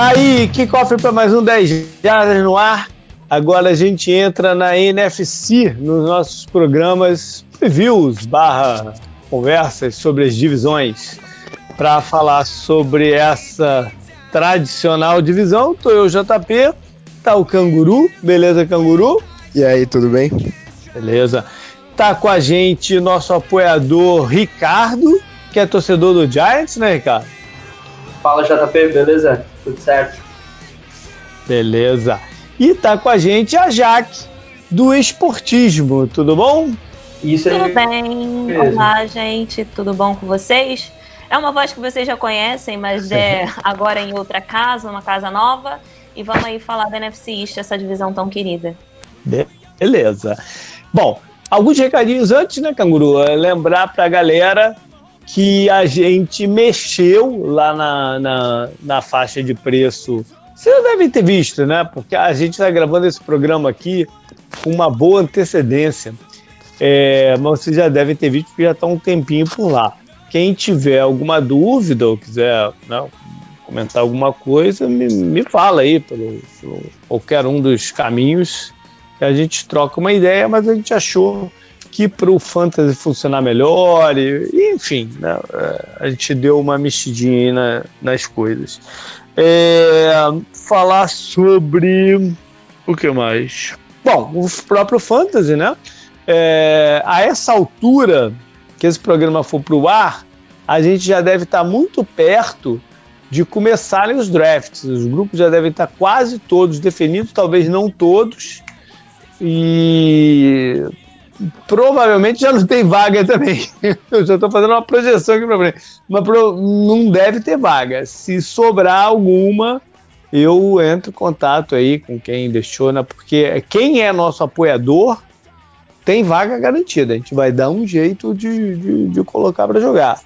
Tá aí, kickoff para mais um 10 Jardas no ar. Agora a gente entra na NFC nos nossos programas previews barra conversas sobre as divisões. Para falar sobre essa tradicional divisão, tô eu, JP, tá o Canguru, beleza, Canguru? E aí, tudo bem? Beleza. Tá com a gente nosso apoiador Ricardo, que é torcedor do Giants, né, Ricardo? Fala, JP, beleza? Tudo certo. Beleza. E tá com a gente a Jaque, do Esportismo, tudo bom? Isso aí. Tudo bem. Olá, gente, tudo bom com vocês? É uma voz que vocês já conhecem, mas é agora em outra casa, uma casa nova. E vamos aí falar da NFC East, essa divisão tão querida. Beleza. Bom, alguns recadinhos antes, né, Canguru? É lembrar pra galera que a gente mexeu lá na, na, na faixa de preço. Vocês devem ter visto, né? Porque a gente está gravando esse programa aqui com uma boa antecedência. É, mas vocês já devem ter visto que já está um tempinho por lá. Quem tiver alguma dúvida ou quiser né, comentar alguma coisa, me, me fala aí pelo, pelo qualquer um dos caminhos que a gente troca uma ideia, mas a gente achou que para o fantasy funcionar melhor, e, enfim, né, é, a gente deu uma mexidinha na, nas coisas. É, falar sobre o que mais? Bom, o próprio fantasy, né? É, a essa altura que esse programa for para o ar, a gente já deve estar tá muito perto de começarem os drafts. Os grupos já devem estar tá quase todos definidos, talvez não todos. E provavelmente já não tem vaga também. Eu já estou fazendo uma projeção aqui para frente. Mas não deve ter vaga. Se sobrar alguma, eu entro em contato aí com quem deixou, né? porque quem é nosso apoiador tem vaga garantida. A gente vai dar um jeito de, de, de colocar para jogar.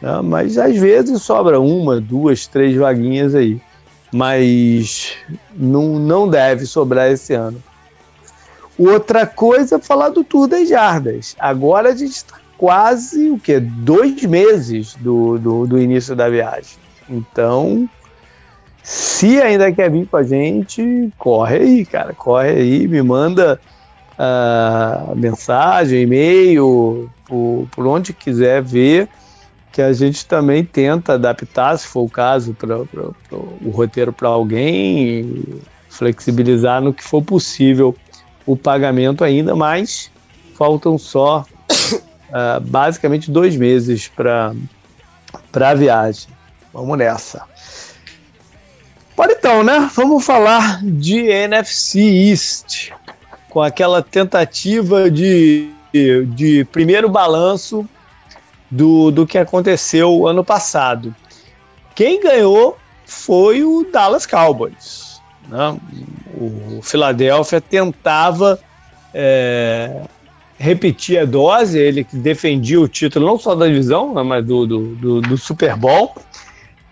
Né? Mas às vezes sobra uma, duas, três vaguinhas aí. Mas não, não deve sobrar esse ano. Outra coisa é falar do Tour das Jardas. Agora a gente está quase o quê? Dois meses do, do, do, início da viagem. Então, se ainda quer vir com a gente, corre aí, cara. Corre aí, me manda uh, mensagem, e-mail, por, por onde quiser ver, que a gente também tenta adaptar, se for o caso, para o roteiro para alguém, flexibilizar no que for possível o pagamento ainda, mas faltam só uh, basicamente dois meses para a viagem. Vamos nessa. Bora então, né? Vamos falar de NFC East, com aquela tentativa de, de, de primeiro balanço do, do que aconteceu ano passado. Quem ganhou foi o Dallas Cowboys. Né? O Philadelphia tentava é, repetir a dose, ele que defendia o título não só da divisão, né, mas do, do, do, do Super Bowl.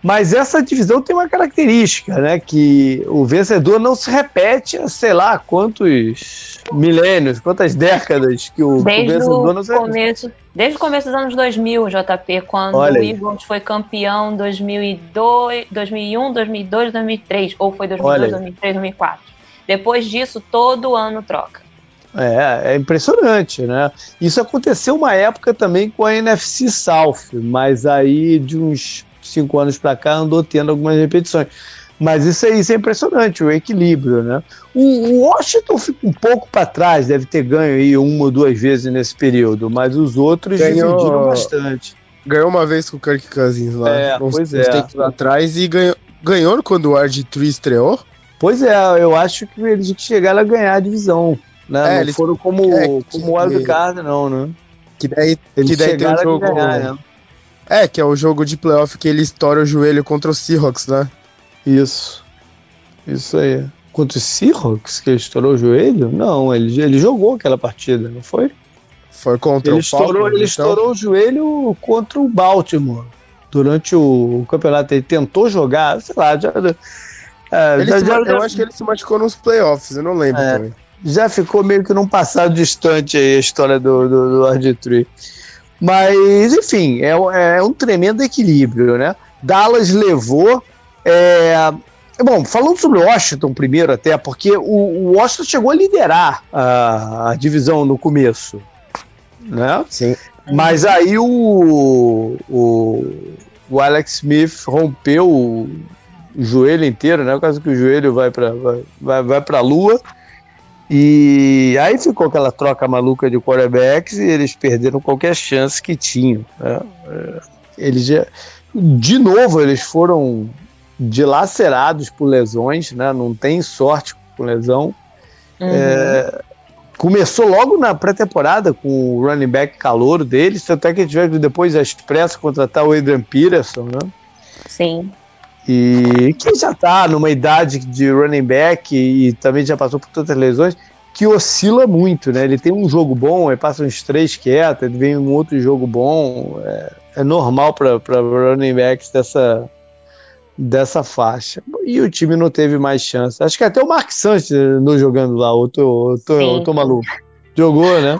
Mas essa divisão tem uma característica, né? Que o vencedor não se repete há sei lá quantos milênios, quantas décadas que o, desde o vencedor não se começo, Desde o começo dos anos 2000, JP, quando o Eagles foi campeão em 2002, 2001, 2002, 2003, ou foi 2002, 2003, 2004. Depois disso, todo ano troca. É, é impressionante, né? Isso aconteceu uma época também com a NFC South, mas aí de uns cinco anos para cá andou tendo algumas repetições. Mas isso é, isso é impressionante, o equilíbrio, né? O, Washington fica um pouco para trás, deve ter ganho aí uma ou duas vezes nesse período, mas os outros ganhou, dividiram bastante. Ganhou uma vez com o Kirk Cousins lá, é, uns, pois é. tempos atrás, e ganhou, ganhou quando o RG3 estreou? Pois é, eu acho que eles chegaram a ganhar a divisão. Né? É, não eles foram como, é, como o wildcard, não, né? Que daí, eles que daí tem um jogo. Ganhar, né? É, que é o jogo de playoff que ele estoura o joelho contra o Seahawks, né? Isso. Isso aí. Contra o Seahawks, que ele estourou o joelho? Não, ele, ele jogou aquela partida, não foi? Foi contra ele o estourou, Falcons, Ele então? estourou o joelho contra o Baltimore. Durante o, o, campeonato, ele tentou jogar, sei lá, já. É, já, já, eu acho que ele se machucou nos playoffs, eu não lembro é, também. Já ficou meio que num passado distante aí a história do, do, do RG3. Mas, enfim, é, é um tremendo equilíbrio, né? Dallas levou. É, bom, falando sobre o Washington primeiro, até, porque o, o Washington chegou a liderar a, a, divisão no começo. Né? Sim. Mas aí o, o, o Alex Smith rompeu o, o joelho inteiro, né? Por causa que o joelho vai para vai, vai, vai a lua. E aí ficou aquela troca maluca de quarterbacks e eles perderam qualquer chance que tinham. Né? É, eles já, de novo, eles foram dilacerados por lesões, né? não tem sorte com lesão. Uhum. É, começou logo na pré-temporada com o running back calouro deles, tanto é que tiveram depois a expressa contratar o Adrian Peterson, né? Sim. E que já está numa idade de running back e, e também já passou por tantas lesões, que oscila muito, né? Ele tem um jogo bom, aí passa uns três quietos, ele vem um outro jogo bom. É, é normal para running backs dessa, dessa faixa. E o time não teve mais chance. Acho que até o Mark Sanchez não jogando lá, ou tô, tô, tô, tô maluco. Jogou, né?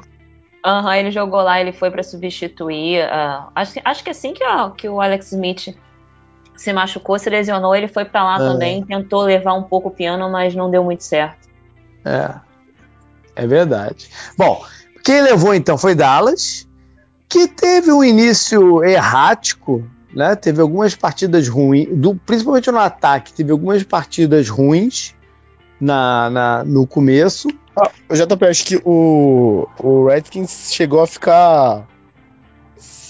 Aham, uhum, ele jogou lá, ele foi para substituir. Uh, acho, acho que assim que, ó, que o Alex Smith se machucou, se lesionou, ele foi para lá é. também, tentou levar um pouco o piano, mas não deu muito certo. É, é verdade. Bom, quem levou então foi Dallas, que teve um início errático né? Teve algumas partidas ruins, do, principalmente no ataque, teve algumas partidas ruins na, na no começo. Ah, JP, acho que o, o Redskins chegou a ficar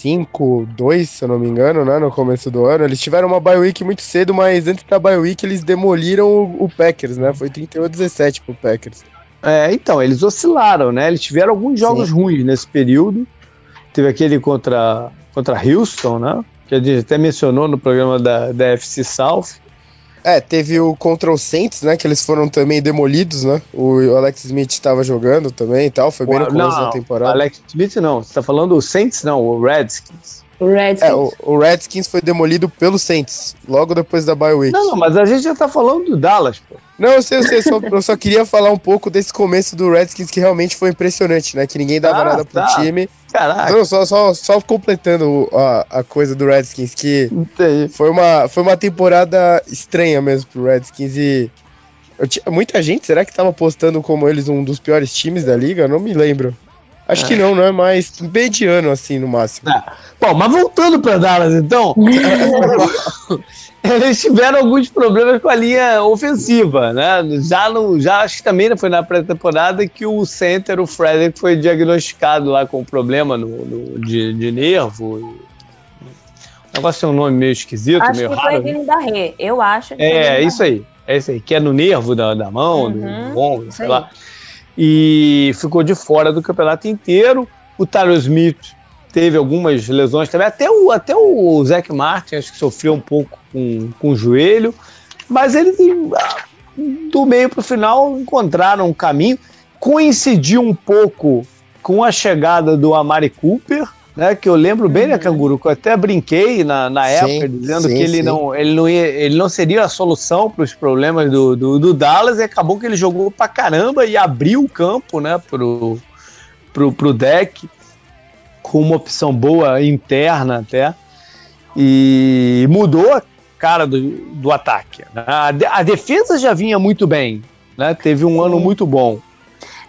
5-2, se eu não me engano, né, no começo do ano. Eles tiveram uma bye week muito cedo, mas antes da bye week eles demoliram o, o Packers, né? Foi 31-17 pro Packers. É, então, eles oscilaram, né? Eles tiveram alguns jogos Sim. ruins nesse período. Teve aquele contra, contra Houston, né? que a gente até mencionou no programa da, da FC South. É, teve o Control Saints, né? Que eles foram também demolidos, né? O Alex Smith estava jogando também e tal. Foi bem no começo não, da temporada. Alex Smith não. Você tá falando o Saints, não, o Redskins. O Redskins. É, o, o, Redskins foi demolido pelo Saints, logo depois da bye week. Não, não, mas a gente já tá falando do Dallas, pô. Não, eu sei, eu sei, só, eu só queria falar um pouco desse começo do Redskins que realmente foi impressionante, né? Que ninguém dava ah, nada pro tá. time. Caraca. Não, só, só, só completando a, a coisa do Redskins, que foi uma, foi uma temporada estranha mesmo pro Redskins e tinha, muita gente, será que tava postando como eles um dos piores times da liga? Eu não me lembro. Acho é. que não, não é mais mediano assim no máximo. É. Bom, mas voltando para Dallas então, eles tiveram alguns problemas com a linha ofensiva, né? Já, no, já acho que também foi na pré-temporada que o center, o Frederick, foi diagnosticado lá com problema no, no de, de, nervo. O negócio tem um nome meio esquisito, acho meio que raro. Foi da Rê. Eu acho. Que é, isso aí. É isso aí, que é no nervo da, da mão, uhum, do ombro, sei aí. E ficou de fora do campeonato inteiro. O Tyler Smith teve algumas lesões também, até o, até o Zach Martin acho que sofreu um pouco com, com o joelho, mas eles do meio para o final encontraram um caminho. Coincidiu um pouco com a chegada do Amari Cooper, né, que eu lembro bem, né, uhum. Canguru, que eu até brinquei na, na época, dizendo sim, que ele não, ele, não ia, ele não seria a solução para os problemas do, do, do, Dallas, e acabou que ele jogou pra caramba e abriu o campo né, pro, pro, pro deck, com uma opção boa interna até, e mudou a cara do, do ataque. Né? A, a defesa já vinha muito bem, né, teve um ano muito bom.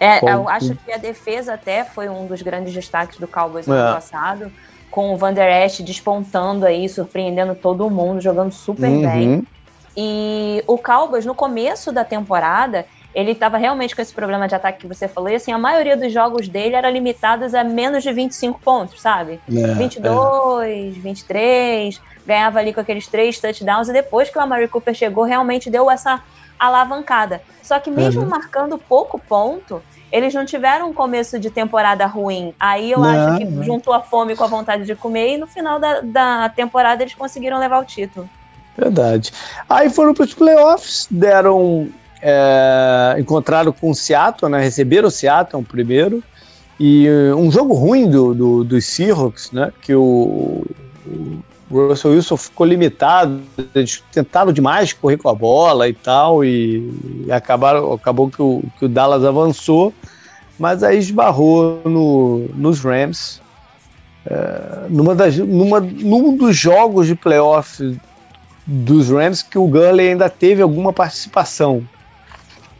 É, eu acho que a defesa até foi um dos grandes destaques do Cowboys no é. ano passado, com o Van Der Esch despontando aí, surpreendendo todo mundo, jogando super uhum. bem. E o Cowboys, no começo da temporada, ele estava realmente com esse problema de ataque que você falou, e assim, a maioria dos jogos dele era limitados a menos de 25 pontos, sabe? É, 22, é. 23, ganhava ali com aqueles três touchdowns, e depois que o Amari Cooper chegou, realmente deu essa alavancada. Só que mesmo uhum. marcando pouco ponto, eles não tiveram um começo de temporada ruim. Aí eu não, acho que não. juntou a fome com a vontade de comer e no final da, da temporada eles conseguiram levar o título. Verdade. Aí foram para os playoffs, deram. É, encontraram com o Seattle, né? Receberam o Seattle primeiro. E um jogo ruim do, do, dos Seahawks, né? Que o, o Russell Wilson ficou limitado, eles tentaram demais correr com a bola e tal, e, e acabaram, acabou que o, que o Dallas avançou, mas aí esbarrou no, nos Rams. É, numa das, numa, num dos jogos de playoff dos Rams que o Gurley ainda teve alguma participação.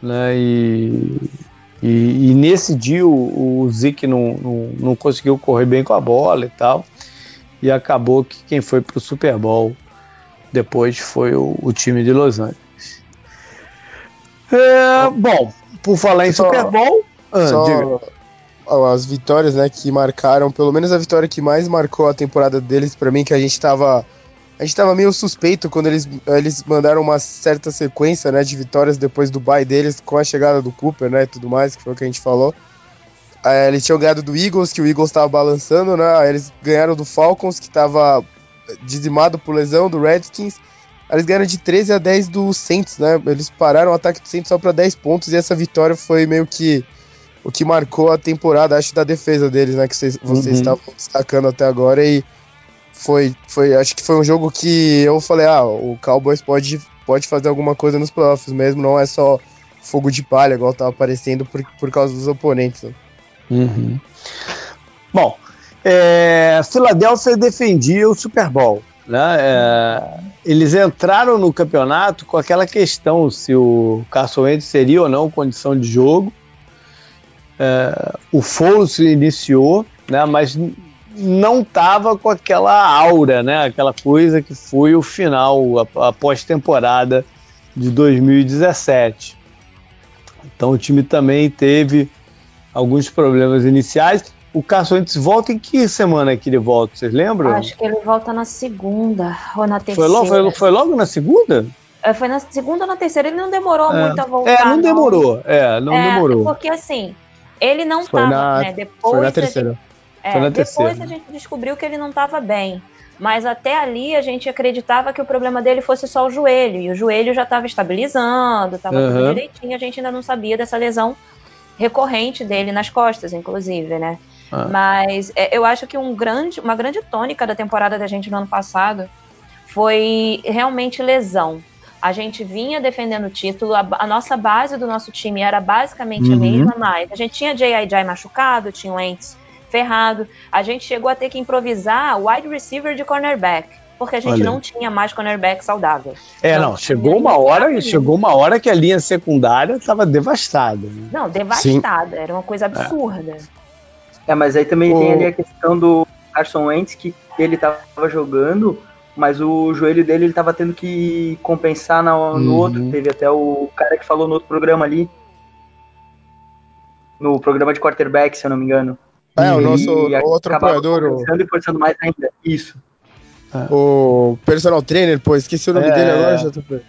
Né? E, e, e nesse dia o, o Zeke não, não, não, conseguiu correr bem com a bola e tal. E acabou que quem foi para o Super Bowl depois foi o, o time de Los Angeles. É, bom, por falar em só, Super Bowl, ah, só as vitórias, né, que marcaram, pelo menos a vitória que mais marcou a temporada deles para mim, que a gente tava a gente tava meio suspeito quando eles, eles mandaram uma certa sequência, né, de vitórias depois do bye deles com a chegada do Cooper, né, e tudo mais, que foi o que a gente falou. Aí, eles tinham ganhado do Eagles, que o Eagles tava balançando, né, aí eles ganharam do Falcons, que tava dizimado por lesão, do Redskins, eles ganharam de 13 a 10 do Saints, né? Eles pararam o ataque do Saints só para 10 pontos e essa vitória foi meio que o que marcou a temporada, acho, da defesa deles, né? Que vocês, vocês uhum. estavam destacando até agora e foi, foi, acho que foi um jogo que eu falei, ah, o Cowboys pode, pode fazer alguma coisa nos playoffs mesmo, não é só fogo de palha, igual tava aparecendo por, por causa dos oponentes. Né? Uhum. Bom, é, Filadélfia defendia o Super Bowl. Né? É, eles entraram no campeonato com aquela questão se o Carson Wentz seria ou não condição de jogo. É, o Foles iniciou, né? mas não estava com aquela aura, né? aquela coisa que foi o final, a, a pós-temporada de 2017. Então o time também teve alguns problemas iniciais. O Wentz volta em que semana que ele volta? Vocês lembram? Acho que ele volta na segunda ou na terceira. Foi logo, foi, foi logo na segunda? É, foi na segunda ou na terceira. Ele não demorou é. muito a voltar. É, não, não. demorou. É, não é, demorou. Porque assim, ele não foi tava, na, né? Depois foi na terceira. Gente, é, foi na depois terceira. a gente descobriu que ele não estava bem. Mas até ali a gente acreditava que o problema dele fosse só o joelho. E o joelho já estava estabilizando, estava uhum. tudo direitinho. A gente ainda não sabia dessa lesão recorrente dele nas costas, inclusive, né? Ah. Mas é, eu acho que um grande, uma grande tônica da temporada da gente no ano passado foi realmente lesão. A gente vinha defendendo o título, a, a nossa base do nosso time era basicamente uhum. a mesma, mas a gente tinha J.I.J. machucado, tinha o Ents ferrado, a gente chegou a ter que improvisar wide receiver de cornerback porque a gente Olha. não tinha mais cornerback saudável. É, então, não, chegou uma hora, chegou uma hora que a linha secundária estava devastada. Né? Não, devastada, Sim. era uma coisa absurda. É. É, mas aí também o... tem ali a questão do Carson Wentz, que ele tava jogando, mas o joelho dele ele tava tendo que compensar no, no uhum. outro. Teve até o cara que falou no outro programa ali. No programa de quarterback, se eu não me engano. É, e o nosso outro apoiador. E forçando mais ainda. Isso. É. O personal trainer, pô, esqueci o nome é... dele agora, JP.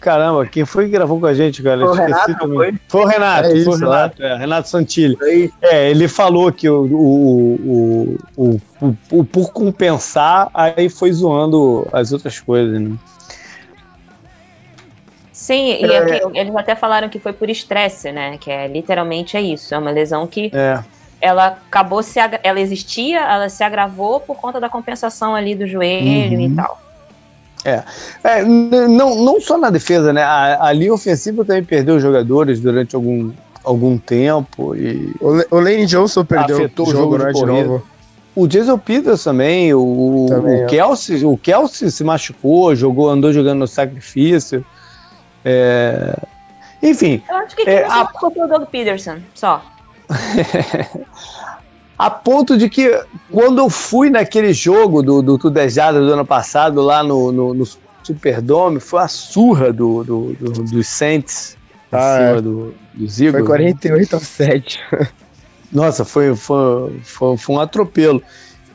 Caramba, quem foi que gravou com a gente, cara? Foi o Renato, foi? Foi o Renato, é foi o Renato, é, Renato Santilli. É, ele falou que o, o, o, o, por compensar, aí foi zoando as outras coisas, né? Sim, e é. eles até falaram que foi por estresse, né? Que é literalmente é isso, é uma lesão que é. Ela acabou se ela existia, ela se agravou por conta da compensação ali do joelho uhum. e tal. É. é. não, não só na defesa, né? A, a linha ofensiva também perdeu jogadores durante algum, algum tempo. E o, o Lane Johnson perdeu afetou o jogo, né, de, de novo. O Jason Peters também, o, também, o, é. Kelsey, o Kelsey se machucou, jogou, andou jogando no sacrifício. É... Enfim. Eu acho que quem é, a... foi o Doug Peterson, só. A ponto de que quando eu fui naquele jogo do, do Tudejada do ano passado, lá no, no, no Superdome, foi a surra do, do, do dos Saints ah, em cima é. do, dos Eagles. Foi 48 a 7. Nossa, foi, foi, foi, foi um atropelo.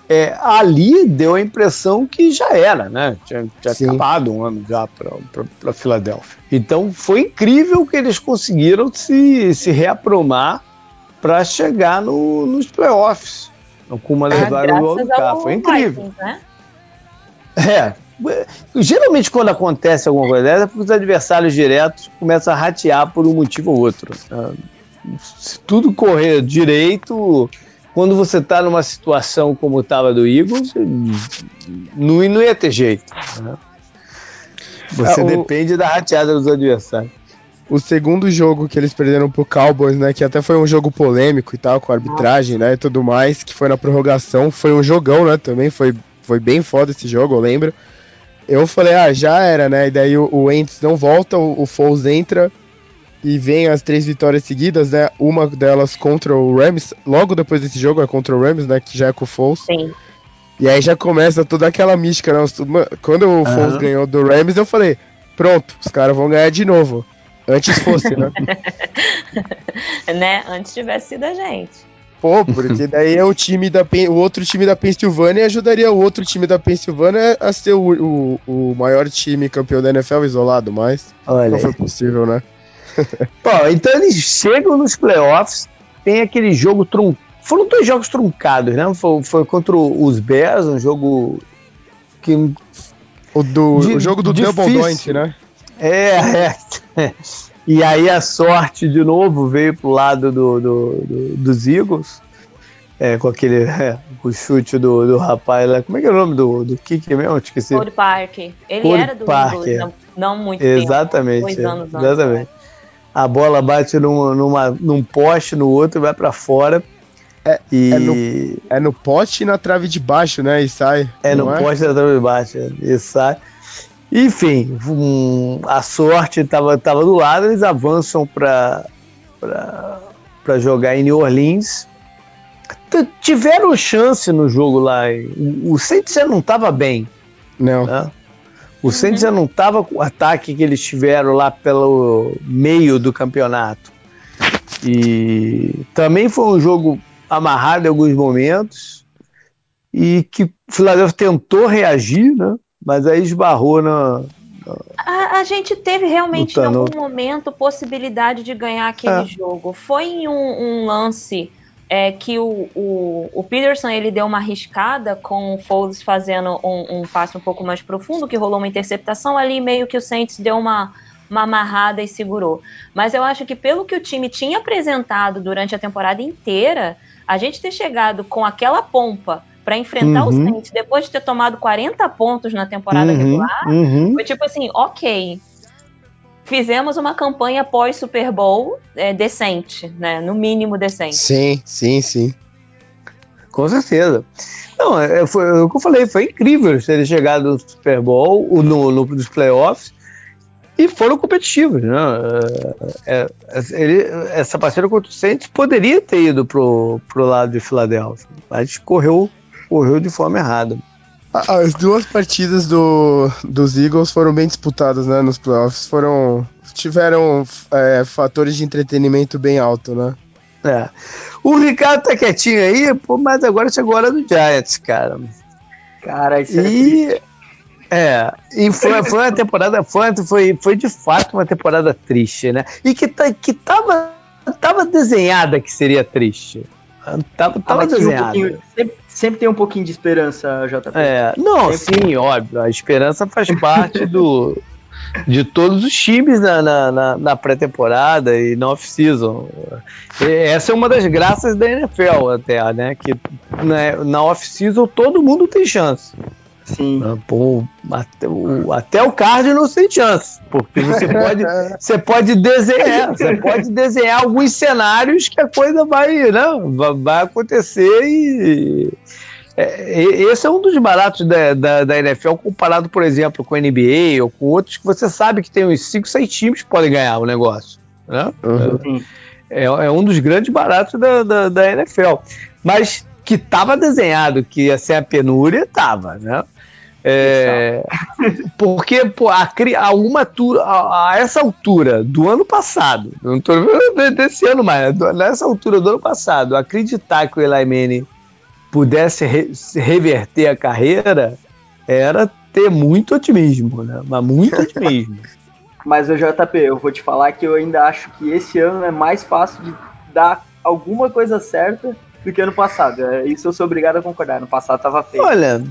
É, ali deu a impressão que já era, né? Tinha, tinha acabado um ano já para Filadélfia. Então foi incrível que eles conseguiram se, se reapromar para chegar no, nos playoffs com uma levada do Cup. Foi incrível. Vikings, né? É. Geralmente, quando acontece alguma coisa dessa, é porque os adversários diretos começam a ratear por um motivo ou outro. Ah, se tudo correr direito, quando você está numa situação como estava do Eagles, não, não ia ter jeito. Né? Você é, o... depende da rateada dos adversários o segundo jogo que eles perderam pro Cowboys, né? Que até foi um jogo polêmico e tal, com a arbitragem, né? E tudo mais, que foi na prorrogação. Foi um jogão, né? Também foi, foi bem foda esse jogo, eu lembro. Eu falei, ah, já era, né? E daí o, o Ents não volta, o, o Foles entra e vem as três vitórias seguidas, né? Uma delas contra o Rams, logo depois desse jogo é contra o Rams, né? Que já é com o Foles. Sim. E aí já começa toda aquela mística, né? Quando o uhum. Foles ganhou do Rams, eu falei, pronto, os caras vão ganhar de novo. Antes fosse, né? né? Antes tivesse sido a gente. Pô, porque daí é o time da o outro time da Pensilvânia ajudaria o outro time da Pensilvânia a ser o, o, o maior time campeão da NFL isolado, mas Olha não foi possível, né? Bom, então eles chegam nos playoffs, tem aquele jogo truncado. Foram dois jogos truncados, né? Foi, foi contra os Bears, um jogo que. O, do, de, o jogo do difícil. Double Doint, né? É, é. E aí a sorte de novo veio pro lado do, do, do dos Eagles. É, com aquele é, o chute do, do rapaz lá. Como é que é o nome do, do Kiki mesmo? Esqueci. Cody Park. Ele Cody era do Park, Eagles, não, não muito Exatamente, tempo. Dois anos exatamente. Antes, a bola bate num, numa, num poste, no outro, vai para fora. É, e... é, no, é no poste e na trave de baixo, né? E sai. É no é? poste e na trave de baixo, e sai. Enfim, um, a sorte estava tava do lado, eles avançam para jogar em New Orleans. T tiveram chance no jogo lá. O Saints já não estava bem. Não. Né? O Saints já não estava com o ataque que eles tiveram lá pelo meio do campeonato. E também foi um jogo amarrado em alguns momentos e que o Philadelphia tentou reagir, né? Mas aí esbarrou na. na a, a, gente teve realmente em algum momento possibilidade de ganhar aquele é. jogo. Foi em um, um lance é que o, o, o, Peterson ele deu uma arriscada com o Foles fazendo um, um, passe um pouco mais profundo, que rolou uma interceptação ali, meio que o Saints deu uma, uma amarrada e segurou. Mas eu acho que pelo que o time tinha apresentado durante a temporada inteira, a gente ter chegado com aquela pompa para enfrentar uhum. o Saints depois de ter tomado 40 pontos na temporada uhum. regular, uhum. foi tipo assim, ok, fizemos uma campanha pós Super Bowl é, decente, né? No mínimo decente. Sim, sim, sim. Com certeza. Não, é, foi é o que eu falei, foi incrível terem chegado no Super Bowl, no, no, nos playoffs, e foram competitivos. Né? É, é, ele, essa parceira contra o Saints poderia ter ido pro, pro lado de Filadélfia, mas correu, correu de forma errada. As duas partidas do, dos Eagles foram bem disputadas, né, nos playoffs. Foram, tiveram é, fatores de entretenimento bem alto, né? É. O Ricardo tá quietinho aí, pô, mas agora chegou a hora do Giants, cara. Cara, isso e, é, e foi, foi uma temporada, foi, foi, foi de fato uma temporada triste, né? E que, tá, que tava, tava desenhada que seria triste. Tava, tava ah, desenhada. Um sempre, sempre, tem um pouquinho de esperança, JP. É, não, sempre. sim, óbvio. A esperança faz parte do, de todos os times na, na, na, na pré-temporada e na off-season. Essa é uma das graças da NFL até, né? Que na, na off-season todo mundo tem chance. Sim. Ah, pô, até, o, até o Cardinals tem chance, porque você pode, você pode desenhar, você pode desenhar alguns cenários que a coisa vai, né, vai acontecer e é, esse é um dos baratos da, da, da, NFL comparado, por exemplo, com a NBA ou com outros que você sabe que tem uns 5, 6 times que podem ganhar o negócio. Né? Uhum. É, é, um dos grandes baratos da, da, da NFL. Mas que estava desenhado que ia ser a penúria, estava, né? É, porque pô, a, a, uma altura, a, a, essa altura do ano passado, não estou desse ano mais, nessa altura do ano passado, acreditar que o Eli Manning pudesse re, reverter a carreira era ter muito otimismo, né? Mas muito otimismo. Mas o JP, eu vou te falar que eu ainda acho que esse ano é mais fácil de dar alguma coisa certa do que ano passado. É, isso eu sou obrigado a concordar. No passado tava feio. Olha,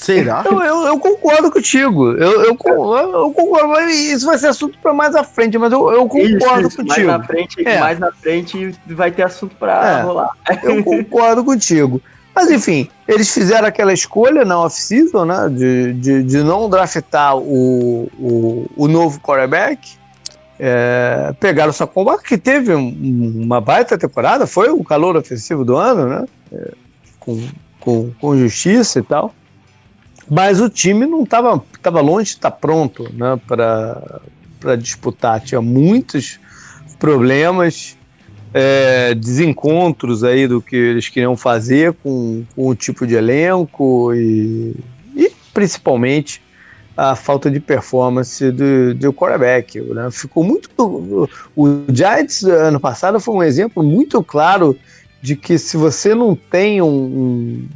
Será? Eu, eu, eu, concordo contigo. Eu, eu, eu, concordo. Isso vai ser assunto para mais à frente, mas eu, eu concordo isso, contigo. Mais na, frente, é. mais na frente vai ter assunto para é, rolar. Eu concordo contigo. Mas enfim, eles fizeram aquela escolha na off-season, né? De, de, de, não draftar o, o, o novo quarterback. É, pegaram o Sacomba, que teve um, uma baita temporada, foi o calor ofensivo do ano, né? É, com, com, com justiça e tal. Mas o time não estava tava longe de estar pronto né, para disputar. Tinha muitos problemas, é, desencontros aí do que eles queriam fazer com, com o tipo de elenco e, e principalmente a falta de performance do, do quarterback. Né? Ficou muito. O Giants ano passado foi um exemplo muito claro de que se você não tem um,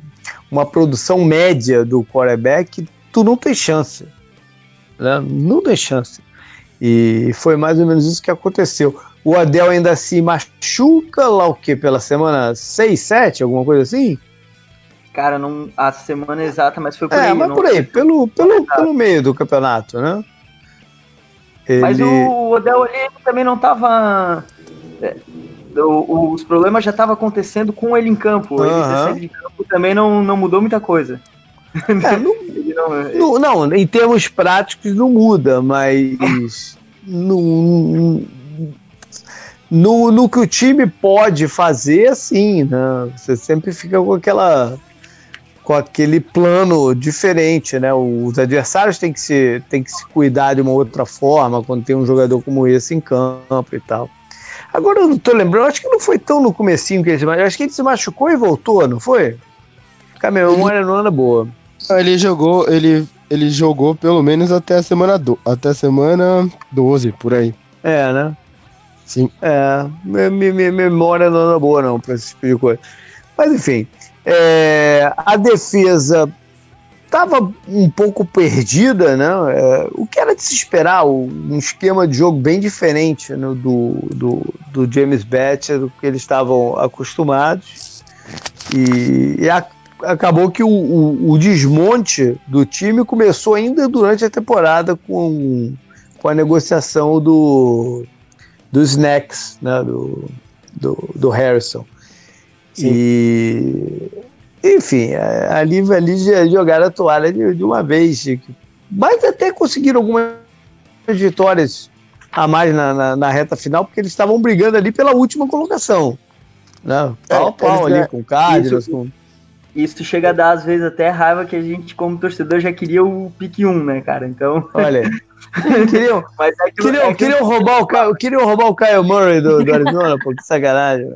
uma produção média do quarterback, tu não tem chance. Né? Não tem chance. E foi mais ou menos isso que aconteceu. O Adel ainda se machuca lá o que? Pela semana 6, 7, alguma coisa assim? Cara, não a semana exata, mas foi por é, aí. mas por aí, pelo, pelo, pelo meio do campeonato, né? Ele... Mas o Odell ali também não tava. É, os problemas já estavam acontecendo com ele em campo. Ele uhum. em campo também não, não mudou muita coisa. É, não, não, não, em termos práticos não muda, mas no, no, no que o time pode fazer, sim, né? Você sempre fica com aquela com aquele plano diferente, né? Os adversários têm que se, têm que se cuidar de uma outra forma quando tem um jogador como esse em campo e tal. Agora eu não tô lembrando, acho que não foi tão no comecinho que ele se machucou, acho que ele se machucou e voltou, não foi? Ficar minha memória ele, não anda boa. Ele jogou, ele, ele jogou pelo menos até a semana do, até a semana 12, por aí. É, né? Sim. É, minha, minha memória não anda boa não pra esse tipo de coisa. Mas enfim, é, a defesa estava um pouco perdida, né? É, o que era de se esperar, um esquema de jogo bem diferente né, do, do, do, James Batcher, do que eles estavam acostumados. E, e a, acabou que o, o, o, desmonte do time começou ainda durante a temporada com, com a negociação do, do Snacks, né? do, do, do Harrison. Sim. E enfim, é, ali, ali jogaram a toalha de, de uma vez. Mas até conseguiram algumas vitórias a mais na, na, na reta final, porque eles estavam brigando ali pela última colocação. Né? Pau a pau ali, com o Cardinals. Com... Isso chega a dar, às vezes, até raiva que a gente, como torcedor, já queria o pique 1, né, cara? Então. Olha. queriam, é que, queriam, é que... queriam, roubar o, queriam roubar o Kyle Murray do, do Arizona, pô, que sacanagem.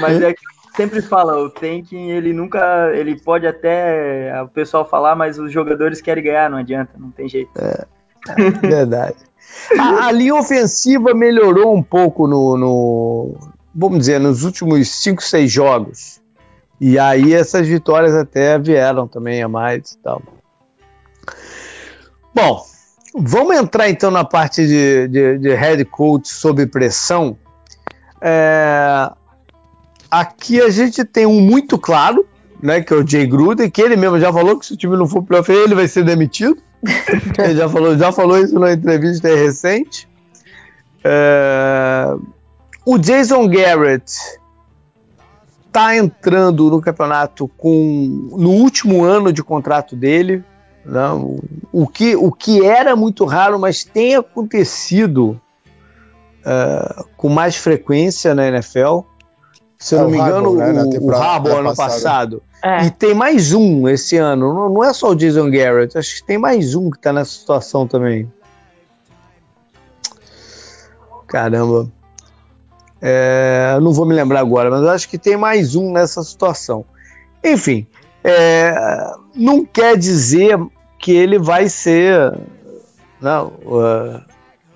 Mas é que sempre fala, o tanking, ele nunca, ele pode até o pessoal falar, mas os jogadores querem ganhar, não adianta, não tem jeito. É, é verdade. a, a, linha ofensiva melhorou um pouco no, no, vamos dizer, nos últimos 5, 6 jogos. E aí essas vitórias até vieram também a mais e tal. Bom, vamos entrar então na parte de, de, de head coach sob pressão. É, Aqui a gente tem um muito claro, né, que é o Jay Gruden, que ele mesmo já falou que se o time não for playoff, ele vai ser demitido. ele já falou, já falou isso na entrevista recente. É... O Jason Garrett está entrando no campeonato com no último ano de contrato dele, né, o, que, o que era muito raro, mas tem acontecido uh, com mais frequência na NFL. Se eu é, não me engano, né, o, o Rabo ano passado. É. E tem mais um esse ano. Não, não, é só o Jason Garrett, acho que tem mais um que tá nessa situação também. Caramba. É, não vou me lembrar agora, mas acho que tem mais um nessa situação. Enfim, é, não quer dizer que ele vai ser. Não, uh,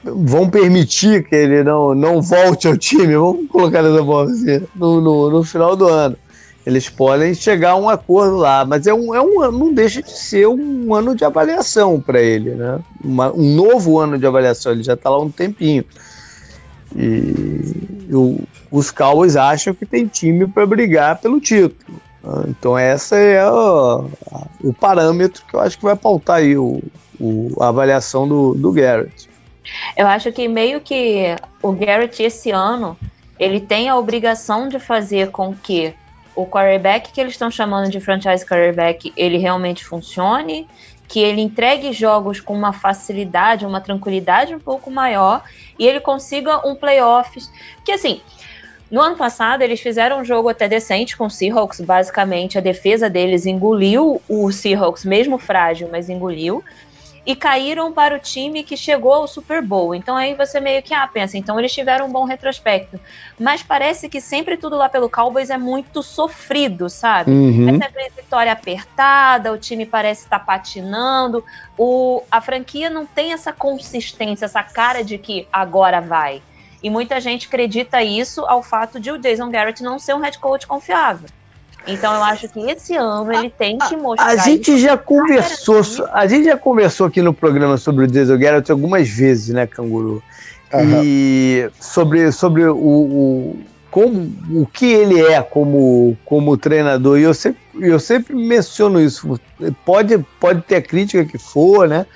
vão permitir que ele não, não volte ao time, vamos colocar dessa forma assim, no, no, no, final do ano. Eles podem chegar a um acordo lá, mas é um, é um não deixa de ser um ano de avaliação para ele, né? Uma, um novo ano de avaliação, ele já está lá um tempinho. E o, os Cowboys acham que tem time para brigar pelo título. Então essa é a, o parâmetro que eu acho que vai pautar aí o, o a avaliação do, do Garrett. Eu acho que meio que o Garrett esse ano ele tem a obrigação de fazer com que o quarterback que eles estão chamando de franchise quarterback ele realmente funcione, que ele entregue jogos com uma facilidade, uma tranquilidade um pouco maior e ele consiga um playoffs. Que assim, No ano passado, eles fizeram um jogo até decente com o Seahawks. Basicamente, a defesa deles engoliu o Seahawks, mesmo frágil, mas engoliu. E caíram para o time que chegou ao Super Bowl. Então aí você meio que ah, pensa, então eles tiveram um bom retrospecto. Mas parece que sempre tudo lá pelo Cowboys é muito sofrido, sabe? Uhum. É sempre vitória apertada, o time parece estar tá patinando. O, a franquia não tem essa consistência, essa cara de que agora vai. E muita gente acredita isso ao fato de o Jason Garrett não ser um head coach confiável. Então eu acho que esse ano ele tem que mostrar. A gente já conversou, a gente já conversou aqui no programa sobre o Jason Garrett algumas vezes, né, Canguru? Uhum. E sobre, sobre o, o, como, o que ele é como, como treinador. E eu sempre, eu sempre menciono isso. Pode, pode ter a crítica que for, né?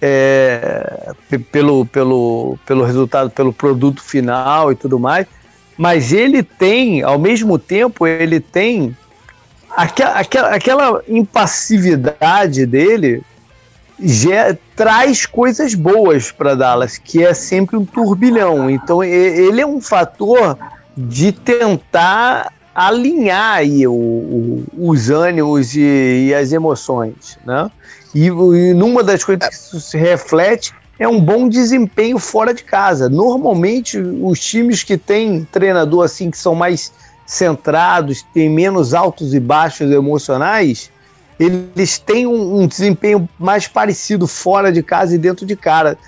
é, pelo, pelo, pelo resultado, pelo produto final e tudo mais, mas ele tem, ao mesmo tempo, ele tem aquela, aquela, aquela impassividade dele já traz coisas boas para Dallas, que é sempre um turbilhão. Então ele é um fator de tentar alinhar aí o, o, os ânimos e, e, as emoções, né? E, e numa das coisas que isso se reflete é um bom desempenho fora de casa. Normalmente, os times que têm treinador assim, que são mais centrados, têm menos altos e baixos emocionais, eles têm um, um, desempenho mais parecido fora de casa e dentro de casa,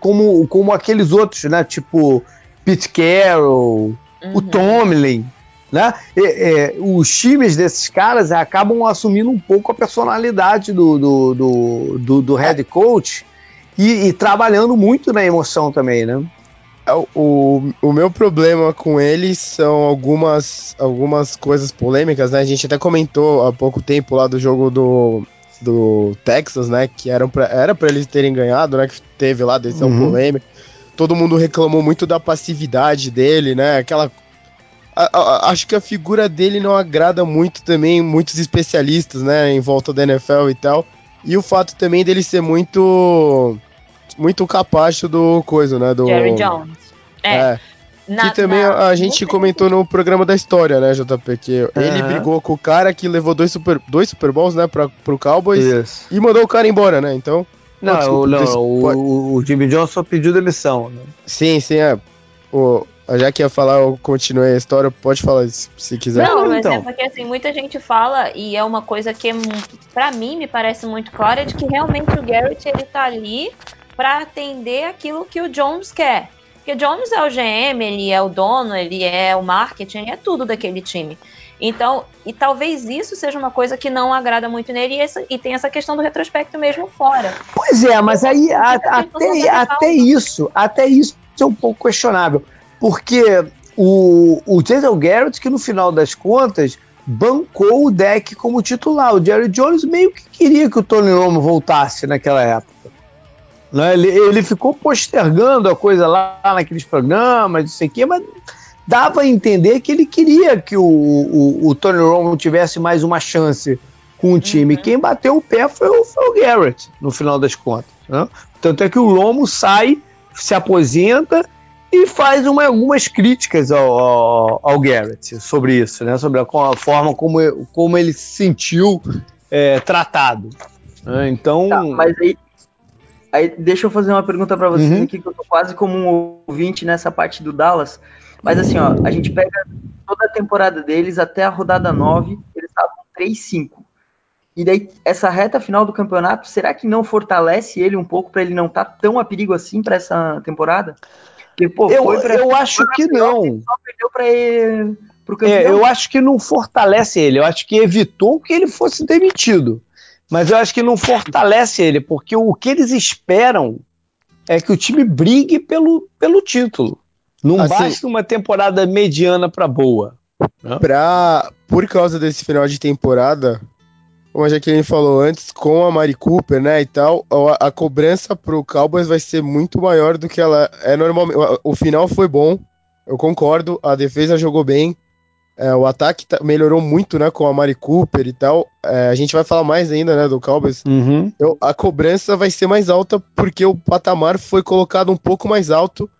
como, como aqueles outros, né? Tipo Pete Carroll, uhum. o Tomlin, né? É, é, os times desses caras acabam assumindo um pouco a personalidade do, do, do, do, do head coach e, e, trabalhando muito na emoção também, né? É, o, o meu problema com eles são algumas, algumas coisas polêmicas, né? A gente até comentou há pouco tempo lá do jogo do, do Texas, né? Que eram pra, era para eles terem ganhado, né? Que teve lá decisão uhum. polêmica. Todo mundo reclamou muito da passividade dele, né? Aquela a, a, acho que a figura dele não agrada muito também muitos especialistas, né, em volta da NFL e tal. E o fato também dele ser muito muito capacho do coisa, né, do Jerry Jones. É. é. Na, que também na, a gente comentou no programa da história, né, JP? Que uhum. ele brigou com o cara que levou dois Super, dois super Bowls, né, pra, pro Cowboys Isso. e mandou o cara embora, né? Então. Não, desculpa, não, o, o, Jimmy Johnson só pediu demissão. Né? Sim, sim, é. O, já que ia falar, eu continuei a história, pode falar se quiser. Não, mas então. é porque assim, muita gente fala, e é uma coisa que para mim me parece muito clara, de que realmente o Garrett ele tá ali para atender aquilo que o Jones quer. Porque o Jones é o GM, ele é o dono, ele é o marketing, ele é tudo daquele time. Então, e talvez isso seja uma coisa que não agrada muito nele, e, essa, e tem essa questão do retrospecto mesmo fora. Pois é, mas aí a, até, até isso, até isso é um pouco questionável porque o, o Jason Garrett, que no final das contas bancou o deck como titular. O Jerry Jones meio que queria que o Tony Romo voltasse naquela época. Né? Ele, ele ficou postergando a coisa lá naqueles programas, não sei o quê, mas dava a entender que ele queria que o, o, o Tony Romo tivesse mais uma chance com o time. Uhum. Quem bateu o pé foi o, foi o Garrett, no final das contas. Né? Tanto é que o Romo sai, se aposenta e faz uma, algumas críticas ao, ao, ao, Garrett sobre isso, né? sobre a, a, forma como, como ele se sentiu é, tratado. Né? Então. Tá, mas aí, aí, deixa eu fazer uma pergunta para vocês uhum. aqui, que eu tô quase como um ouvinte nessa parte do Dallas. Mas assim, ó, a gente pega toda a temporada deles até a rodada 9, eles estavam 3-5. E daí, essa reta final do campeonato, será que não fortalece ele um pouco para ele não estar tá tão a perigo assim para essa temporada? Que, pô, eu, pra, eu acho que não. Só perdeu pra ele, É, eu acho que não fortalece ele. Eu acho que evitou que ele fosse demitido. Mas eu acho que não fortalece ele, porque o que eles esperam é que o time brigue pelo, pelo título. Não assim, basta uma temporada mediana para boa. Né? Pra, por causa desse final de temporada, como a Jaqueline falou antes, com a Mari Cooper, né, e tal, a, a, cobrança pro Cowboys vai ser muito maior do que ela é normalmente. O, o final foi bom, eu concordo, a defesa jogou bem, é, o ataque tá, melhorou muito, né, com a Mari Cooper e tal. É, a gente vai falar mais ainda, né, do Cowboys. Uhum. Eu, a cobrança vai ser mais alta porque o patamar foi colocado um pouco mais alto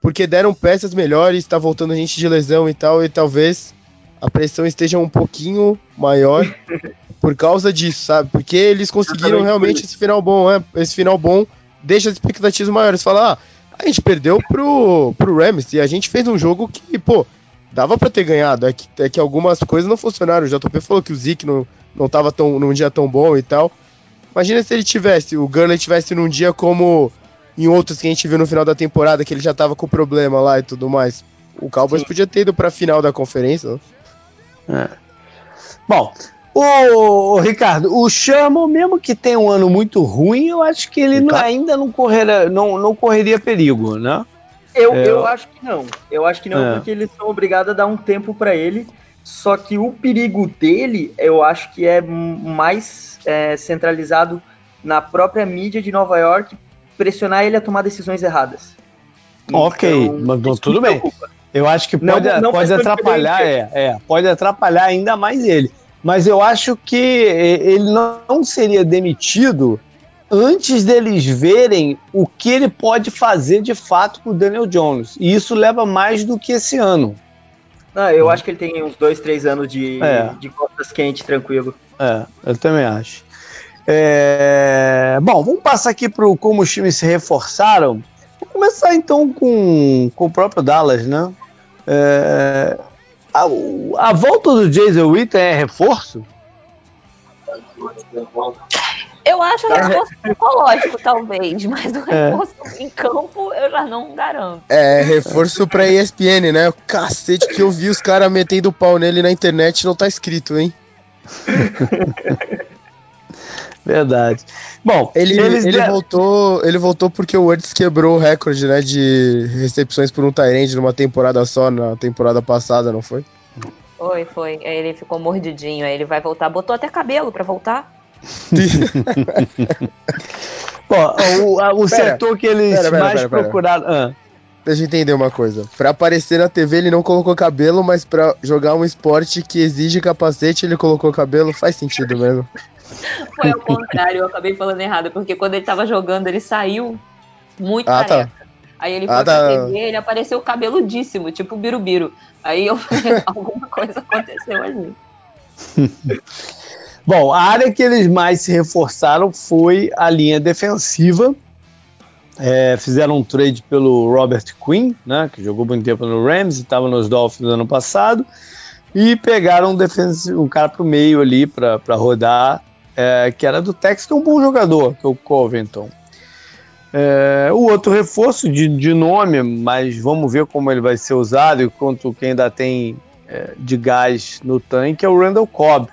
porque deram peças melhores, tá voltando a gente de lesão e tal, e talvez a pressão esteja um pouquinho maior por causa disso, sabe? Porque eles conseguiram realmente esse final bom, né? Esse final bom deixa as expectativas maiores. Fala, ah, a gente perdeu pro, pro Rams e a gente fez um jogo que, pô, dava para ter ganhado. É que, é que algumas coisas não funcionaram. O JP falou que o Zeke não, não tava tão, num dia tão bom e tal. Imagina se ele tivesse, o Gurley tivesse num dia como em outros que a gente viu no final da temporada, que ele já tava com problema lá e tudo mais. O Cowboys Sim. podia ter ido pra final da conferência. Né? É. Bom, o, Ricardo, o Sherman, mesmo que tenha um ano muito ruim, eu acho que ele não, ainda não, correra, não, não correria perigo, né? Eu, é. eu acho que não. Eu acho que não, é. porque eles são obrigados a dar um tempo para ele. Só que o perigo dele, eu acho que é mais é, centralizado na própria mídia de Nova York, pressionar ele a tomar decisões erradas. Ok, então, mas tudo bem. Eu acho que pode, não, não pode atrapalhar, é, é, pode atrapalhar ainda mais ele. Mas eu acho que ele não seria demitido antes deles verem o que ele pode fazer de fato com o Daniel Jones. E isso leva mais do que esse ano. Não, eu acho que ele tem uns dois, três anos de, é. de costas quente, tranquilo. É, eu também acho. É... Bom, vamos passar aqui para como os times se reforçaram. Vou começar então com, com o próprio Dallas, né? É... A, a, volta do Jason Witten é reforço? Eu acho um reforço psicológico, talvez, mas o é. reforço é. em campo eu já não garanto. É, reforço pra ESPN, né? O cacete que eu vi os caras metendo pau nele na internet não tá escrito, hein? Verdade. Bom, ele, ele der... voltou, ele voltou porque o Woods quebrou o recorde, né, de recepções por um Tyrande numa temporada só na temporada passada, não foi? Foi, foi. Aí ele ficou mordidinho, aí ele vai voltar, botou até cabelo para voltar. Bom, o, o pera, setor que eles pera, pera, mais procuraram. Ah. Deixa eu entender uma coisa. Pra aparecer na TV ele não colocou cabelo, mas pra jogar um esporte que exige capacete ele colocou cabelo. Faz sentido mesmo. Foi ao contrário, eu acabei falando errado, porque quando ele tava jogando, ele saiu muito ah, careca. Tá. Aí ele foi ah, pra tá. TV, ele apareceu cabeludíssimo, tipo birubiru. Aí eu falei, alguma coisa aconteceu ali. Bom, a área que eles mais se reforçaram foi a linha defensiva. É, fizeram um trade pelo Robert Quinn, né, que jogou muito tempo no Rams e estava nos Dolphins no ano passado, e pegaram um, um cara para o meio ali para rodar é, que era do Texas, que é um bom jogador, que é o Covington. É, o outro reforço de, de, nome, mas vamos ver como ele vai ser usado e quanto que ainda tem é, de gás no tanque, é o Randall Cobb,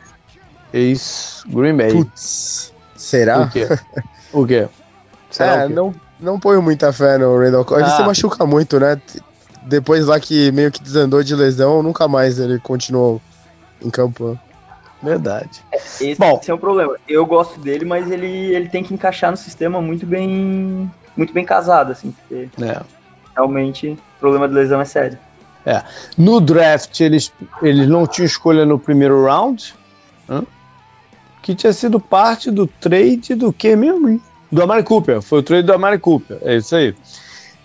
ex-Green Bay. Putz, será? O quê? O quê? Será é, o quê? Não, não ponho muita fé no Randall Cobb. Ele ah. se machuca muito, né? Depois lá que meio que desandou de lesão, nunca mais ele continuou em campo. Verdade. É, esse, Bom, esse é o problema. Eu gosto dele, mas ele, ele tem que encaixar no sistema muito bem muito bem casado, assim, porque é. realmente o problema de lesão é sério. É. No draft, eles, eles não tinham escolha no primeiro round, hein? Que tinha sido parte do trade do que mesmo? Do Amari Cooper. Foi o trade do Amari Cooper. É isso aí.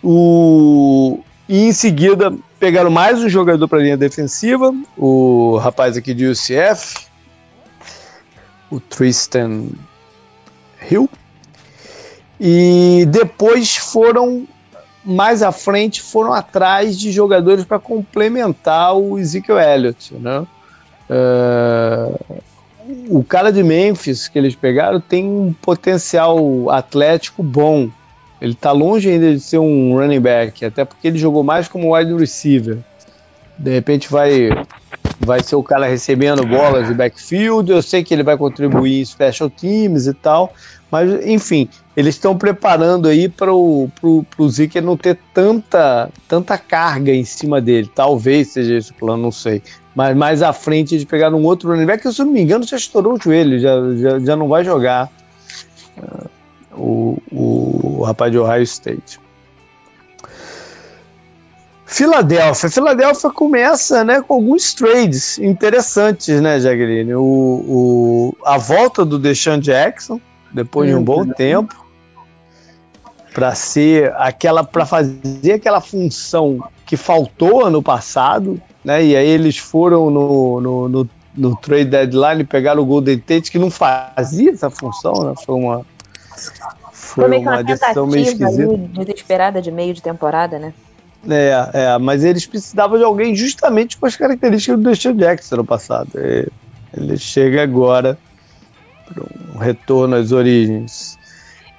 O... E em seguida pegaram mais um jogador para a linha defensiva, o rapaz aqui de UCF, o Tristan Hill. E depois foram mais à frente foram atrás de jogadores para complementar o Ezekiel Elliott, né? Uh, o cara de Memphis que eles pegaram tem um potencial atlético bom. Ele está longe ainda de ser um running back, até porque ele jogou mais como wide receiver. De repente vai vai ser o cara recebendo bolas de backfield. Eu sei que ele vai contribuir em special teams e tal, mas enfim, eles estão preparando aí para o pro, pro Zeke não ter tanta, tanta carga em cima dele. Talvez seja esse o plano, não sei. Mas mais à frente eles pegaram um outro running back que, se eu não me engano, já estourou o joelho, já, já, já não vai jogar uh, o, o, o rapaz de Ohio State. Filadélfia. Filadélfia começa né, com alguns trades interessantes, né, Jagrini? O, o, a volta do Deshaun Jackson, depois de um bom uhum. tempo. para ser aquela para fazer aquela função que faltou ano passado, né? E aí eles foram no, no, no, no trade deadline pegaram o Golden Tate que não fazia essa função, né? Foi uma foi, foi uma, uma decisão meio esquisita. desesperada de meio de temporada, né? É, é, mas eles precisavam de alguém justamente com as características do Deshaun Jackson no passado. Ele chega agora para um retorno às origens.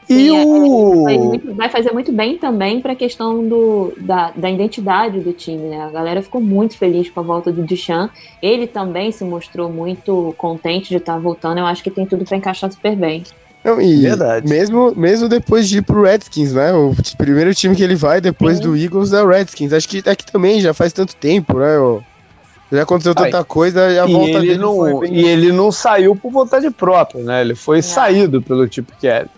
E o... É, vai, vai, fazer muito bem também para a questão do, da, da, identidade do time, né? A galera ficou muito feliz com a volta do Duchamp. Ele também se mostrou muito contente de estar tá voltando. Eu acho que tem tudo para encaixar super bem. Não, e Verdade. Mesmo, mesmo depois de ir pro Redskins, né? O primeiro time que ele vai depois Sim. do Eagles é o Redskins. Acho que aqui também já faz tanto tempo, né? Já aconteceu tanta Ai. coisa e a e volta dele não, bem... E ele não saiu por vontade própria, né? Ele foi não. saído pelo tipo Kelly.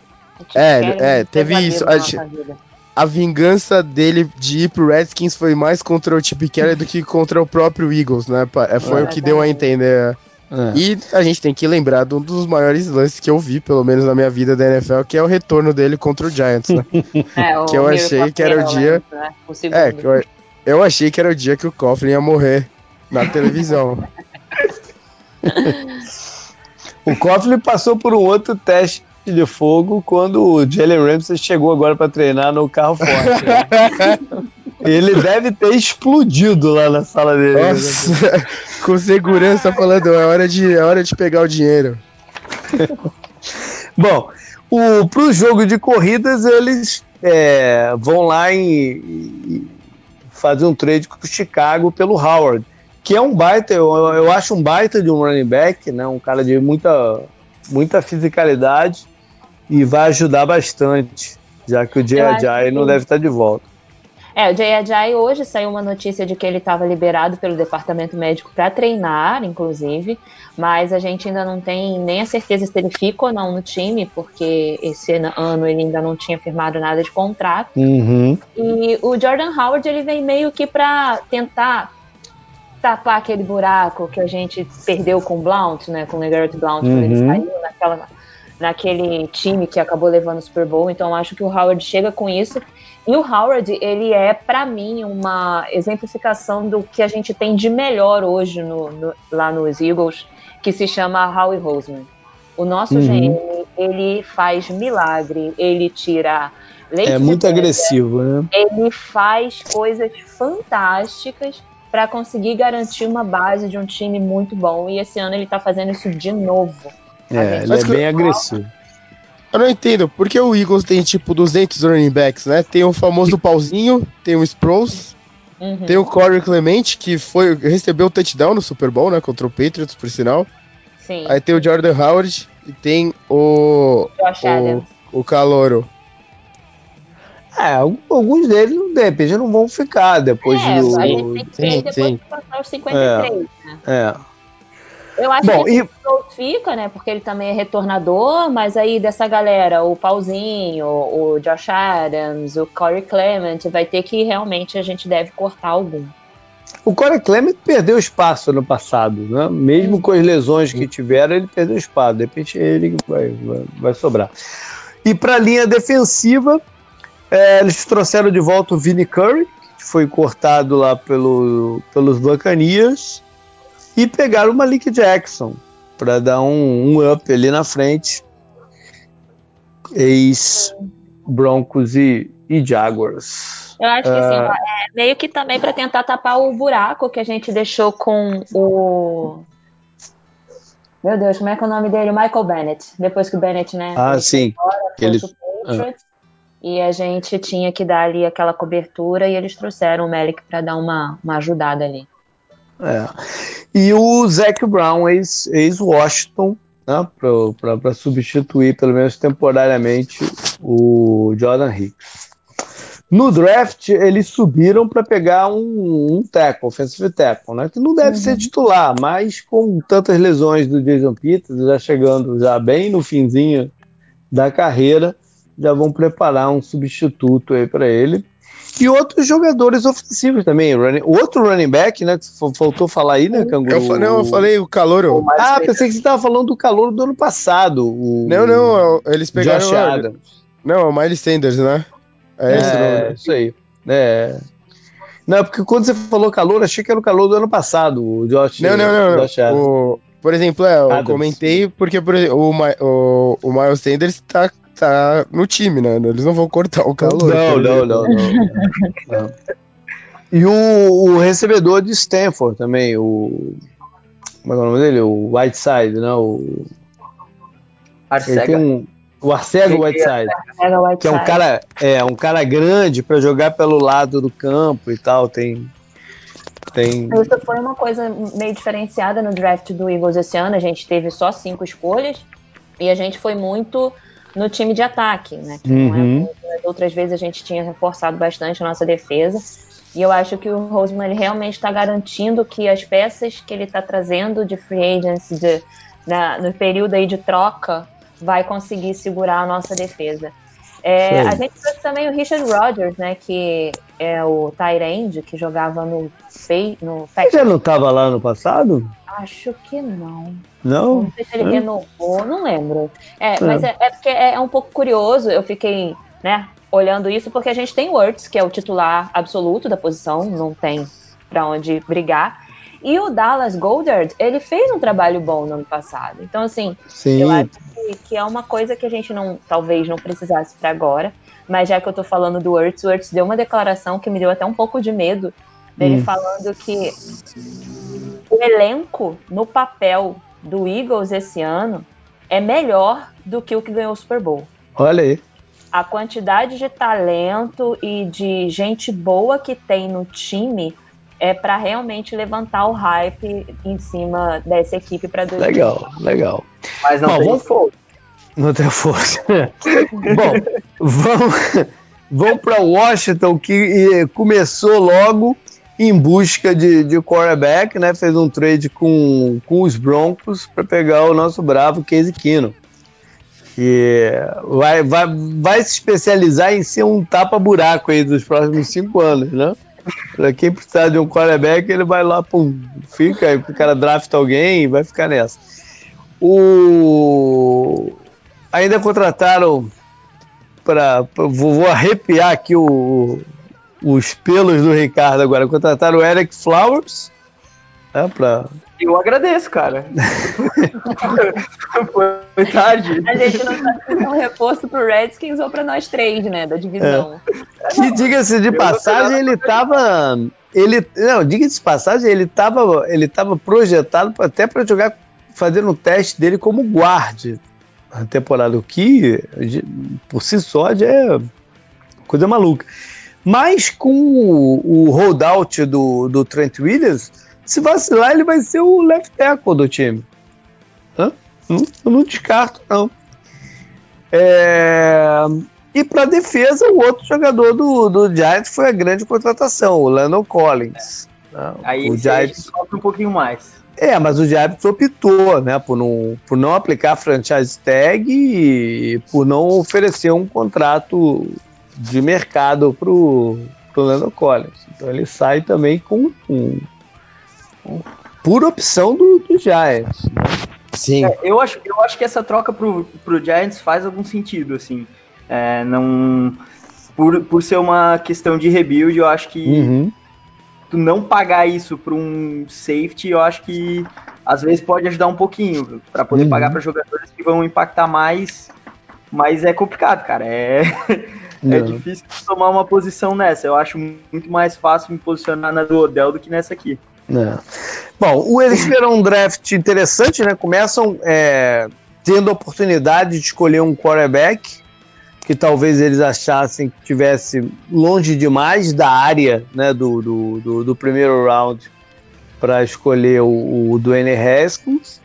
É, é, teve isso. A, a, vingança dele de ir pro Redskins foi mais contra o Chip Kelly do que contra o próprio Eagles, né? É, foi é, o que deu a entender. É. E a gente tem que lembrar de um dos maiores lances que eu vi, pelo menos na minha vida da NFL, que é o retorno dele contra o Giants, né? É, que eu achei que era o dia. Né? O é, que eu, eu achei que era o dia que o Coughlin ia morrer na televisão. o Coughlin passou por um outro teste de fogo quando o Jalen Ramsey chegou agora para treinar no carro forte. Né? Ele deve ter explodido lá na sala dele. Nossa, com segurança falando, é hora de, é hora de pegar o dinheiro. Bom, para o jogo de corridas, eles é, vão lá e, fazer um trade com o Chicago pelo Howard, que é um baita, eu, eu acho um baita de um running back, né, um cara de muita, muita fisicalidade e vai ajudar bastante, já que o Ajay não deve estar de volta. É, o Ajay hoje saiu uma notícia de que ele estava liberado pelo departamento médico para treinar, inclusive, mas a gente ainda não tem nem a certeza se ele fica ou não no time, porque esse ano ele ainda não tinha firmado nada de contrato. Uhum. E o Jordan Howard ele vem meio que para tentar tapar aquele buraco que a gente perdeu com o Blount, né, com o Legarrette Blount, uhum. quando ele uhum. saiu naquela naquele time que acabou levando o Super Bowl. Então acho que o Howard chega com isso. E o Howard, ele é, para mim, uma exemplificação do que a gente tem de melhor hoje no, no, lá nos Eagles, que se chama Howie Roseman. O nosso uhum. GM, ele faz milagre, ele tira leite É muito agressivo, né? Ele faz coisas fantásticas para conseguir garantir uma base de um time muito bom. E esse ano ele tá fazendo isso de novo. É, ele é bem eu, agressivo. Eu não entendo, porque o Eagles tem tipo 200 running backs, né? Tem o famoso pauzinho, tem o Sproles, uhum. tem o Corey Clemente, que foi recebeu o touchdown no Super Bowl, né? Contra o Patriots, por sinal. Sim. Aí tem o Jordan Howard e tem o. Josh o, Adams. o Calouro. É, alguns deles, de repente, não vão ficar depois é, do. A gente tem que sim, depois sim. de passar os 53, é, né? É. Eu acho Bom, que e... fica, né? Porque ele também é retornador, mas aí dessa galera, o Pauzinho, o Josh Adams, o Corey Clement, vai ter que realmente a gente deve cortar algum. O Corey Clement perdeu espaço no passado, né? Mesmo com as lesões que tiveram, ele perdeu espaço. De repente ele vai, vai, vai sobrar. E para a linha defensiva, é, eles trouxeram de volta o Vinnie Curry, que foi cortado lá pelo, pelos Buccaneers e pegaram o Malik Jackson para dar um, um, up ali na frente. Ex Broncos e, e Jaguars. Eu acho que uh, assim, é meio que também para tentar tapar o buraco que a gente deixou com o. Meu Deus, como é que é o nome dele? Michael Bennett. Depois que o Bennett, né? Ah, sim. Embora, Eles... Ah. E a gente tinha que dar ali aquela cobertura e eles trouxeram o Malik para dar uma, uma ajudada ali. É. E o Zac Brown, ex-Washington, né, para substituir, pelo menos temporariamente, o Jordan Hicks. No draft, eles subiram para pegar um, um tackle, offensive tackle, né, que não deve uhum. ser titular, mas com tantas lesões do Jason Peters, já chegando já bem no finzinho da carreira, já vão preparar um substituto aí para ele e outros jogadores ofensivos também. Running, outro running back, né? Faltou falar aí, né, Canguru? Eu, não, eu falei o calor. Ah, pensei que você estava falando do calor do ano passado. O, não, não, eles pegaram. Josh Adams. Não, é o Miles Sanders, né? É, esse é, isso aí. É. Não, porque quando você falou calor, achei que era o calor do ano passado, o Josh. Não, não, não. Josh o, por exemplo, é, eu Adams. comentei porque por exemplo, o, o, o Miles Sanders tá, tá no time, né? Eles não vão cortar o calor. Não, não, não, não, não. E o, o, recebedor de Stanford também, o. Como é o nome dele? O Whiteside, né? O. Arcega. Um, o Arcega Whiteside, Whiteside, que é um cara, é um cara grande para jogar pelo lado do campo e tal. Tem, tem. Isso foi uma coisa meio diferenciada no draft do Eagles esse ano. A gente teve só cinco escolhas e a gente foi muito no time de ataque, né? Que uhum. é, outras vezes a gente tinha reforçado bastante a nossa defesa. E eu acho que o Roseman realmente está garantindo que as peças que ele está trazendo de free agents, de, na, no período aí de troca, vai conseguir segurar a nossa defesa. É, a gente trouxe também o Richard Rodgers, né, que é o Tyrande, que jogava no Fei, no Ele já não estava lá no passado? Acho que não. Não? Não sei se ele é. renovou, não lembro. É, é. mas é, é porque é, é, um pouco curioso, eu fiquei, né, olhando isso, porque a gente tem o Words, que é o titular absoluto da posição, não tem para onde brigar. E o Dallas Goldard, ele fez um trabalho bom no ano passado. Então, assim, Sim. eu acho que, que, é uma coisa que a gente não, talvez não precisasse para agora. Mas já que eu tô falando do Ertz, o Ertz deu uma declaração que me deu até um pouco de medo dele hum. falando que o elenco no papel do Eagles esse ano é melhor do que o que ganhou o Super Bowl. Olha aí. A quantidade de talento e de gente boa que tem no time é para realmente levantar o hype em cima dessa equipe para Legal, legal. Mas não Bom, tem força. Não tem força. Bom, vamos, vamos para Washington, que começou logo em busca de, de quarterback, né? Fez um trade com, com os Broncos para pegar o nosso bravo Casey Kino. Que vai, vai, vai se especializar em ser um tapa-buraco aí dos próximos cinco anos, né? Pra quem precisar de um quarterback, ele vai lá, pum, fica, aí o cara drafta alguém e vai ficar nessa. O... Ainda contrataram para vou, vou, arrepiar aqui o, os pelos do Ricardo agora. Contrataram o Eric Flowers né, para eu agradeço, cara. Foi tarde. A gente não sabe se é um reforço pro Redskins ou pra nós três, né, da divisão. É. Que diga-se de passagem, ele tava. Ele, não, diga-se de passagem, ele tava, ele tava projetado até para jogar, fazendo um teste dele como guarde na temporada, o que por si só já é coisa maluca. Mas com o, o holdout do, do Trent Williams, se vacilar, ele vai ser o left tackle do time. Hã? Não, eu não descarto, não. É... E para defesa, o outro jogador do, do Giants foi a grande contratação, o Landon Collins. É. Aí o Giants sofre um pouquinho mais. É, mas o Giants optou, né, por não, por não aplicar a franchise tag e por não oferecer um contrato de mercado pro, pro Landon Collins. Então ele sai também com um, pura opção do, do Giants. Sim. É, eu, acho, eu acho que essa troca pro, pro Giants faz algum sentido, assim. É, não. Por, por ser uma questão de rebuild, eu acho que uhum. tu não pagar isso para um safety, eu acho que às vezes pode ajudar um pouquinho para poder uhum. pagar para jogadores que vão impactar mais, mas é complicado, cara. É, é difícil tomar uma posição nessa. Eu acho muito mais fácil me posicionar na do Odell do que nessa aqui. É. Bom, eles tiveram um draft interessante, né? Começam é, tendo a oportunidade de escolher um quarterback que talvez eles achassem que tivesse longe demais da área né, do, do, do, do primeiro round para escolher o, o Dwayne Haskins.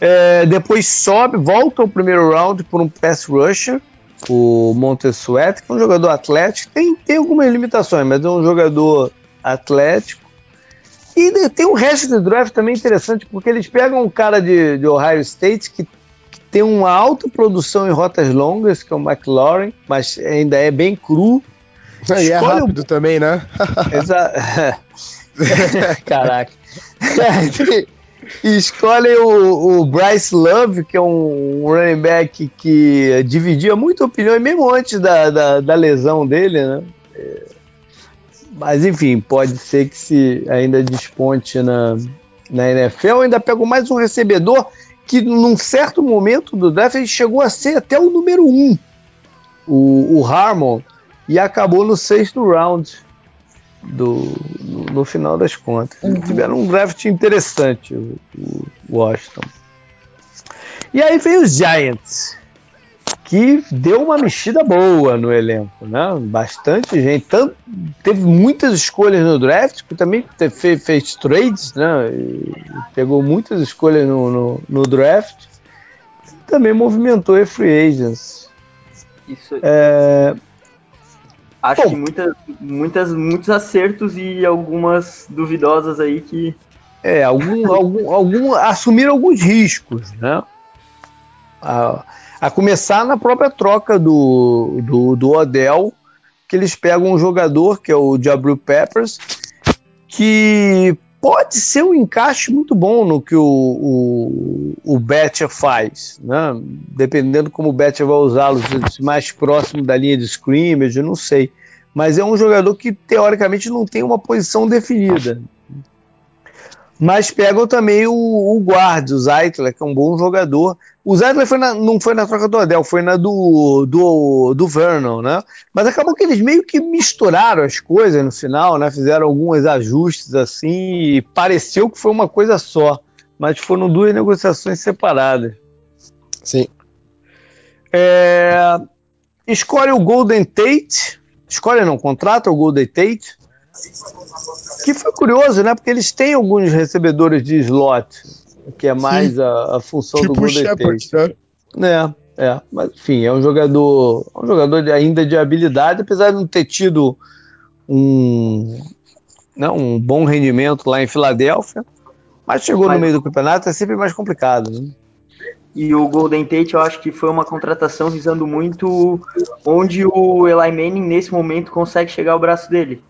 É, depois sobe, volta ao primeiro round por um pass rusher, o Montesuet, que é um jogador atlético, tem, tem algumas limitações, mas é um jogador atlético. E tem um resto do draft também interessante, porque eles pegam um cara de, de Ohio State que, que, tem uma alta produção em rotas longas, que é o McLaurin, mas ainda é bem cru. E é rápido também, né? Exato. Caraca. escolhem o, o, Bryce Love, que é um running back que dividia muita opinião, mesmo antes da, da, da lesão dele, né? Mas enfim, pode ser que se ainda desponte na, na NFL, ainda pegou mais um recebedor que num certo momento do draft ele chegou a ser até o número um, o, o Harmon, e acabou no sexto round do, no, no final das contas. Uhum. Tiveram um draft interessante, o, o Washington. E aí veio os Giants que deu uma mexida boa no elenco, né? Bastante gente. Tanto, teve muitas escolhas no draft, que também fez, fez trades, né? E pegou muitas escolhas no, no, no draft. E também movimentou a free agents. Isso. É... Acho Bom, que muitas, muitas, muitos acertos e algumas duvidosas aí que. É, algum, algum, algum, assumiram alguns riscos, né? Ah, a começar na própria troca do, do, do Odell, que eles pegam um jogador, que é o Diablo Peppers, que pode ser um encaixe muito bom no que o, o, o Betcher faz, né? dependendo como o Betcher vai usá-lo, mais próximo da linha de scrimmage, eu não sei. Mas é um jogador que teoricamente não tem uma posição definida. Mas pegam também o, o guarda, o Zeitler, que é um bom jogador. O Zeitler foi na, não foi na troca do Odell, foi na do, do, do Vernon, né? Mas acabou que eles meio que misturaram as coisas no final, né? Fizeram alguns ajustes assim e pareceu que foi uma coisa só. Mas foram duas negociações separadas. Sim. É, escolhe o Golden Tate. Escolhe não, contrata o Golden Tate que foi curioso, né? Porque eles têm alguns recebedores de slot, que é mais a, a, função tipo do Golden Shepard, Tate. Né? É, é, mas enfim, é um jogador, um jogador de, ainda de habilidade, apesar de não ter tido um, não, né, um bom rendimento lá em Filadélfia, mas chegou mas, no meio do campeonato, é sempre mais complicado. Né? E o Golden Tate, eu acho que foi uma contratação visando muito onde o Eli Manning, nesse momento, consegue chegar ao braço dele.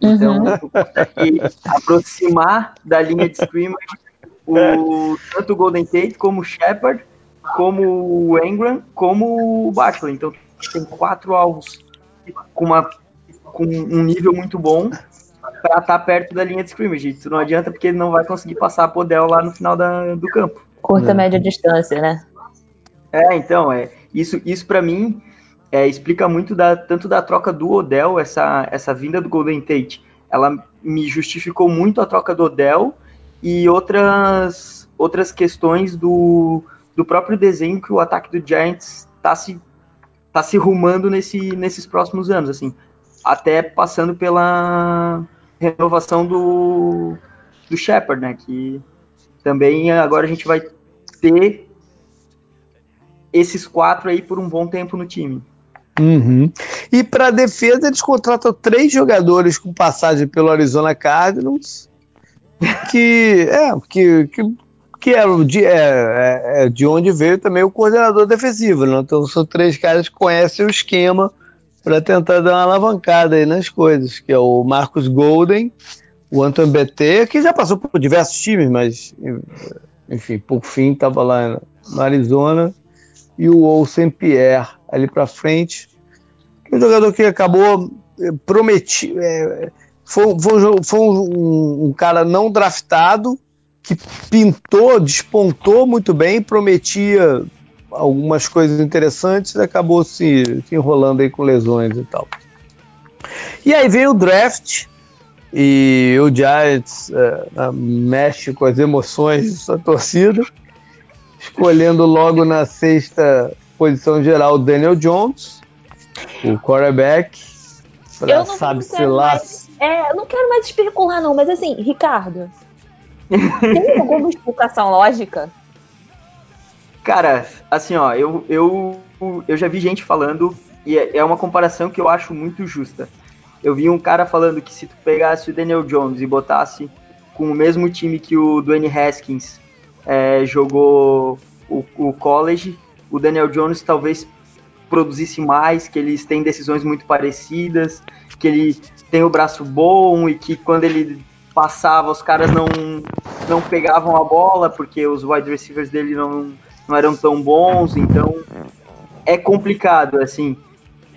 Então, uhum. tu consegue aproximar da linha de scrimmage o, tanto o Golden Tate como o Shepard, como o Engram, como o Barkley. Então, tem quatro alvos com, uma, com um nível muito bom para estar tá perto da linha de scrimmage. Isso não adianta porque ele não vai conseguir passar a Podel lá no final da, do campo. Curta, é. média distância, né? É, então, é. Isso, isso para mim é, explica muito da, tanto da troca do Odell, essa, essa vinda do Golden Tate. Ela me justificou muito a troca do Odell e outras, outras questões do, do próprio desenho que o ataque do Giants está se, tá se rumando nesse, nesses próximos anos, assim, até passando pela renovação do, do Shepard, né, que também agora a gente vai ter esses quatro aí por um bom tempo no time. Uhum. E para defesa, eles contratam três jogadores com passagem pelo Arizona Cardinals, que é que, que, que é, de, é, é, é de onde veio também o coordenador defensivo. Né? Então são três caras que conhecem o esquema para tentar dar uma alavancada aí nas coisas, que é o Marcos Golden, o Anton BT, que já passou por diversos times, mas enfim, por fim estava lá no Arizona, e o Olsen Pierre ali para frente. Um jogador que acabou eh, prometi, é, foi, foi, foi um, um, cara não draftado que pintou, despontou muito bem, prometia algumas coisas interessantes e acabou se, se enrolando aí com lesões e tal. E aí vem o draft e o Giants é, mexe com as emoções da torcida, escolhendo logo na sexta posição geral o Daniel Jones, o quarterback. Pra sabe-se lá. Mais, é, eu não quero mais especular, não, mas assim, Ricardo, tem alguma explicação lógica? Cara, assim, ó, eu, eu, eu já vi gente falando, e é, é uma comparação que eu acho muito justa. Eu vi um cara falando que se tu pegasse o Daniel Jones e botasse com o mesmo time que o Dwayne Haskins é, jogou o, o college, o Daniel Jones talvez produzisse mais, que eles têm decisões muito parecidas, que ele tem o braço bom e que quando ele passava, os caras não, não pegavam a bola porque os wide receivers dele não, não eram tão bons, então é complicado, assim.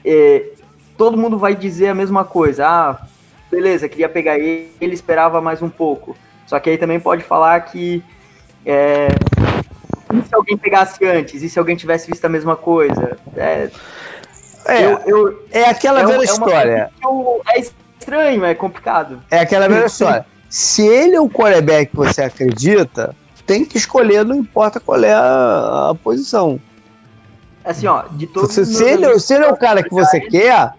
É, todo mundo vai dizer a mesma coisa. Ah, beleza, queria pegar ele, ele esperava mais um pouco. Só que aí também pode falar que é, e se alguém pegasse antes? E se alguém tivesse visto a mesma coisa? É, é, eu, eu, é aquela é velha história. é estranho, é complicado. É aquela velha história. Se ele é o quarterback que você acredita, tem que escolher, não importa qual é a, a posição. Assim, ó, de todos se, se, ele, se ele é o cara que você quer,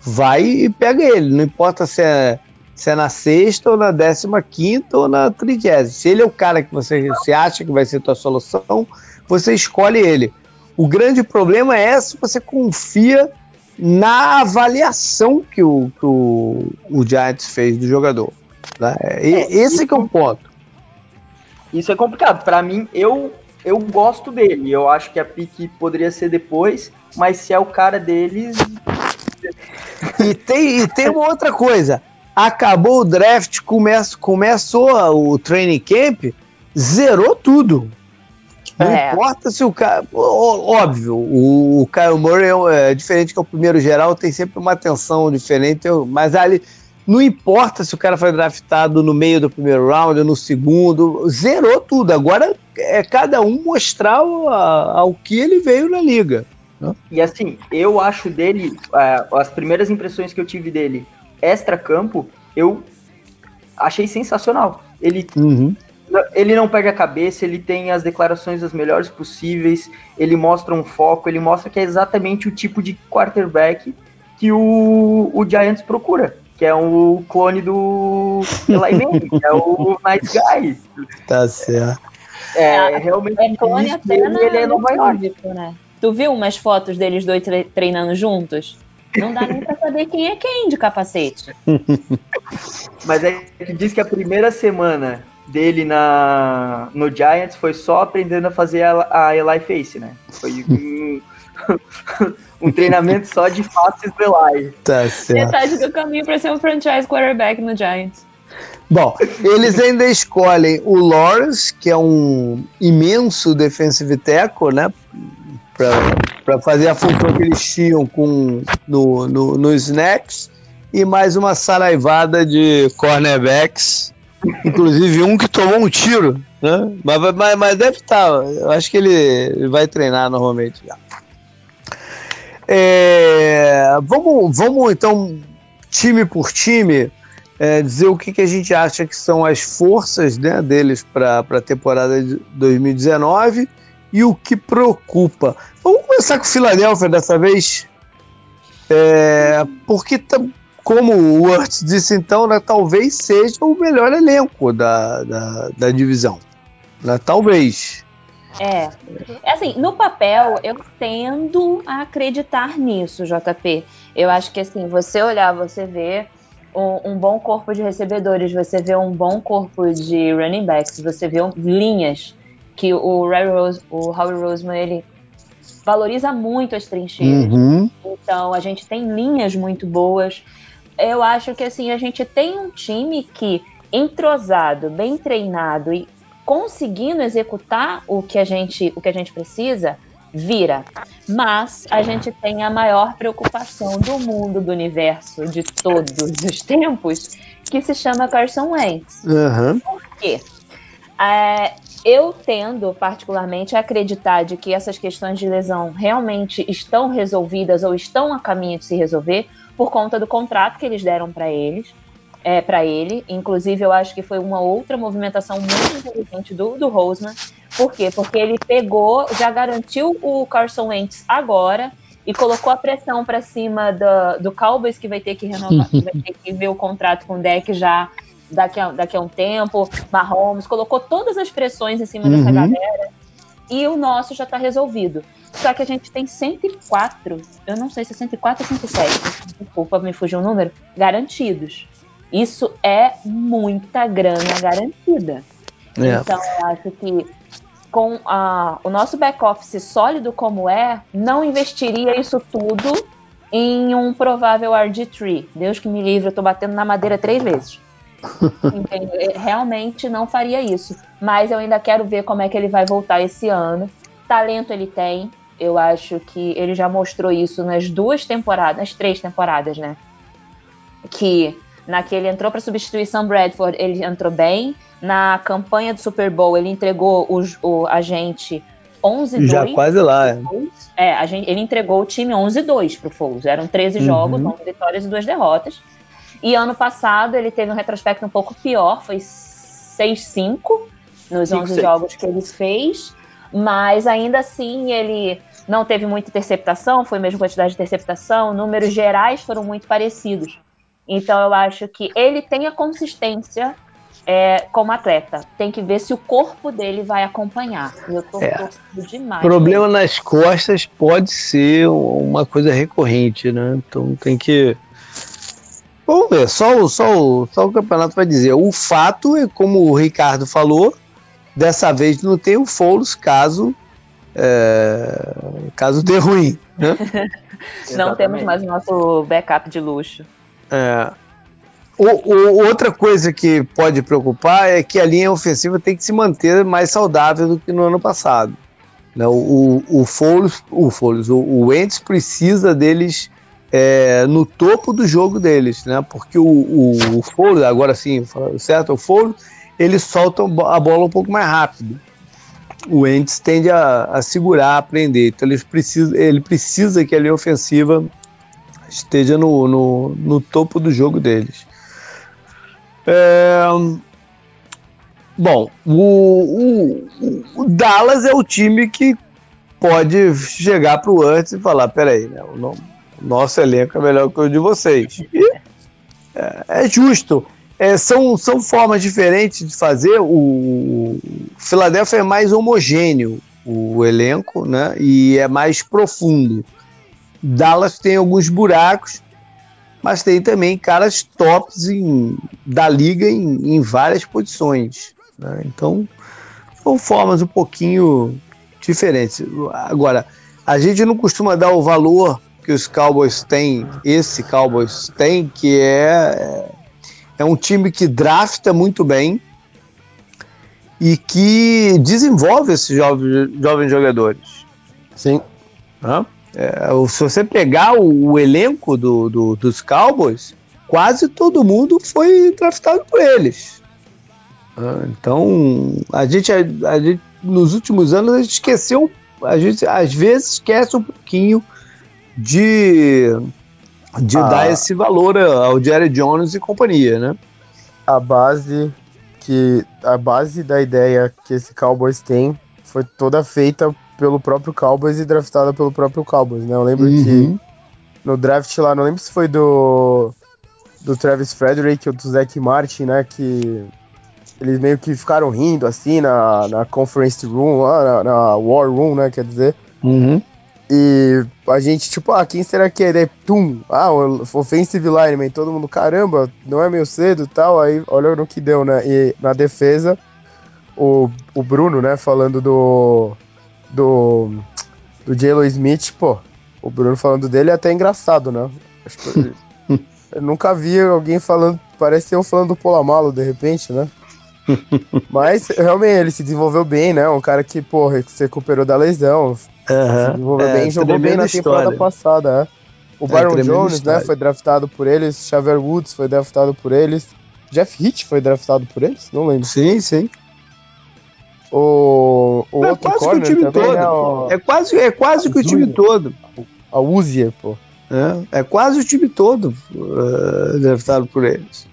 vai e pega ele. Não importa se é, se é na sexta ou na décima quinta ou na trigésima. Se ele é o cara que você, você acha que vai ser a tua solução, você escolhe ele. O grande problema é se você confia na avaliação que o, que o, o Giants fez do jogador. Né? E, é, esse isso, que é o ponto. Isso é complicado. Para mim, eu eu gosto dele. Eu acho que a pique poderia ser depois, mas se é o cara deles. E tem, e tem uma outra coisa. Acabou o draft, come, começou o training camp, zerou tudo. Não é. importa se o cara. Óbvio, o, o Kyle Murray é, é, diferente que o primeiro geral, tem sempre uma atenção diferente, mas ali. Não importa se o cara foi draftado no meio do primeiro round ou no segundo, zerou tudo. Agora é cada um mostrar o, a, ao que ele veio na liga. Né? E assim, eu acho dele, uh, as primeiras impressões que eu tive dele extra-campo, eu achei sensacional. Ele uhum ele não perde a cabeça, ele tem as declarações as melhores possíveis, ele mostra um foco, ele mostra que é exatamente o tipo de quarterback que o, o Giants procura, que é o clone do Eli Manning, que é o nice guy. Tá certo. É, é realmente é clone até ele, ele é Nova York. Né? Tu viu umas fotos deles dois treinando juntos? Não dá nem pra saber quem é quem de capacete. Mas é que diz que a primeira semana dele na, no Giants foi só aprendendo a fazer a, a Eli Face, né? Foi um, um treinamento só de faces do Eli. Tá certo. Metade do caminho para ser um franchise quarterback no Giants. Bom, eles ainda escolhem o Lawrence, que é um imenso defensive tackle, né? Para fazer a função que eles tinham com, no, no, no Snacks. E mais uma saraivada de cornerbacks Inclusive um que tomou um tiro, né? Mas, mas, mas deve estar. Tá, eu acho que ele vai treinar normalmente já. É, vamos, vamos então, time por time, é, dizer o que, que a gente acha que são as forças né, deles para a temporada de 2019 e o que preocupa. Vamos começar com o Philadelphia dessa vez, é, porque como o Wurtz disse então, né, talvez seja o melhor elenco da, da, da divisão. Né, talvez. É. Assim, no papel, eu tendo a acreditar nisso, JP. Eu acho que assim, você olhar, você vê um, um, bom corpo de recebedores, você vê um bom corpo de running backs, você vê um, linhas que o, Ray Rose, o Howie Roseman ele valoriza muito as trincheiras. Uhum. Então a gente tem linhas muito boas eu acho que assim, a gente tem um time que, entrosado, bem treinado e conseguindo executar o que a gente, o que a gente precisa, vira. Mas a gente tem a maior preocupação do mundo, do universo, de todos os tempos, que se chama Carson Wentz. Uhum. Por quê? É, eu tendo particularmente a acreditar de que essas questões de lesão realmente estão resolvidas ou estão a caminho de se resolver por conta do contrato que eles deram para eles, é, para ele. Inclusive, eu acho que foi uma outra movimentação muito inteligente do, do Roseman. Por quê? Porque ele pegou, já garantiu o Carson Wentz agora e colocou a pressão para cima do, do Cowboys, que vai ter que renovar, vai ter que ver o contrato com o deck já daqui a, daqui a um tempo, Mahomes, colocou todas as pressões em cima uhum. dessa galera e o nosso já está resolvido. Só que a gente tem 104, eu não sei se é 104 ou 107, desculpa, me fugiu o número, garantidos. Isso é muita grana garantida. É. Então, eu acho que com a, o nosso back-office sólido como é, não investiria isso tudo em um provável RG3. Deus que me livre, eu tô batendo na madeira três vezes. Realmente não faria isso. Mas eu ainda quero ver como é que ele vai voltar esse ano. Talento ele tem. Eu acho que ele já mostrou isso nas duas temporadas, nas três temporadas, né? Que naquele entrou para substituição Bradford, ele entrou bem. Na campanha do Super Bowl, ele entregou o, o a gente 11-2. Já quase lá. É, é a gente, ele entregou o time 11-2 pro Foles. Eram 13 uhum. jogos, 11 vitórias e 2 derrotas. E ano passado ele teve um retrospecto um pouco pior, foi 6-5 nos 11 6. jogos que ele fez. Mas ainda assim ele não teve muita interceptação, foi a mesma quantidade de interceptação, números gerais foram muito parecidos. Então eu acho que ele tem a consistência é, como atleta. Tem que ver se o corpo dele vai acompanhar. Eu tô é. demais. Problema nas costas pode ser uma coisa recorrente, né? Então tem que. Vamos ver, só, só, só o campeonato vai dizer. O fato é, como o Ricardo falou, dessa vez não tem o Foulos caso é, caso dê ruim. Né? não temos mais o nosso backup de luxo. É, o, o, outra coisa que pode preocupar é que a linha ofensiva tem que se manter mais saudável do que no ano passado. Né? O, o, o Foles, o, Foles, o, o Wentz precisa deles é, no topo do jogo deles, né? Porque o, o, o agora sim, certo? O Foles, ele solta a bola um pouco mais rápido. O Wentz tende a, a segurar, a prender. Então ele precisa, ele precisa que a linha ofensiva esteja no, no, no topo do jogo deles. É... Bom, o, o, o, Dallas é o time que pode chegar para o Antes e falar: peraí, né, o, nosso elenco é melhor que o de vocês. E é, é justo. É, são, são formas diferentes de fazer. O Philadelphia é mais homogêneo, o elenco, né? E é mais profundo. Dallas tem alguns buracos, mas tem também caras tops em, da liga em, em várias posições. Né? Então, são formas um pouquinho diferentes. Agora, a gente não costuma dar o valor que os Cowboys têm, esse Cowboys tem, que é, é um time que drafta muito bem e que desenvolve esses jovens, jovens jogadores. Sim. Hã? É, se você pegar o, o elenco do, do, dos Cowboys, quase todo mundo foi draftado por eles. Então, a gente, a, a gente, nos últimos anos, a gente esqueceu, a gente às vezes esquece um pouquinho de, de ah. dar esse valor ao Jerry Jones e companhia, né? A base que a base da ideia que esse Cowboys tem foi toda feita pelo próprio Cowboys e draftada pelo próprio Cowboys, né? Eu lembro uhum. que no draft lá, não lembro se foi do do Travis Frederick ou do Zach Martin, né? Que eles meio que ficaram rindo assim na, na conference room, lá, na, na war room, né? Quer dizer. Uhum. E a gente, tipo, ah, quem será que é? Daí, tum, ah, o offensive lineman, todo mundo, caramba, não é meio cedo e tal. Aí, olha no que deu, né? E na defesa, o, o Bruno, né, falando do, do, do J.Lo Smith, pô, o Bruno falando dele é até engraçado, né? Acho que eu nunca vi alguém falando, parece eu falando do Polamalo de repente, né? Mas realmente ele se desenvolveu bem, né? Um cara que, pô, se recuperou da lesão, uhum. se desenvolveu é, bem, jogou bem na história. temporada passada, é. O é, Byron Jones, né, história. né, foi draftado por eles, Xavier Woods foi draftado por eles, Jeff Hitch foi draftado por eles? Não lembro. Sim, sim. O, o é outro quase que o time também, todo. Né, o... É quase, é quase que o time todo. A Uzia, pô. É, é quase o time todo uh, draftado por eles.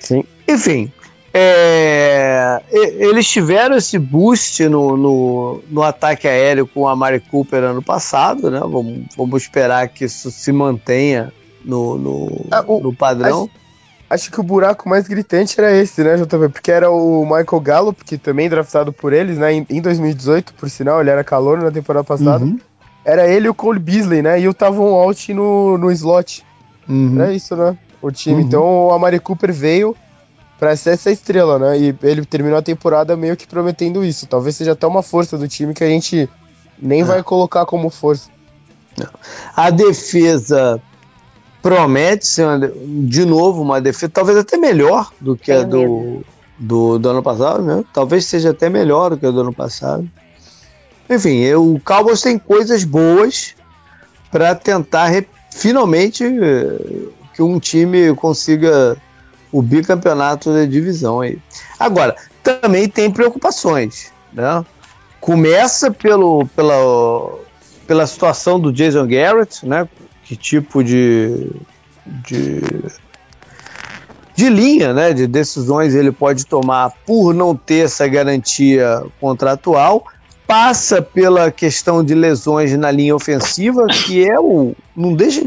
Sim. Enfim, é, eles tiveram esse boost no, no, no, ataque aéreo com a Mari Cooper ano passado, né? Vamos, vamos esperar que isso se mantenha no, no, ah, o, no padrão. Acho, Acho que o buraco mais gritante era esse, né, JP? Porque era o Michael Gallup, que também draftado por eles, né, em, 2018, por sinal, ele era calor na temporada passada. Uhum. Era ele e o Cole Beasley, né, e o Tavon Alt no, no slot. Uhum. Era isso, né, o time. Uhum. Então, o Amari Cooper veio para ser essa estrela, né, e ele terminou a temporada meio que prometendo isso. Talvez seja até uma força do time que a gente nem é. vai colocar como força. A defesa promete ser, uma, de novo, uma defesa talvez até melhor do que Tenho a do, do, do, ano passado, né? Talvez seja até melhor do que a do ano passado. Enfim, o Cowboys tem coisas boas para tentar finalmente que um time consiga o bicampeonato da divisão aí. Agora, também tem preocupações, né? Começa pelo, pela, pela situação do Jason Garrett, né? Que tipo de, de, de linha, né? De decisões ele pode tomar por não ter essa garantia contratual. Passa pela questão de lesões na linha ofensiva, que é o não deixa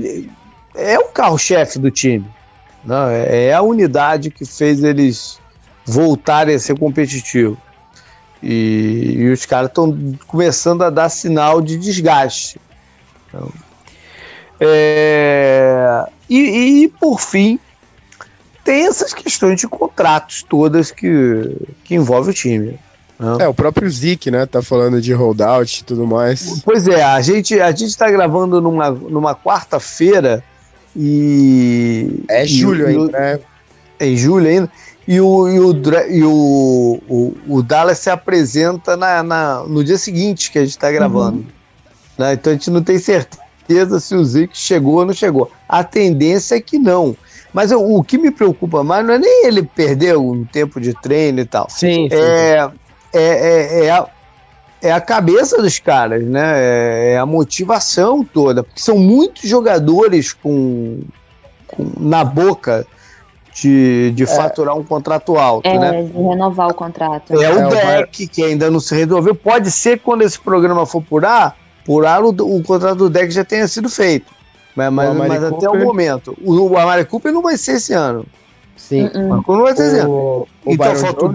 é o carro-chefe do time. Não, é, é a unidade que fez eles voltarem a ser competitivos. E, e os caras estão começando a dar sinal de desgaste. Então, é, e, e, por fim, tem essas questões de contratos todas que, que envolvem o time. Né? É, o próprio Zik, né? Tá falando de holdout e tudo mais. Pois é, a gente, a gente tá gravando numa, numa quarta-feira e. É julho e, ainda, né? É em julho ainda. E o, e o, e o, o, o Dallas se apresenta na, na, no dia seguinte que a gente está gravando. Uhum. Né? Então a gente não tem certeza se o Zeke chegou ou não chegou. A tendência é que não. Mas o, o que me preocupa mais não é nem ele perder um tempo de treino e tal. Sim. sim. É, é, é, é, a, é a cabeça dos caras, né? É, é a motivação toda. Porque são muitos jogadores com, com na boca de, de é. faturar um contrato alto, é, né? de renovar o contrato. É, o é, deck que ainda não se resolveu. Pode ser que quando esse programa for por ar, por ar o, o contrato do deck já tenha sido feito. Mas, mas, mas até o momento. O, o Amari Cooper não vai ser esse ano. Sim. Uh -uh. Não vai ser esse ano. O então, falta,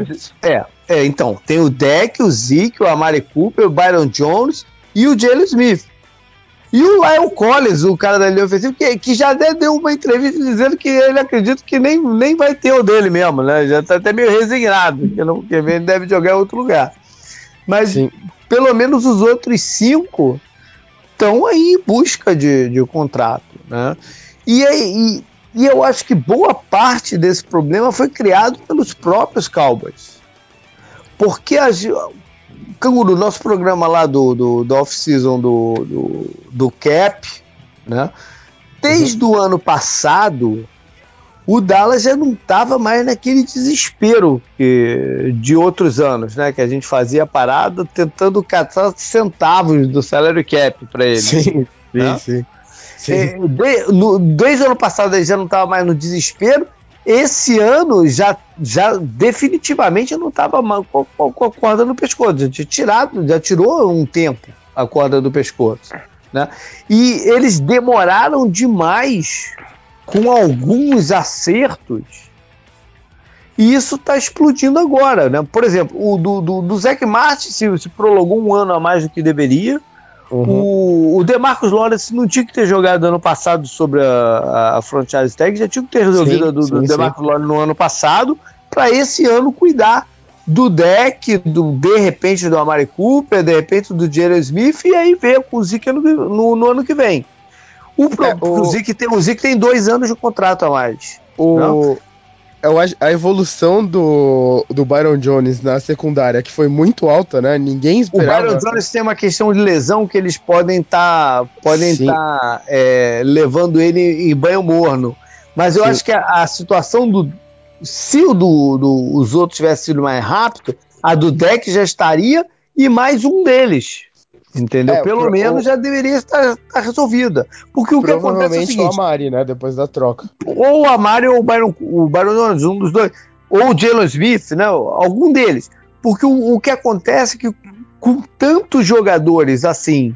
é, é, então, tem o deck, o Zeke, o Amari Cooper, o Byron Jones e o Jalen Smith. E o Lyle Collins, o cara da linha ofensiva, que, que já deu uma entrevista dizendo que ele acredita que nem, nem vai ter o dele mesmo, né? Já tá até meio resignado, que, não, que ele deve jogar em outro lugar. Mas Sim. pelo menos os outros cinco estão aí em busca de, de contrato, né? E, e, e eu acho que boa parte desse problema foi criado pelos próprios Cowboys. Porque as, Canguru, nosso programa lá do, do, do off-season do, do, do, Cap, né? Desde uhum. o ano passado, o Dallas já não estava mais naquele desespero que, de outros anos, né? Que a gente fazia parada tentando catar centavos do salary cap para ele. Sim, né? sim, sim. É, de, no, desde o ano passado ele já não estava mais no desespero esse ano já, já definitivamente não estava com, com, a corda no pescoço. Já, tinha tirado, já tirou um tempo a corda do pescoço. Né? E eles demoraram demais com alguns acertos. E isso está explodindo agora. Né? Por exemplo, o do, do, do Zac Martin se, se prolongou um ano a mais do que deveria. Uhum. O, o Demarcus Lawrence não tinha que ter jogado ano passado sobre a, a franchise tag, já tinha que ter resolvido sim, a do, sim, do Demarcus Lawrence no ano passado, para esse ano cuidar do deck, do, de repente do Amari Cooper, de repente do Jerry Smith, e aí ver com o Zeke no, no, no ano que vem. O, é, o... o, Zeke tem, o Zeke tem dois anos de contrato a mais. O, acho a evolução do, do Byron Jones na secundária, que foi muito alta, né? Ninguém esperava. O Byron Jones tem uma questão de lesão que eles podem estar tá, podem tá, é, levando ele em banho morno. Mas eu Sim. acho que a, a, situação do. Se o do, do, os outros tivesse sido mais rápido, a do deck já estaria e mais um deles. Entendeu? É, Pelo pro, menos já deveria estar, estar, resolvida. Porque o que acontece é o seguinte... o Amari, né? Depois da troca. Ou o Amari ou o Byron, o Byron Jones, um dos dois. Ou o Jalen Smith, né? Algum deles. Porque o, o que acontece é que com tantos jogadores assim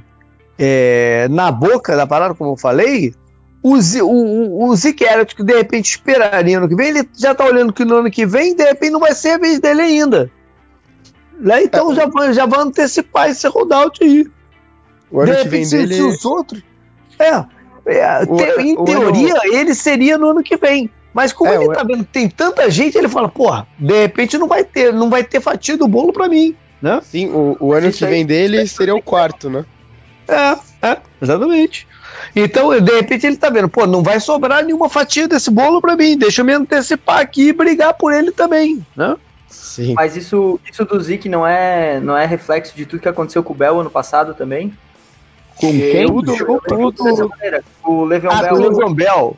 é, na boca da parada, como eu falei, o, o, o Zeke Elliott, que de repente esperaria no que vem, ele já tá olhando que no ano que vem, de repente não vai ser a vez dele ainda. Né? Então é. já, vai, já vai antecipar esse rollout aí. O ano que vem dele... os outros. É. é o, te, em teoria, ano... ele seria no ano que vem. Mas como é, ele tá vendo que tem tanta gente, ele fala, porra, de repente não vai ter, não vai ter fatia do bolo para mim, né? Sim, o, o ano que vem dele seria o quarto, né? É, É, exatamente. Então, de repente, ele tá vendo, pô, não vai sobrar nenhuma fatia desse bolo para mim, deixa eu me antecipar aqui e brigar por ele também, né? Sim. Mas isso, isso do Zik não é, não é reflexo de tudo que aconteceu com o Bell ano passado também? Com quem? Tudo, tudo, tudo. O Le'Veon ah, Bell. O Le'Veon Bell.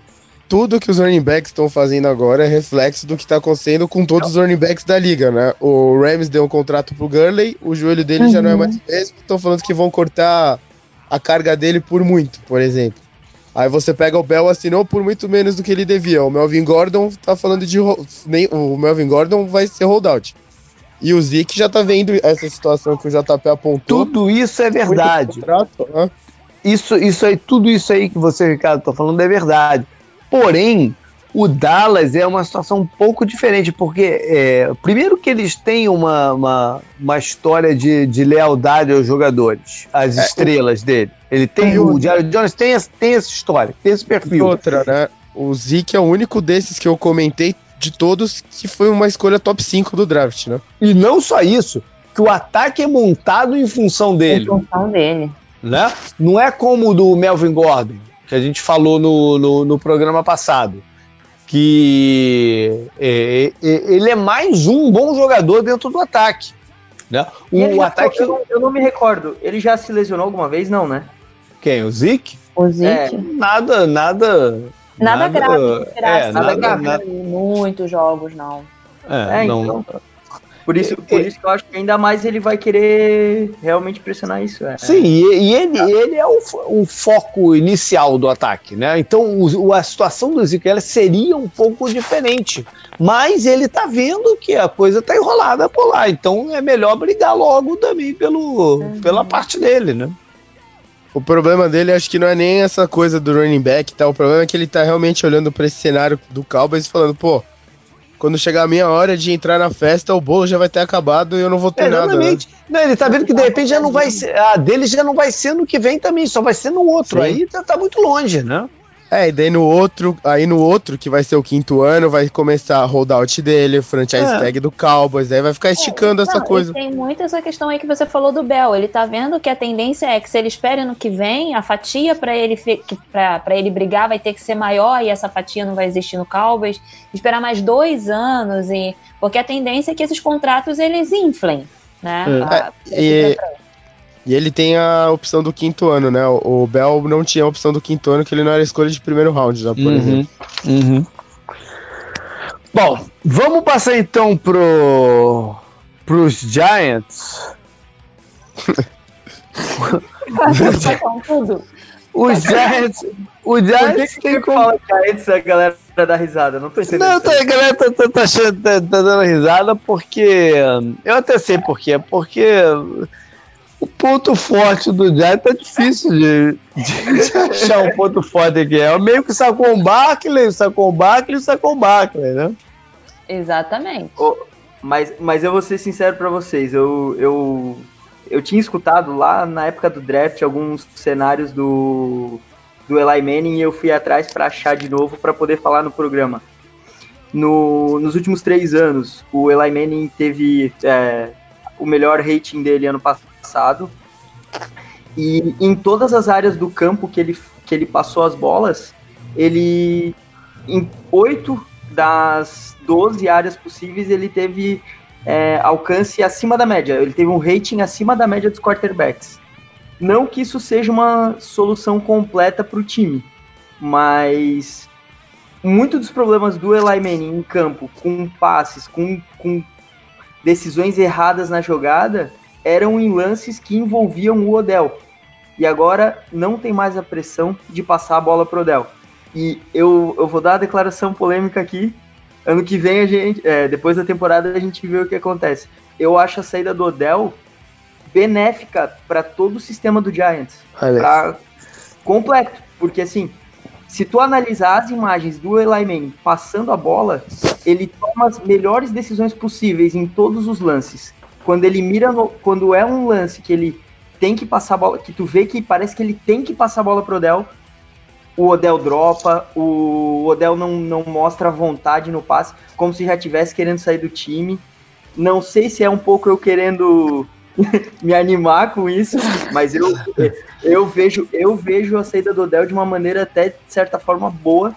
Tudo que os running backs estão fazendo agora é reflexo do que está acontecendo com todos não. os running backs da liga, né? O Rams deu um contrato pro Gurley, o joelho dele uhum. já não é mais o mesmo, estão falando que vão cortar a carga dele por muito, por exemplo. Aí você pega o Bell, assinou por muito menos do que ele devia. O Melvin Gordon tá falando de. Nem, o Melvin Gordon vai ser holdout. E o Zeke já tá vendo essa situação que o JP apontou. Tudo isso é verdade. Contrato, né? Isso, isso aí, tudo isso aí que você, Ricardo, tá falando é verdade. Porém, o Dallas é uma situação um pouco diferente, porque, é, primeiro, que eles têm uma, uma, uma história de, de, lealdade aos jogadores, às é, estrelas o... dele. Ele tem, o Jared Jones tem, tem essa história, tem esse perfil. E outra, né? O Zeke é o único desses que eu comentei de todos que foi uma escolha top 5 do draft, né? E não só isso, que o ataque é montado em função dele. Em função dele. Né? Não é como o do Melvin Gordon, que a gente falou no, no, no programa passado que é, é, ele é mais um bom jogador dentro do ataque. Né? O ataque. Eu não, eu não, me recordo. Ele já se lesionou alguma vez, não, né? Quem? O Zeke? O Zeke? É. Nada, nada. Nada, nada grave. É, nada, grave. Nada... Muitos jogos, não. É, não. Então, por isso, por isso que eu acho que ainda mais ele vai querer realmente pressionar isso. É. Sim, e, e ele, ele é o, o, foco inicial do ataque, né? Então o, a situação do Ezequiel seria um pouco diferente. Mas ele tá vendo que a coisa tá enrolada por lá. Então é melhor brigar logo também pelo, uhum. pela parte dele, né? O problema dele acho que não é nem essa coisa do running back, tá? O problema é que ele tá realmente olhando para esse cenário do Cowboys e falando, pô, quando chegar a minha hora de entrar na festa, o bolo já vai ter acabado e eu não vou ter é, nada. Né? Não, ele tá vendo que de repente já não vai ser. A dele já não vai ser no que vem também, só vai ser no outro. Sim. Aí tá, tá muito longe, né? É, e daí no outro, aí no outro, que vai ser o quinto ano, vai começar a holdout dele, o franchise é. tag do Cowboys, aí vai ficar esticando é, essa coisa. Tem muito essa questão aí que você falou do Bell. Ele tá vendo que a tendência é que se ele espere no que vem, a fatia para ele para ele brigar vai ter que ser maior e essa fatia não vai existir no Cowboys. Esperar mais dois anos e porque a tendência é que esses contratos eles inflem, né? É. A, a, e, e ele tem a opção do quinto ano, né? O, Bell não tinha a opção do quinto ano, que ele não era escolha de primeiro round, já, por uhum, exemplo. Uhum. Bom, vamos passar então pro pros Giants. Os Giants. O Giants que tem como. Fala Giants, a galera dá risada, não entendendo. Não, tá, a galera tá, tá, tá, tá, tá dando risada porque. Eu até sei por quê. Porque o ponto forte do Giants tá difícil de, de, de achar um ponto forte aqui. É meio que sacou um Barkley, sacou um Barkley, sacou um Barkley, né? Exatamente. Oh, mas, mas eu vou ser sincero para vocês, eu, eu, eu tinha escutado lá na época do draft alguns cenários do, do Eli Manning e eu fui atrás para achar de novo para poder falar no programa. No, nos últimos três anos, o Eli Manning teve é, o melhor rating dele ano passado passado. E em todas as áreas do campo que ele, que ele passou as bolas, ele em oito das 12 áreas possíveis ele teve é, alcance acima da média. Ele teve um rating acima da média dos quarterbacks. Não que isso seja uma solução completa para o time, mas muitos dos problemas do Eli Manning em campo, com passes, com, com decisões erradas na jogada, eram em lances que envolviam o Odell. E agora não tem mais a pressão de passar a bola pro Odell. E eu, eu vou dar a declaração polêmica aqui. Ano que vem, a gente, é, depois da temporada, a gente vê o que acontece. Eu acho a saída do Odell benéfica para todo o sistema do Giants. Pra, completo. Porque assim, se tu analisar as imagens do Eli Manning passando a bola, ele toma as melhores decisões possíveis em todos os lances quando ele mira no, quando é um lance que ele tem que passar a bola, que tu vê que parece que ele tem que passar a bola pro Odell, o Odell dropa, o Odell não, não mostra vontade no passe, como se já tivesse querendo sair do time. Não sei se é um pouco eu querendo me animar com isso, mas eu, eu, vejo, eu vejo a saída do Odell de uma maneira até, de certa forma, boa,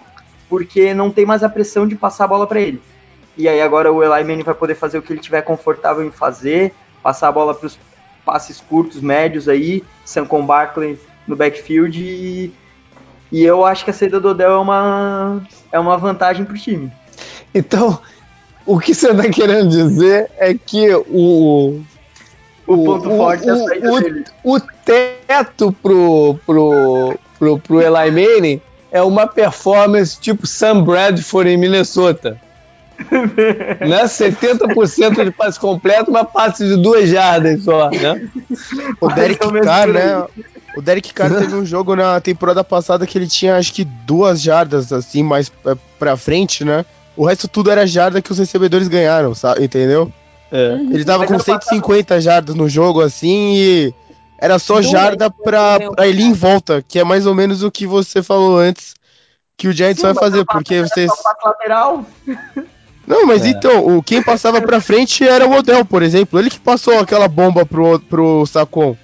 porque não tem mais a pressão de passar a bola para ele. E aí agora o Eli Manning vai poder fazer o que ele tiver confortável em fazer, passar a bola para os passes curtos, médios aí, Sancon Barkley no backfield e, e eu acho que a saída do Odell é uma, é uma vantagem para o time. Então, o que você está querendo dizer é que o, o ponto o, forte é a saída o, dele. O teto pro, pro, pro, pro Eli Manning é uma performance tipo Sam Bradford em Minnesota. né? 70% de passe completo, uma passe de duas jardas só, né? O Derek Carr, né? O Derek Carr teve um jogo na temporada passada que ele tinha acho que duas jardas assim mais pra frente, né? O resto tudo era jarda que os recebedores ganharam, sabe? Entendeu? É. Ele tava com 150 jardas no jogo, assim, e era só jarda pra, pra ele em volta, que é mais ou menos o que você falou antes que o Giants Sim, vai fazer, porque vocês. lateral. Não, mas é. então, o, quem passava pra frente era o Odell, por exemplo. Ele que passou aquela bomba pro, pro Sacon.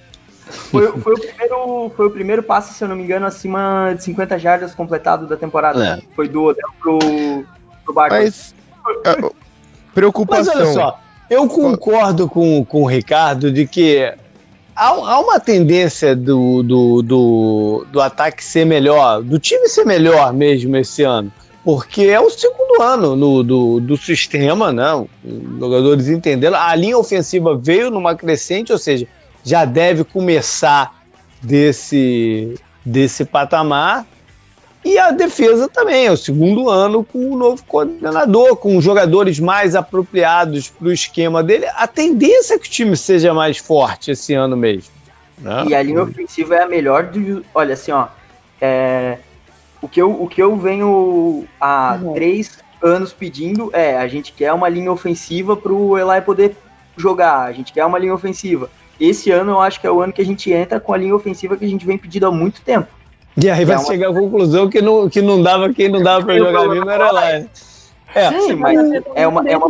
Foi, foi, o primeiro, foi o primeiro passe, se eu não me engano, acima de 50 jardas completado da temporada. É. Foi do Odell pro, pro Barclays. Mas, é, preocupação. Mas olha só, eu concordo com, com o Ricardo de que há, há uma tendência do, do, do, do ataque ser melhor, do time ser melhor mesmo esse ano porque é o segundo ano no, do, do sistema, né? Os jogadores entenderam. A linha ofensiva veio numa crescente, ou seja, já deve começar desse, desse patamar. E a defesa também, é o segundo ano com o novo coordenador, com jogadores mais apropriados para o esquema dele. A tendência é que o time seja mais forte esse ano mesmo. Né? E a linha ofensiva é a melhor do. Olha, assim, ó. É, o, que eu, o que eu venho há uhum. três anos pedindo é: a gente quer uma linha ofensiva para o Eli poder jogar, a gente quer uma linha ofensiva. Esse ano eu acho que é o ano que a gente entra com a linha ofensiva que a gente vem pedindo há muito tempo. E aí vai é uma... chegar à conclusão que não, que não dava, quem não dava para jogar mesmo era lá. É, Sim, mas é uma, é uma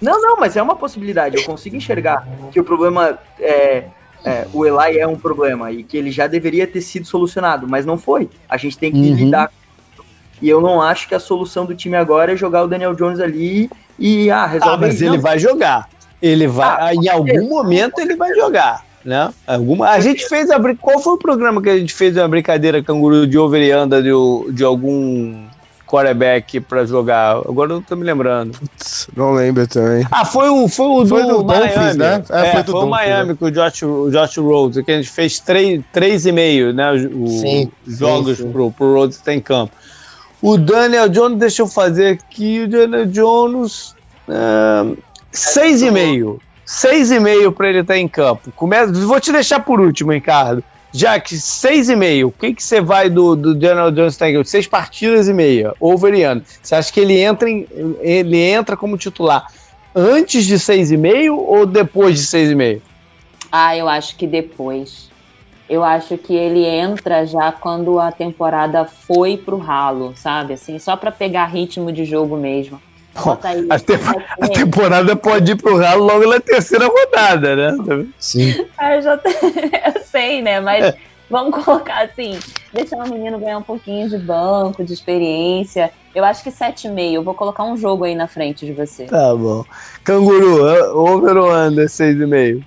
Não, não, mas é uma possibilidade. Eu consigo enxergar que o problema é, é, o Eli é um problema e que ele já deveria ter sido solucionado, mas não foi. A gente tem que uhum. lidar com. E eu não acho que a solução do time agora é jogar o Daniel Jones ali e ah, resolve. Ah, mas ele vai jogar. Ele vai, ah, em algum momento ele vai jogar né? Alguma, a gente fez a qual foi o programa que a gente fez uma brincadeira canguru de over e de, de algum quarterback para jogar? Agora eu não tô me lembrando. Putz, não lembro também. Ah, foi o foi o foi do, do Miami, Dolphins, né? É, é foi, foi o Miami né? com o Josh, o Josh Rhodes, que a gente fez três, três e meio, né? O, sim, jogos sim, sim. Pro, pro Rhodes estar em campo. O Daniel Jones, deixa eu fazer aqui, o Daniel Jones, uh, seis e meio. 6,5 para ele estar tá em campo. Começa, vou te deixar por último, Ricardo. Já que 6,5, o que, que você vai do, do Daniel Jones em Seis partidas e meia, over e under. Você acha que ele entra, em, ele entra como titular antes de 6,5 ou depois de 6,5? Ah, eu acho que depois. Eu acho que ele entra já quando a temporada foi pro ralo, sabe? Assim, só para pegar ritmo de jogo mesmo. Aí, a, te a, temporada pode ir pro ralo logo na terceira rodada, né? Sim. Ah, eu, já eu sei, né? Mas é. vamos colocar assim: deixar o menino ganhar um pouquinho de banco, de experiência. Eu acho que 7,5. Eu vou colocar um jogo aí na frente de você. Tá bom. Canguru, over ou under 6,5?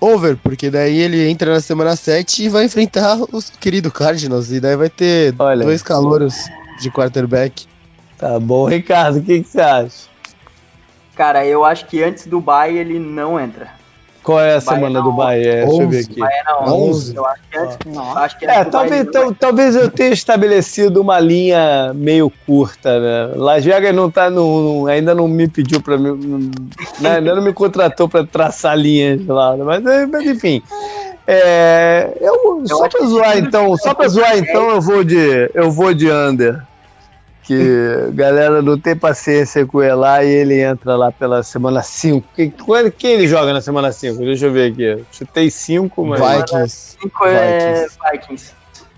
Over, porque daí ele entra na semana 7 e vai enfrentar os querido Cardinals. E daí vai ter Olha. dois calouros de quarterback. Tá bom, Ricardo, o que, que você acha? Cara, eu acho que antes do Bahia ele não entra. Qual é a semana é do Bahia? Deixa eu ver aqui. Bahia é 11. Eu acho que antes, ah. acho que antes é, talvez, talvez eu tenha estabelecido uma linha meio curta, né? Las Vegas não tá no, ainda não me pediu para mim, né? ainda não me contratou para traçar linhas lá, mas, mas enfim. É, eu, eu só para zoar então, só para zoar então eu vou de eu vou de under que a galera não tem paciência com ele lá e ele entra lá pela semana 5. Quem, quem ele joga na semana 5? Deixa eu ver aqui. Chutei 5, mas. Vikings. 5 é Vikings.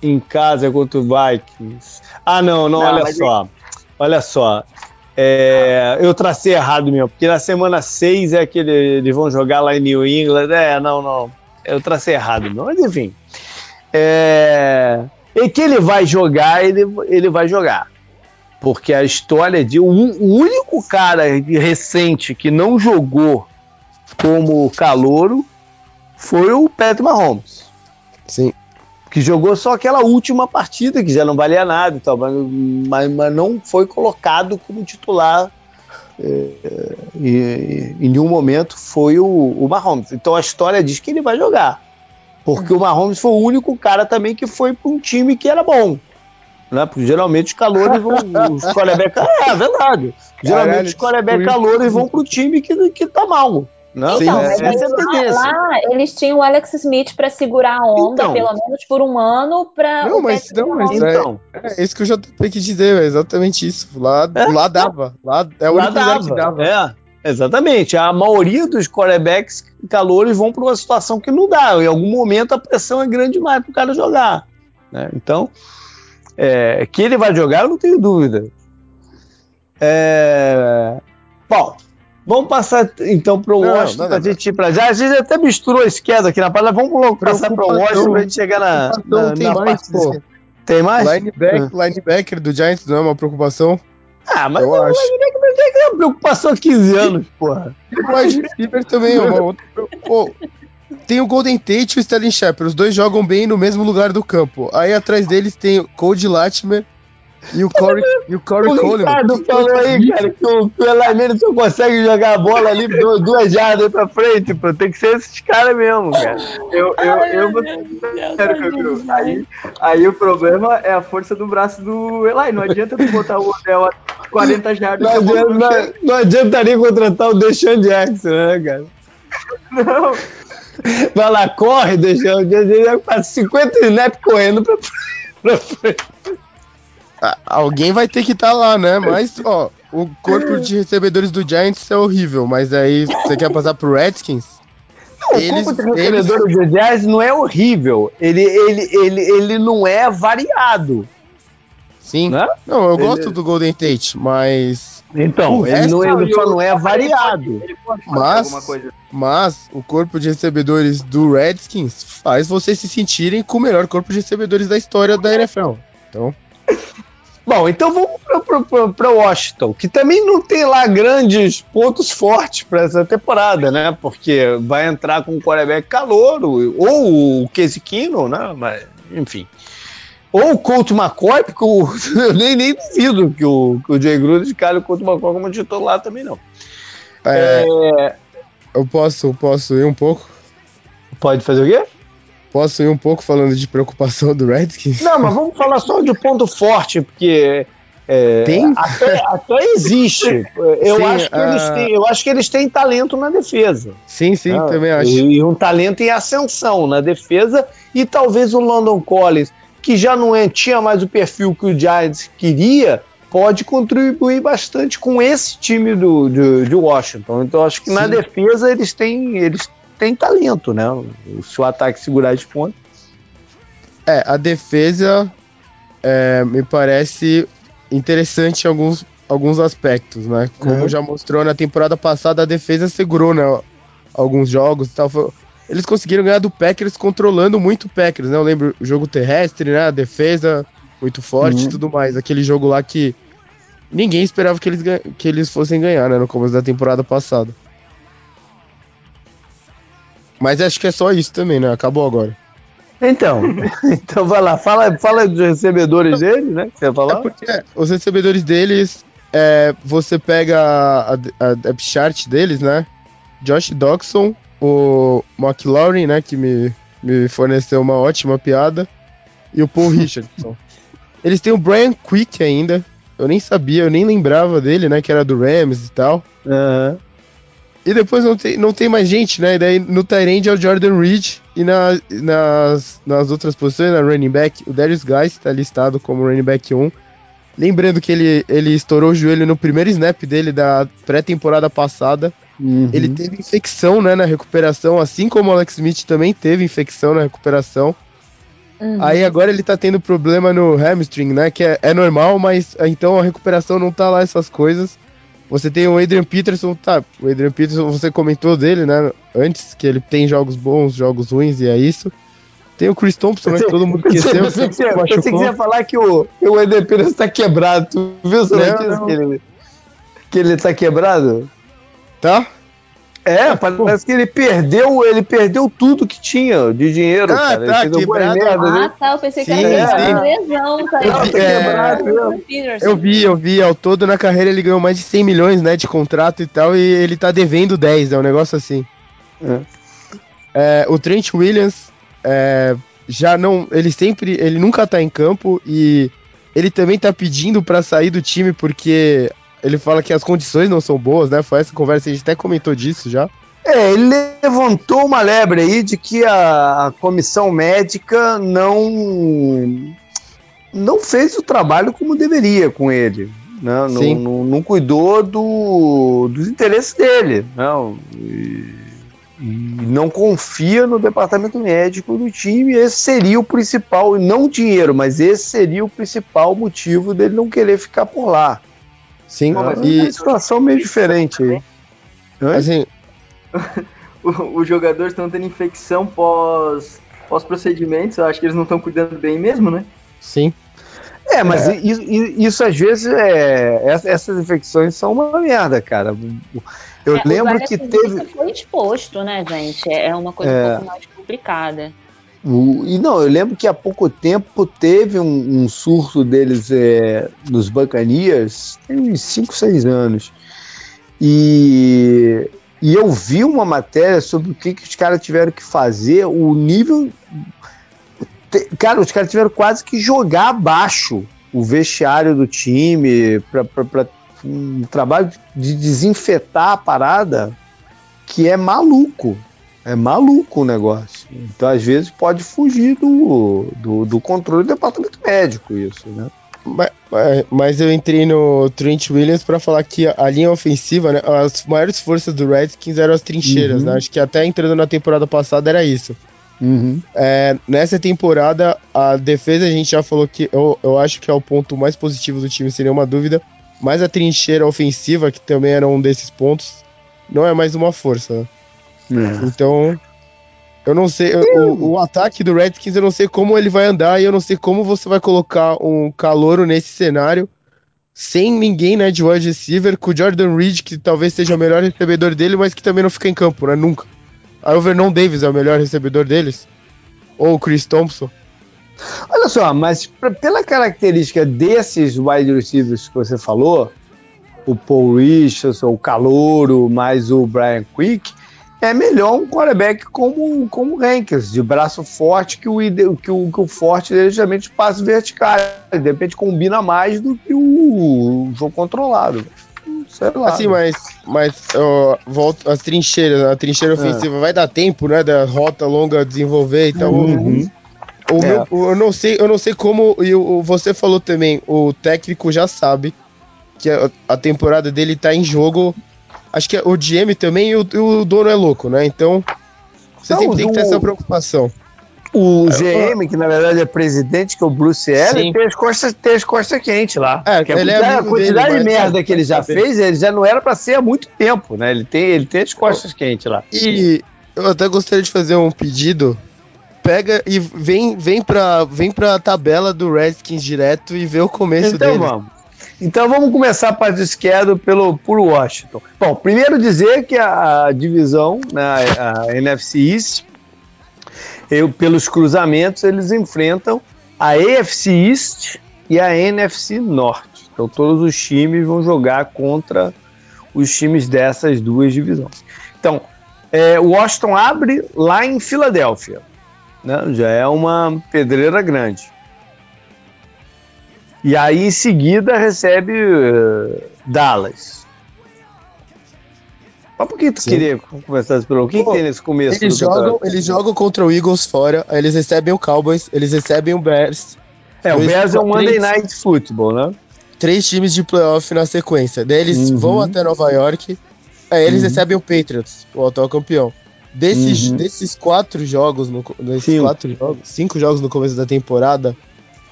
Em casa contra o Vikings. Ah, não, não, não olha só. Ele... Olha só. É, eu tracei errado mesmo, porque na semana 6 é que eles vão jogar lá em New England. É, não, não. Eu tracei errado, não. Mas enfim. É, e que ele vai jogar, ele, ele vai jogar. Porque a história de. O, o único cara recente que não jogou como calouro foi o Patrick Mahomes. Sim que jogou só aquela última partida, que já não valia nada e tal, mas, mas, mas não foi colocado como titular é, e, em nenhum momento foi o, o Mahomes. Então a história diz que ele vai jogar. Porque o Mahomes foi o único cara também que foi para um time que era bom. Né? Porque geralmente os calores vão. Os quarterback, é, é verdade. Geralmente Caralho, os quarterback calores vão para o time que, que tá mal. Não, então, é, essa é lá, lá, eles tinham o Alex Smith para segurar a onda, então, pelo menos por um ano, para. Não, mas, não, mas então. é, é isso que eu já tenho que dizer, é exatamente isso. Lá, é, lá dava. Lá é o único lugar que dava. É, exatamente. A maioria dos quarterbacks calores vão para uma situação que não dá. Em algum momento a pressão é grande demais para o cara jogar. Né? Então, é, que ele vai jogar, eu não tenho dúvida. É, bom, Vamos passar então para o Washington, para a gente ir para já. A gente até misturou a esquerda aqui na parada. Vamos logo passar para o Washington para a gente chegar na, na, tem na mais, pô. Tem mais? Linebacker, ah. linebacker do Giants não é uma preocupação? Ah, mas eu acho. linebacker é uma preocupação há 15 anos, porra. o wide receiver também é uma outra Pô, tem o Golden Tate e o Sterling Shepard. Os dois jogam bem no mesmo lugar do campo. Aí atrás deles tem o Cody Latimer e o Corey, e o Corey o Coleman. Ricardo falou aí, cara, que o, o Eli só consegue jogar a bola ali duas, jardas aí pra frente, pô. Tem que ser esses caras mesmo, cara. Eu, eu, eu vou sincero, aí, aí o problema é a força do braço do Eli. Não adianta tu botar o Odell a 40 jardas. Não, adianta, não, não adiantaria contratar o Deshaun Jackson, né, cara? Não. Vai lá, corre, Deshaun Jackson. Faz 50 snaps correndo pra, pra frente alguém vai ter que estar tá lá, né? Mas, ó, o corpo de recebedores do Giants é horrível, mas aí você quer passar pro Redskins? Não, eles, o corpo de recebedores eles... do Giants não é horrível, ele, ele, ele, ele não é variado. Sim. Né? Não, eu ele... gosto do Golden Tate, mas. Então, ele, não, ele só não é variado. Mas, mas o corpo de recebedores do Redskins faz vocês se sentirem com o melhor corpo de recebedores da história da NFL. Então. Bom, então vamos para Washington, que também não tem lá grandes pontos fortes para essa temporada, né? Porque vai entrar com o quarterback calouro, ou o Casey Keenum, né? Mas, enfim. Ou o Colt McCoy, porque o, eu nem, nem duvido que o, que o Jay Gruden cale o Colt McCoy como titular também, não. É, é... Eu posso, posso ir um pouco? Pode fazer o quê? Posso ir um pouco falando de preocupação do Redskins? Não, mas vamos falar só de ponto forte, porque é, Tem? Até, até existe. Eu, sim, acho que uh... eles têm, eu acho que eles têm talento na defesa. Sim, sim, ah, também acho. E um talento em ascensão na defesa. E talvez o London Collins, que já não é, tinha mais o perfil que o Giants queria, pode contribuir bastante com esse time do, do, de Washington. Então acho que sim. na defesa eles têm, eles tem talento, né? Se o ataque segurar de ponta. É, a defesa é, me parece interessante em alguns, alguns aspectos, né? Como uhum. já mostrou na temporada passada, a defesa segurou né, alguns jogos e tal. Eles conseguiram ganhar do Packers controlando muito o Packers, né? Eu lembro o jogo terrestre, né? A defesa muito forte e uhum. tudo mais. Aquele jogo lá que ninguém esperava que eles, que eles fossem ganhar, né? No começo da temporada passada. Mas acho que é só isso também, né? Acabou agora. Então, então vai lá, fala, fala dos recebedores deles, né? Você ia falar? É porque os recebedores deles, é, você pega a, a, a chart deles, né? Josh Doxson, o McLaurin, né? Que me, me forneceu uma ótima piada, e o Paul Richardson. Eles têm o Brian Quick ainda. Eu nem sabia, eu nem lembrava dele, né? Que era do Rams e tal. Uhum. E depois não tem, não tem mais gente, né? E daí no Tyrande é o Jordan Reed. E na, nas, nas outras posições, na running back, o Darius Guys está listado como running back 1. Lembrando que ele, ele estourou o joelho no primeiro snap dele da pré-temporada passada. Uhum. Ele teve infecção né, na recuperação, assim como o Alex Smith também teve infecção na recuperação. Uhum. Aí agora ele tá tendo problema no hamstring, né? Que é, é normal, mas então a recuperação não tá lá essas coisas. Você tem o Adrian Peterson, tá? O Adrian Peterson, você comentou dele, né? Antes, que ele tem jogos bons, jogos ruins, e é isso. Tem o Chris Thompson, né? Que todo mundo esqueceu. Eu pensei que você ia falar que o, o Adrian Peterson tá quebrado. Tu viu essa notícia que ele, que ele tá quebrado? Tá? É, parece que ele perdeu, ele perdeu tudo que tinha de dinheiro, ah, cara. Tá, quebrado. Merda, ah, né? tá, eu pensei sim, que era lesão, tá? Eu, vi, é, eu vi, eu vi, ao todo na carreira ele ganhou mais de 100 milhões, né, de contrato e tal, e ele tá devendo 10, é um negócio assim. É. É, o Trent Williams é, já não, ele sempre, ele nunca tá em campo e ele também tá pedindo para sair do time porque ele fala que as condições não são boas, né? Foi essa conversa, a gente até comentou disso já. É, ele levantou uma lebre aí de que a comissão médica não não fez o trabalho como deveria com ele. Né? Não, não, não, cuidou do, dos interesses dele. Não, e, e não confia no departamento médico do time. Esse seria o principal, não o dinheiro, mas esse seria o principal motivo dele não querer ficar por lá. Sim, Pô, e é uma situação meio diferente aí. Assim, os jogadores estão tendo infecção pós, pós procedimentos, eu acho que eles não estão cuidando bem mesmo, né? Sim. É, mas é. Isso, isso, às vezes é. Essas infecções são uma merda, cara. Eu é, lembro que teve. Foi exposto, né, gente? É uma coisa é. um pouco mais complicada. O, e não, eu lembro que há pouco tempo teve um, um surto deles é, nos Bacanias, tem uns 5, 6 anos. E, e eu vi uma matéria sobre o que, que os caras tiveram que fazer, o nível. Te, cara, os caras tiveram quase que jogar abaixo o vestiário do time para um trabalho de desinfetar a parada que é maluco. É maluco o negócio. Então, às vezes, pode fugir do, do, do controle do departamento médico, isso, né? Mas, mas, eu entrei no Trent Williams para falar que a linha ofensiva, né, as maiores forças do Redskins eram as trincheiras, uhum. né? Acho que até entrando na temporada passada era isso. Uhum. É, nessa temporada, a defesa a gente já falou que eu, eu acho que é o ponto mais positivo do time, sem nenhuma dúvida. Mas a trincheira ofensiva, que também era um desses pontos, não é mais uma força. É. Então, eu não sei. O, o, ataque do Redskins, eu não sei como ele vai andar e eu não sei como você vai colocar um calouro nesse cenário sem ninguém, né, de wide receiver, com o Jordan Reed, que talvez seja o melhor recebedor dele, mas que também não fica em campo, né? Nunca. Aí o Vernon Davis é o melhor recebedor deles. Ou o Chris Thompson. Olha só, mas pra, pela característica desses wide receivers que você falou, o Paul Richardson, o Calouro, mais o Brian Quick, é melhor um quarterback como, como Hankins, de braço forte, que o, que o, que o forte dele geralmente passa vertical. De repente combina mais do que o, o jogo controlado. Sei lá. Assim, mas, mas uh, volta, as trincheiras, a trincheira é. ofensiva é. vai dar tempo, né? Da rota longa desenvolver e tal. Uhum. O, o é. meu, eu não sei, eu não sei como. E o, você falou também, o técnico já sabe que a, a temporada dele tá em jogo acho que o GM também e o, o dono é louco, né? Então, você Não, sempre tem que ter essa preocupação. O GM, que na verdade é presidente, que é o Bruce Allen, tem as costas, tem as costas quentes lá. É, que ele a, é a quantidade dele, de merda que ele já fez, ele já não era para ser há muito tempo, né? Ele tem, ele tem as costas quentes lá. E eu até gostaria de fazer um pedido. Pega e vem, vem, pra, vem pra tabela do Redskins direto e vê o começo então, dele. Então vamos. Então vamos começar a parte esquerda pelo por Washington. Bom, primeiro dizer que a, divisão, né, a NFC East, eu, pelos cruzamentos, eles enfrentam a AFC East e a NFC Norte. Então todos os times vão jogar contra os times dessas duas divisões. Então, é, Washington abre lá em Filadélfia. Né? Já é uma pedreira grande. E aí em seguida recebe uh, Dallas. Mas por que tu Sim. queria começar pelo? O que, que tem nesse começo eles jogam, eles jogam contra o Eagles fora, aí eles recebem o Cowboys, eles recebem o Bears. É, o Bears é um Monday Night Football, né? Três times de playoff na sequência. Daí eles uhum. vão até Nova York, aí eles uhum. recebem o Patriots, o atual campeão. Desses, uhum. desses quatro jogos, no, desses quatro jogos, cinco jogos no começo da temporada,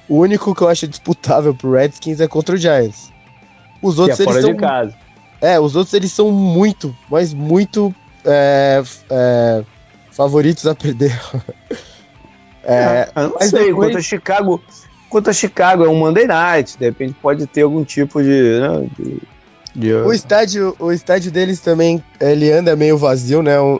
o único que eu acho disputável pro Redskins é contra o Giants. Os outros que é fora eles de casa. É, os outros eles são muito, mas muito é, é, favoritos a perder. é, eu não mas sei, depois... quanto a Chicago. Quanto a Chicago, é um Monday Night, de repente pode ter algum tipo de. Né, de, de o, estádio, o estádio deles também, ele anda meio vazio, né? Uh,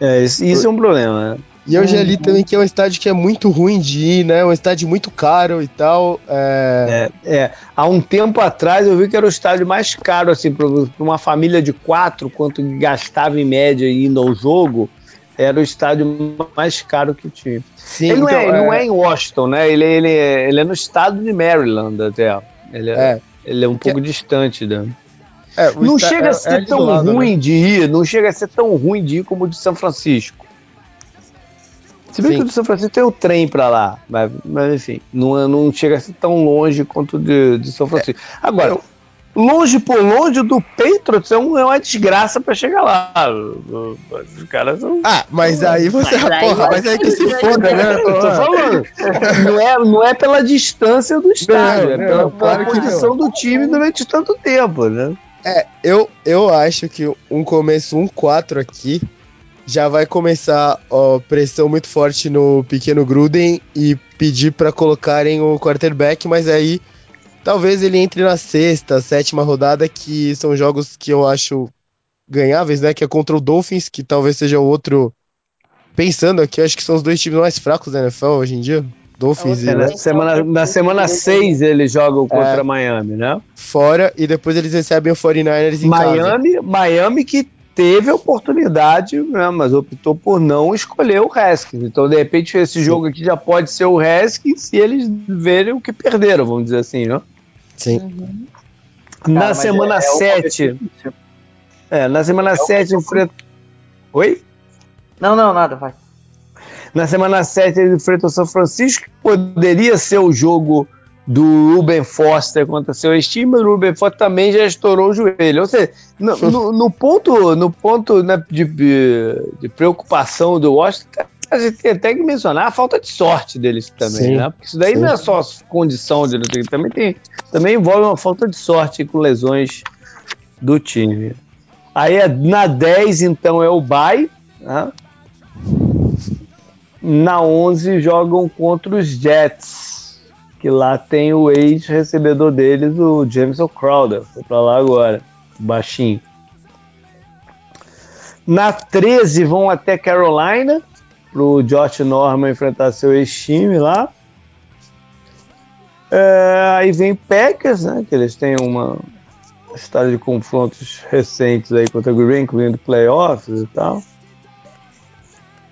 é, isso, isso é um problema, né? E eu já li também que é um estádio que é muito ruim de ir, né? Um estádio muito caro e tal. É... é, é. Há um tempo atrás eu vi que era o estádio mais caro, assim, para uma família de quatro, quanto gastava em média indo ao jogo, era o estádio mais caro que tinha. Sim, ele não, é, então, é, não é em Washington, né? Ele, ele, ele é no estado de Maryland até. Ele é, é. Ele é um pouco distante, né? É, não chega a ser tão lado, ruim né? de ir, não chega a ser tão ruim de ir como o de São Francisco. Se bem Sim. que o de São Francisco tem o trem para lá, mas, mas, enfim, não, não chega a ser tão longe quanto o de, de São Francisco. É. Agora, longe por longe do Patriots é, é uma desgraça para chegar lá. Os caras são. Ah, mas aí você. Mas porra, aí, mas aí que se foda, né? Eu tô falando. Não é, não é pela distância do estádio, é pela, pela posição do time durante tanto tempo, né? É, eu, eu acho que um começo 1-4 aqui já vai começar ó, pressão muito forte no pequeno Gruden e pedir para colocarem o quarterback, mas aí talvez ele entre na sexta, sétima rodada, que são jogos que eu acho ganháveis, né? Que é contra o Dolphins, que talvez seja o outro. Pensando aqui, acho que são os dois times mais fracos da NFL hoje em dia. Dolphins é, e. Na semana, na semana 6 eles jogam contra é, Miami, né? Fora, e depois eles recebem o 49ers em Miami, casa. Miami que teve a oportunidade, né, mas optou por não escolher o Haskins. Então, de repente, esse jogo aqui já pode ser o Haskins se eles verem o que perderam, vamos dizer assim, né? Sim. Uhum. Na semana 7. É, é, na semana é 7 enfrenta. Oi? Não, não, nada, vai. Na semana 7 ele enfrenta o São Francisco, que poderia ser o jogo do Ruben Foster contra seu mas o Ruben Foster também já estourou o joelho. Ou seja, no, no, no ponto, no ponto né, de, de, preocupação do Washington, a gente tem até que mencionar a falta de sorte deles também, sim, né? Porque isso daí sim. não é só condição de também tem, também envolve uma falta de sorte com lesões do time. Aí é, na 10, então, é o Bay, né? Na 11 jogam contra os Jets que lá tem o ex-recebedor deles, o Jameson Crowder. Foi pra lá agora, baixinho. Na 13 vão até Carolina, pro Josh Norman enfrentar seu ex-time lá. É, aí vem Packers, né? Que eles têm uma história de confrontos recentes aí contra o Green, incluindo playoffs e tal.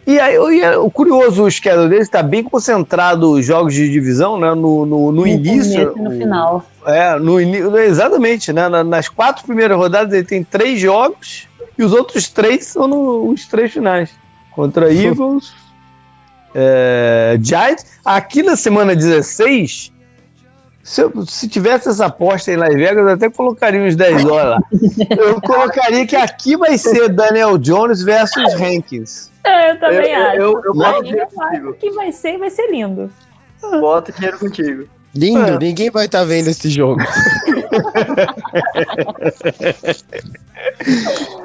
E aí, o curioso, o schedule dele está bem concentrado os jogos de divisão, né? No, no, no, início. no final. É, no, exatamente, né? Nas quatro primeiras rodadas ele tem três jogos e os outros três são no, os três finais. Contra Eagles, é, Giants. Aqui na semana 16, se, eu, se tivesse essa aposta em Las Vegas, eu até colocaria uns 10 dólares lá. Eu colocaria que aqui vai ser Daniel Jones versus Hankins. É, eu também eu, acho. Eu, eu, boto dinheiro contigo. que vai ser, vai ser lindo. Bota dinheiro contigo. Lindo, é. ninguém vai estar tá vendo esse jogo.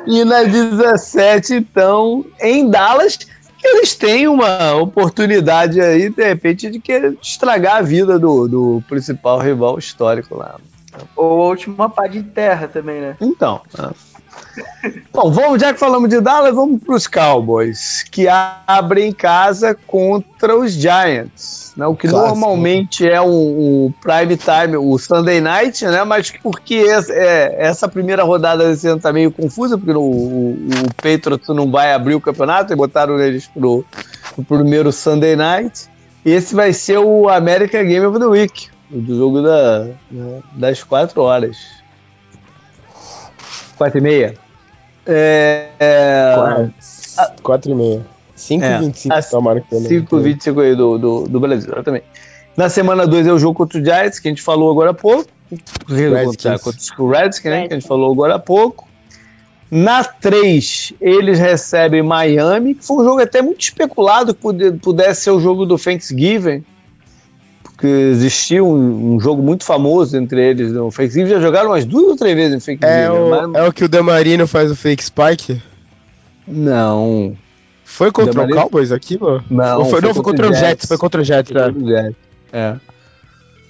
e na 17, então, em Dallas, eles têm uma oportunidade aí, de repente, de que estragar a vida do, do principal rival histórico lá. Ou a última pá de terra também, né? Então. Bom, vamos, já que falamos de Dallas, vamos para os Cowboys, que abrem casa contra os Giants, né? O que Clássico. normalmente é o, o, prime time, o Sunday night, né? Mas porque essa, é, essa primeira rodada desse ano tá meio confusa, porque o, o, o Patriots não vai abrir o campeonato e botaram eles pro, pro primeiro Sunday night. E esse vai ser o American Game of the Week, o jogo da, das quatro horas. Quatro e meia? É, é, quatro, e meia. 5 e 25 é, tá marcando. 5 e 25 aí do, do, do Brasil, também. Na semana 2 é o jogo contra o Giants, que a gente falou agora há pouco. Redskins. Contra o Redskins, né, que a gente falou agora há pouco. Na 3, eles recebem Miami, que foi um jogo até muito especulado que pudesse ser o jogo do Thanksgiving. Que existia um, um, jogo muito famoso entre eles no Fake. Já jogaram umas duas ou três vezes no Fake é. O, mas... É o que o Damarino faz o Fake Spike? Não. Foi contra Damarino... o Cowboys aqui, mano? Não, foi, foi, não, foi contra o Jets. Jets. Foi contra o Jets, foi contra o Jets. É.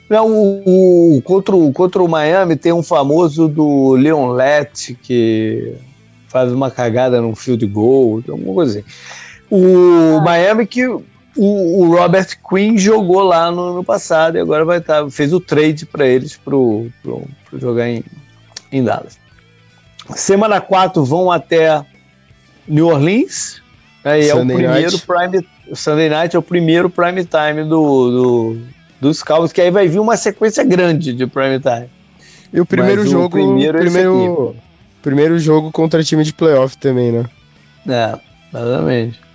Não, o, o, contra, o, contra o Miami tem um famoso do Leon Lett que faz uma cagada num field goal, alguma coisa assim. O ah. Miami que o, o, Robert Quinn jogou lá no ano passado e agora vai estar. Tá, fez o trade para eles pro, pro, pro, jogar em, em Dallas. Semana 4 vão até New Orleans. Aí é o primeiro night. prime. Sunday Night é o primeiro prime time do, do dos Cowboys, que aí vai vir uma sequência grande de prime time. E o primeiro Mas jogo. O primeiro, é primeiro, primeiro jogo contra time de playoff também, né? É, exatamente.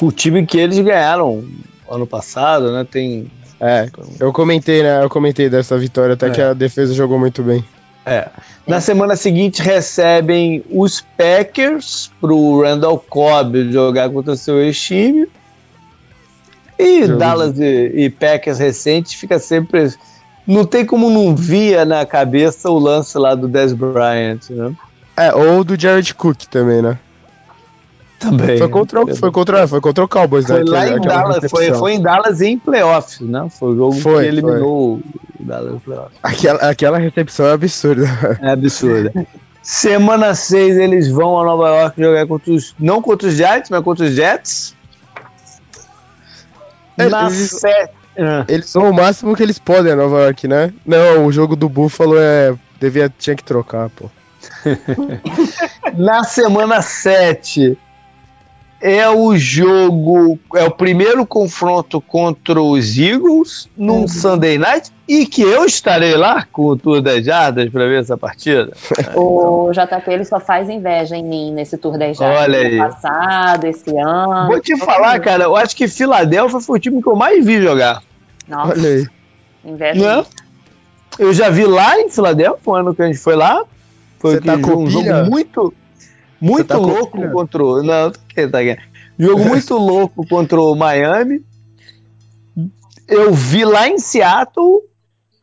O time que eles ganharam ano passado, né? Tem. É, eu comentei, né? Eu comentei dessa vitória, até é. que a defesa jogou muito bem. É. Na semana seguinte recebem os Packers pro Randall Cobb jogar contra seu ex-time. E Jogo Dallas e, e Packers recentes fica sempre. Não tem como não via na cabeça o lance lá do Dez Bryant, né? É, ou do Jared Cook também, né? Também. Foi contra, foi contra, foi contra o Cowboys, foi né? Lá em Dallas, foi, foi em Dallas em playoffs, né? Foi o jogo foi, que eliminou foi. o Dallas em playoffs. Aquela, aquela recepção é absurda. É absurda. Semana 6 eles vão a Nova York jogar contra os. Não contra os Giants, mas contra os Jets. É, Na eles, ah. eles são o máximo que eles podem a Nova York, né? Não, o jogo do Buffalo é. Devia, tinha que trocar, pô. Na semana 7 é o jogo, é o primeiro confronto contra os Eagles num uhum. Sunday Night e que eu estarei lá com o Tour das Jardas para ver essa partida. O JP ele só faz inveja em mim nesse Tour das Jardas. Olha aí. passado, esse ano. Vou te falar, cara, eu acho que Filadélfia foi o time que eu mais vi jogar. Nossa. Olha aí. Inveja. Não? Eu já vi lá em Filadélfia, o ano que a gente foi lá. Foi Você tá um jogo muito muito tá louco contra o. Não, que tá Jogo muito louco contra o Miami. Eu vi lá em Seattle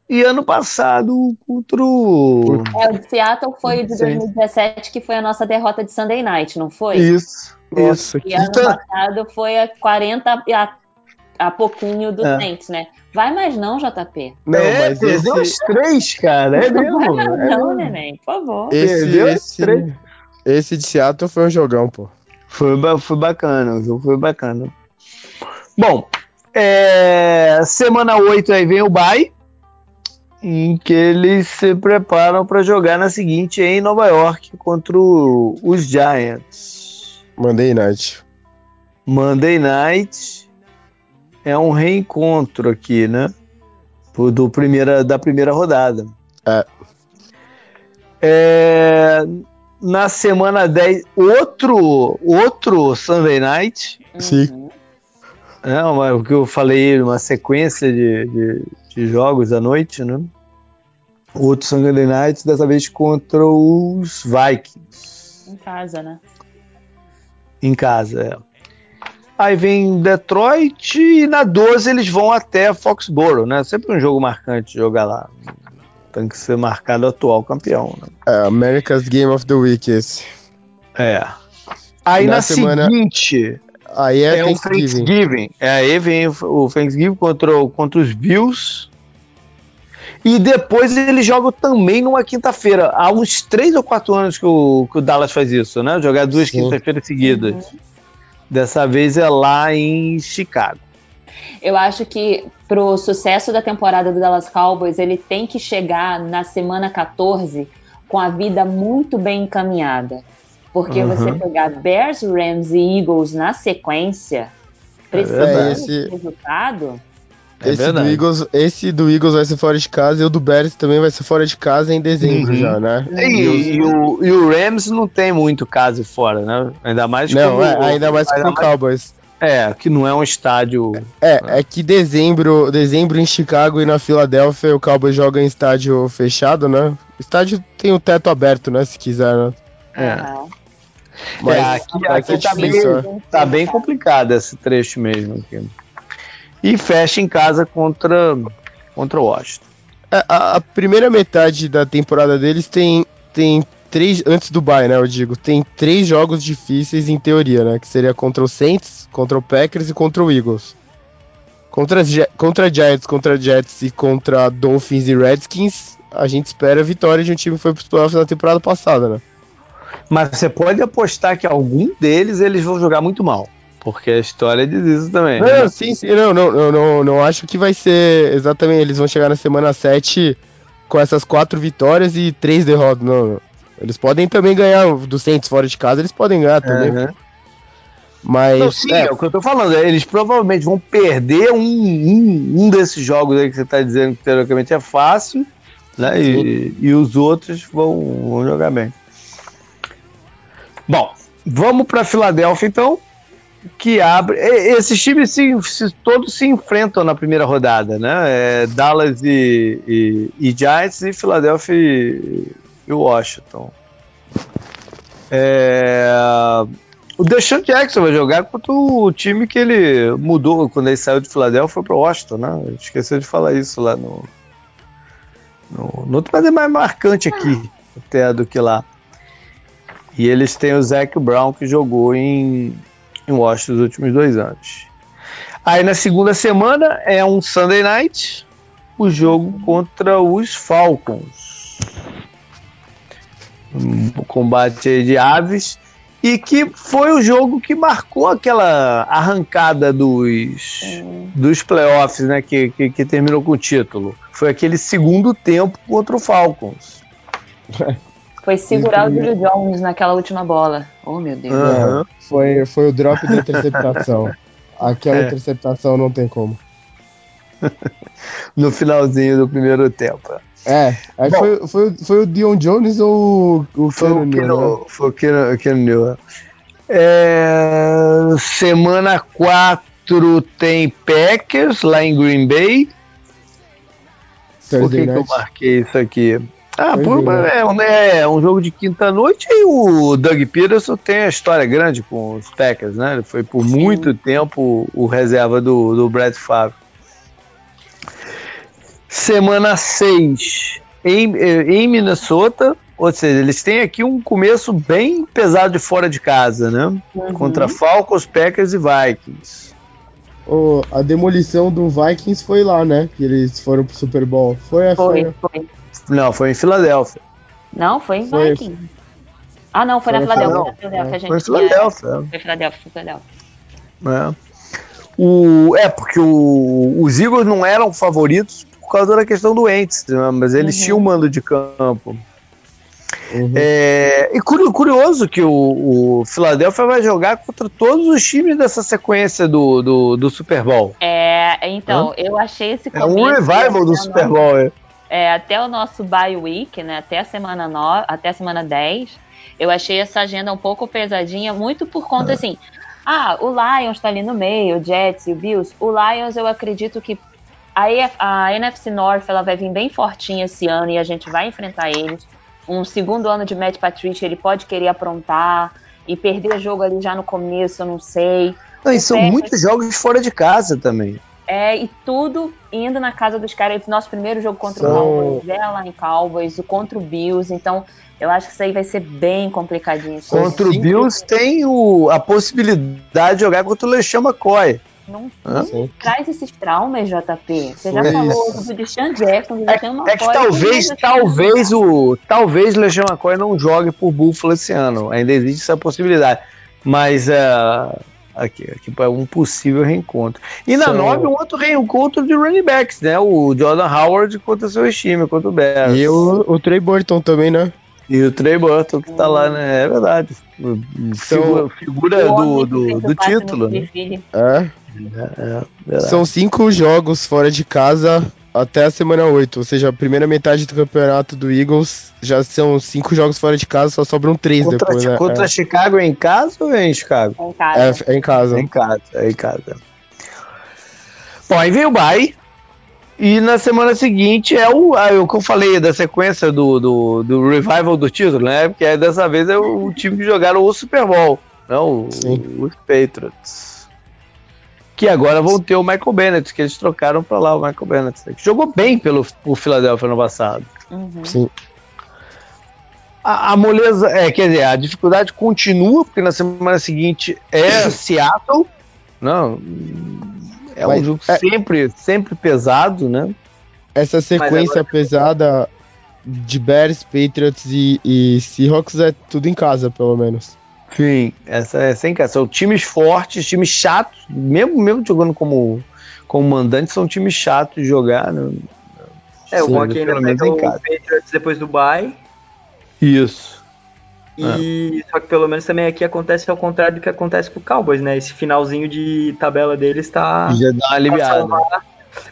e ano passado contra o. É, o Seattle foi de 2017, que foi a nossa derrota de Sunday Night, não foi? Isso. Nossa, e ano tá... passado foi a 40 a, a pouquinho do é. Saints, né? Vai mais não, JP. Não, é, mas perdeu esse... os três, cara. É mesmo. Vai mais é não, neném, por favor. Esse, perdeu esse... os três. Esse de Seattle foi um jogão, pô. Foi, foi bacana, o jogo foi bacana. Bom, é, semana 8 aí vem o bye, em que eles se preparam para jogar na seguinte em Nova York contra o, os Giants. Monday Night. Monday Night é um reencontro aqui, né? Do primeira, da primeira rodada. É. é na semana 10, outro, outro Sunday Night. Sim. É, o que eu falei, uma sequência de, de, de, jogos à noite, né? Outro Sunday Night, dessa vez contra os Vikings. Em casa, né? Em casa, é. Aí vem Detroit e na 12 eles vão até Foxborough, né? Sempre um jogo marcante jogar lá tem que ser marcado atual campeão. Né? É, America's Game of the Week esse. É. Aí na, na semana... seguinte. Aí é, é Thanksgiving. o Thanksgiving. É, aí vem o Thanksgiving contra, contra os Bills. E depois ele joga também numa quinta-feira. Há uns três ou quatro anos que o, que o Dallas faz isso, né? Jogar duas quintas-feiras seguidas. Dessa vez é lá em Chicago. Eu acho que pro sucesso da temporada do Dallas Cowboys, ele tem que chegar na semana 14 com a vida muito bem encaminhada. Porque uhum. você pegar Bears, Rams e Eagles na sequência, precisando é esse... resultado. É esse, do Eagles, esse do Eagles vai ser fora de casa e o do Bears também vai ser fora de casa em dezembro uhum. já, né? E, e, e, o, e, o, Rams não tem muito casa fora, né? Ainda mais Não, é, ainda mais com o Cowboys. É, que não é um estádio. É, é que dezembro, dezembro em Chicago e na Filadélfia o Cowboys joga em estádio fechado, né? Estádio tem o teto aberto, né? Se quiser, né? É. Mas é, aqui, aqui é tá, bem, tá bem complicado esse trecho mesmo aqui. E fecha em casa contra contra o Washington. A, é, a, a, primeira metade da temporada deles tem, tem três. Antes do bye, né? Eu digo, tem três jogos difíceis em teoria, né? Que seria contra o Saints, contra o Packers e contra o Eagles. Contra, contra Giants, contra Jets e contra Dolphins e Redskins, a gente espera a vitória de um time que foi para os playoffs na temporada passada, né? Mas você pode apostar que algum deles eles vão jogar muito mal. Porque a história diz isso também. Não, né? sim, sim, não, não, não, não, não acho que vai ser exatamente. Eles vão chegar na semana 7 com essas quatro vitórias e três derrotas. Não, não. Eles podem também ganhar do Saints fora de casa, eles podem ganhar também. Uhum. Mas. Não, sim, é. é. o que eu tô falando. Eles provavelmente vão perder um, um, um desses jogos aí que você tá dizendo que teoricamente é fácil, né? E, e, os outros vão, vão jogar bem. Bom, vamos para Filadélfia então, que abre. Esses times se, se, todos se enfrentam na primeira rodada, né? É Dallas e, e, e Giants e Filadélfia e, e Washington. É, o Deshaun Jackson vai jogar contra o time que ele mudou quando ele saiu de Filadélfia foi para Washington, né? Esqueceu de falar isso lá no, no, no mas é mais marcante aqui até do que lá. E eles têm o Zach Brown que jogou em, em Washington nos últimos dois anos. Aí na segunda semana é um Sunday Night, o jogo contra os Falcons. Um combate de aves e que foi o jogo que marcou aquela arrancada dos, dos playoffs, né, que, que, que, terminou com o título. Foi aquele segundo tempo contra o Falcons. Foi segurar o Julio Jones naquela última bola. Oh, meu Deus. Uhum. É, foi, foi o drop da interceptação. Aquela é. interceptação não tem como. no finalzinho do primeiro tempo. É, aí Bom, foi, foi, foi o Dion Jones ou o, Keanu Neal? Né? Foi o Keanu Neal. É, semana 4 tem Packers lá em Green Bay. Thursday Por que, que eu marquei isso aqui? Ah, é, um, é um jogo de quinta-noite e o Doug Peterson tem a história grande com os Packers, né? Ele foi por Sim. muito tempo o reserva do, do Brett Favre. Semana 6 em, em Minnesota, ou seja, eles têm aqui um começo bem pesado de fora de casa, né? Uhum. Contra Falcons, Packers e Vikings. Oh, a demolição do Vikings foi lá, né? Que eles foram pro Super Bowl. Foi a foi, foi. Não, foi em Filadélfia. Não, foi em foi. Vikings. Ah, não, foi, foi na Filadélfia. Filadélfia. Foi em Filadélfia. Foi em Filadélfia, foi Filadélfia. É. O, é, porque o, os Eagles não eram favoritos por causa da questão do Ents, né? mas eles uhum. tinham mando de campo. Uhum. É, e curioso que o, o Philadelphia vai jogar contra todos os times dessa sequência do, do, do Super Bowl. É, então, Hã? eu achei esse É um revival do Super Bowl, é. é. Até o nosso bye week, né? Até a semana 9, até a semana 10, eu achei essa agenda um pouco pesadinha, muito por conta, é. assim. Ah, o Lions tá ali no meio, o Jets e o Bills. O Lions, eu acredito que a, EF, a NFC North ela vai vir bem fortinha esse ano e a gente vai enfrentar eles. Um segundo ano de Matt Patricia, ele pode querer aprontar e perder jogo ali já no começo, eu não sei. Não, e são muitos jogos fora de casa também. É, e tudo indo na casa dos caras. Nosso primeiro jogo contra são... o Cowboys é lá em Cowboys, o contra o Bills, então eu acho que isso aí vai ser bem complicadinho. Contra o Bills tem o, a possibilidade de jogar contra o LeChama McCoy. Não, não traz esses traumas, JP. Você já falou do Deshaun Jackson, do é, é que talvez, talvez o, talvez o LeSean McCoy não jogue por Buffalo esse ano. Ainda existe essa possibilidade. Mas uh, aqui, aqui é um possível reencontro. E na 9, um outro reencontro de running backs, né? O Jordan Howard contra seu time, contra o Bears. E o, o Trey Burton também, né? E o Trey Burton que tá lá, né? É verdade. Então, figura, figura do, do, do título. Né? É. É, é São cinco jogos fora de casa até a semana 8, ou seja, a primeira metade do campeonato do Eagles já são cinco jogos fora de casa, só sobram três contra, depois. Né? Contra é. Chicago é em casa ou é em Chicago? É em casa. É, é em casa. É em casa, é em casa. Bom, aí vem o bye. E na semana seguinte é o, é o que eu falei da sequência do, do, do revival do título, né? Porque dessa vez é o, o time que jogaram o Super Bowl, não, o, os Patriots. Que agora vão ter o Michael Bennett, que eles trocaram para lá o Michael Bennett, que jogou bem pelo Philadelphia no passado. Uhum. Sim. A, a, moleza, é, quer dizer, a dificuldade continua, porque na semana seguinte é Seattle, não, é Mas, um jogo é, sempre, sempre pesado, né? Essa sequência agora... pesada de Bears, Patriots e, e Seahawks é tudo em casa, pelo menos. Sim, essa é sem casa. São times fortes, times chatos, mesmo, mesmo jogando como, como mandante, são times chatos de jogar. Né? É, o bom aqui ainda pega o Patriots depois do bye. Isso. E é. só que pelo menos também aqui acontece ao contrário do que acontece com o Cowboys, né? Esse finalzinho de tabela deles tá. Já dá uma aliviada. Pra salvar,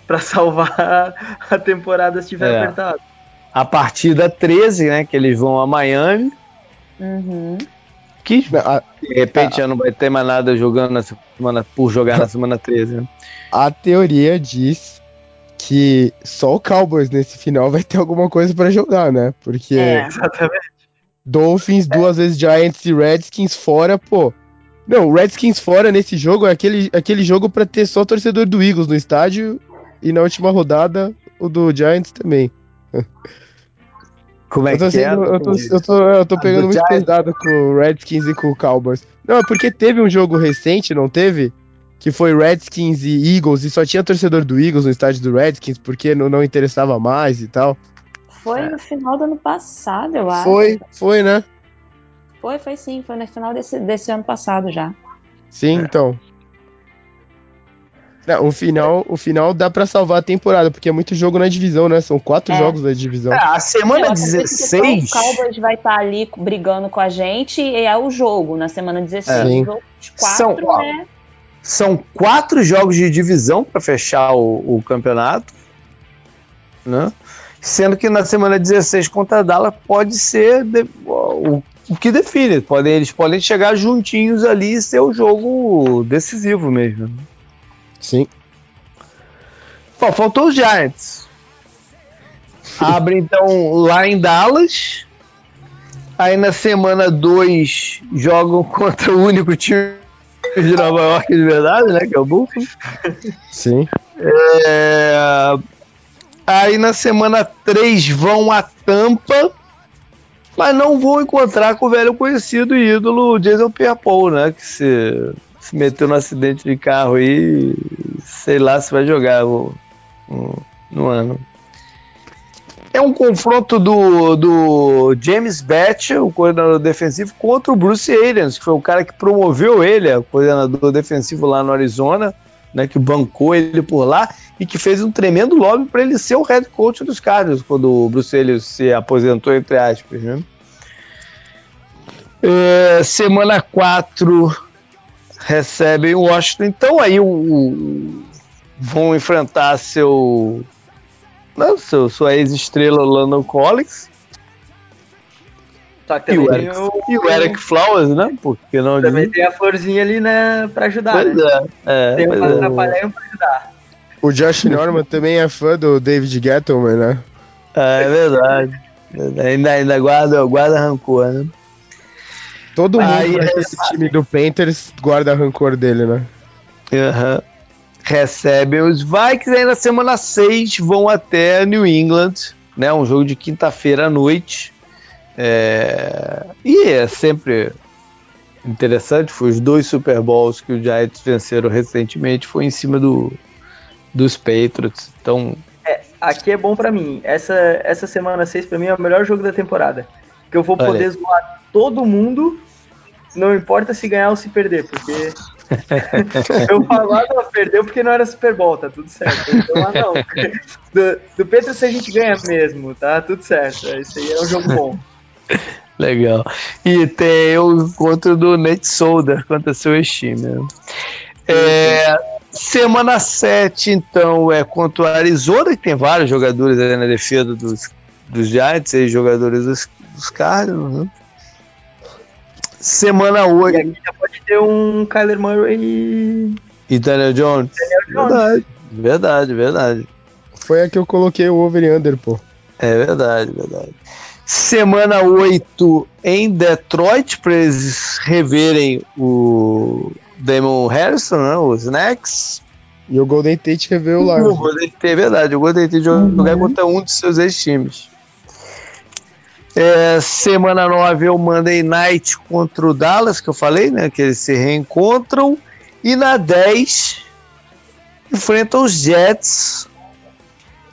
pra salvar a temporada se tiver é. apertado. A partida 13, né? Que eles vão a Miami. Uhum. Que de repente já não vai ter mais nada jogando na semana por jogar na semana 13. Né? A teoria diz que só o Cowboys nesse final vai ter alguma coisa para jogar, né? Porque é, Dolphins, é. duas vezes Giants e Redskins fora, pô. Não, Redskins fora nesse jogo é aquele, aquele jogo para ter só torcedor do Eagles no estádio e na última rodada o do Giants também. Como é eu tô que é? sendo, é? Eu tô, eu tô, eu tô pegando muito Giants. pesado com o Redskins e com o Cowboys. Não, é porque teve um jogo recente, não teve? Que foi Redskins e Eagles, e só tinha torcedor do Eagles no estádio do Redskins, porque não, não interessava mais e tal. Foi no final do ano passado, eu acho. Foi, foi, né? Foi, foi sim, foi no final desse, desse ano passado já. Sim, é. então. Não, o final, o final dá para salvar a temporada, porque é muito jogo na divisão, né? São quatro é. jogos da divisão. É, a semana Eu 16. O Cowboys vai estar tá ali brigando com a gente e é o jogo na semana 16. É. São, né? são quatro jogos de divisão para fechar o, o, campeonato, né? Sendo que na semana 16 contra a Dallas pode ser de, o, o que define. Podem, eles podem chegar juntinhos ali e ser o jogo decisivo mesmo. Sim. Bom, faltou os Giants. Abre então lá em Dallas. Aí na semana 2 jogam contra o único time de Nova York de verdade, né? Que é o Buffalo. Sim. É... Aí na semana 3 vão a Tampa, mas não vão encontrar com o velho conhecido e ídolo Jason Pierre-Paul, né? Que se se meteu no acidente de carro aí, sei lá se vai jogar no, no ano. É um confronto do, do James Batch, o coordenador defensivo, contra o Bruce Arians, que foi o cara que promoveu ele, o coordenador defensivo lá no Arizona, né, que bancou ele por lá e que fez um tremendo lobby para ele ser o head coach dos Cardinals quando o Bruce Arians se aposentou, entre aspas. Né? É, semana 4 recebem o Washington. Então aí o, o vão enfrentar seu, não, seu sua ex-estrela London Collins. E o, Eric, o, e o Eric Flowers, né? Porque não também tem a florzinha ali, né, pra ajudar, pois né? É, é, tem um é. pra ajudar. O Josh Norman também é fã do David Gettleman, né? É, é verdade. Ainda, ainda guarda, guarda rancor, né? Todo mundo Aí, esse time do Panthers guarda rancor dele, né? Uhum. Recebem os Vikings aí na semana 6 vão até New England, né? Um jogo de quinta-feira à noite. É... E é sempre interessante, foi os dois Super Bowls que o Giants venceram recentemente, foi em cima do, dos Patriots. Então, é, aqui é bom para mim. Essa essa semana 6 para mim é o melhor jogo da temporada, que eu vou poder zoar todo mundo, não importa se ganhar ou se perder, porque eu falava, não, perdeu porque não era Super Bowl, tá tudo certo. Então, ah, não, do, do Petro se a gente ganha mesmo, tá tudo certo. Isso aí é um jogo bom. Legal. E tem o encontro do Nate Solder contra seu time. Né? É, semana 7, então, é contra o Arizona, que tem vários jogadores aí na defesa dos, dos Giants e jogadores dos, dos Cardinals, né? Semana 8. E aqui já pode ter um Kyler Murray e. E Daniel Jones. Daniel Jones. Verdade, verdade, verdade. Foi a que eu coloquei o over under, pô. É verdade, verdade. Semana 8 em Detroit, para eles reverem o Damon Harrison, né? Os Snacks. E o Golden Tate revelou o Larry. O Golden Tate, é verdade. O Golden Tate uhum. jogar contra um de seus ex-times. É, semana 9 é o Monday Night contra o Dallas, que eu falei, né? Que eles se reencontram. E na 10 enfrentam os Jets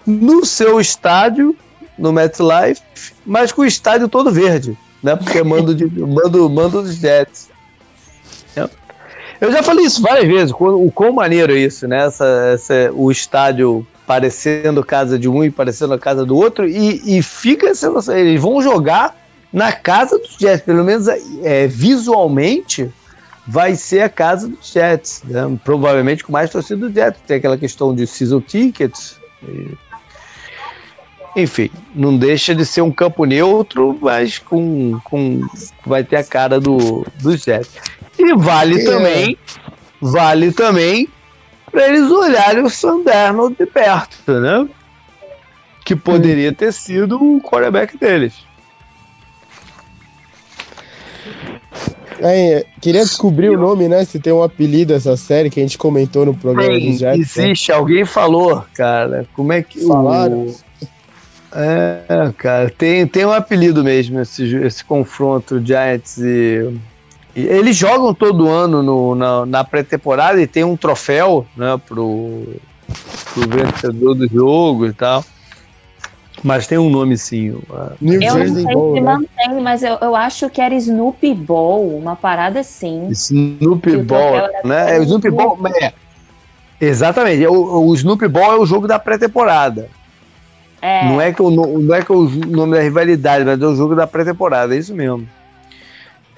no seu estádio, no MetLife, mas com o estádio todo verde, né? Porque é mando, de, mando, mando dos Jets. É. Eu já falei isso várias vezes, o quão maneiro é isso, né? Essa, essa, o estádio parecendo casa de um e parecendo a casa do outro, e, e fica essa eles vão jogar na casa dos Jets, pelo menos é, visualmente vai ser a casa dos Jets, né? provavelmente com mais torcida do Jets, tem aquela questão de season tickets, e... enfim, não deixa de ser um campo neutro, mas com, com vai ter a cara do, dos Jets. E vale é. também, vale também para eles olharem o Sanderno de perto, né? Que poderia ter sido o quarterback deles. É, queria descobrir o nome, né? Se tem um apelido essa série que a gente comentou no programa Bem, dos Jets. Né? Existe, né? alguém falou, cara. Como é que. Falaram? O... É, cara, tem, tem um apelido mesmo esse, esse confronto Giants e eles jogam todo ano no, na, na pré-temporada e tem um troféu né, pro, pro vencedor do jogo e tal. Mas tem um nome sim. New eu Jersey não sei Bowl, se né? mantém, mas eu, eu acho que era Snoopy Bowl, uma parada assim. Snoopy Bowl, né? É, o Snoopy Bowl, é. Exatamente. O, o Snoopy Bowl é o jogo da pré-temporada. É. Não é que o, não é que o nome da rivalidade, mas é o jogo da pré-temporada, é isso mesmo.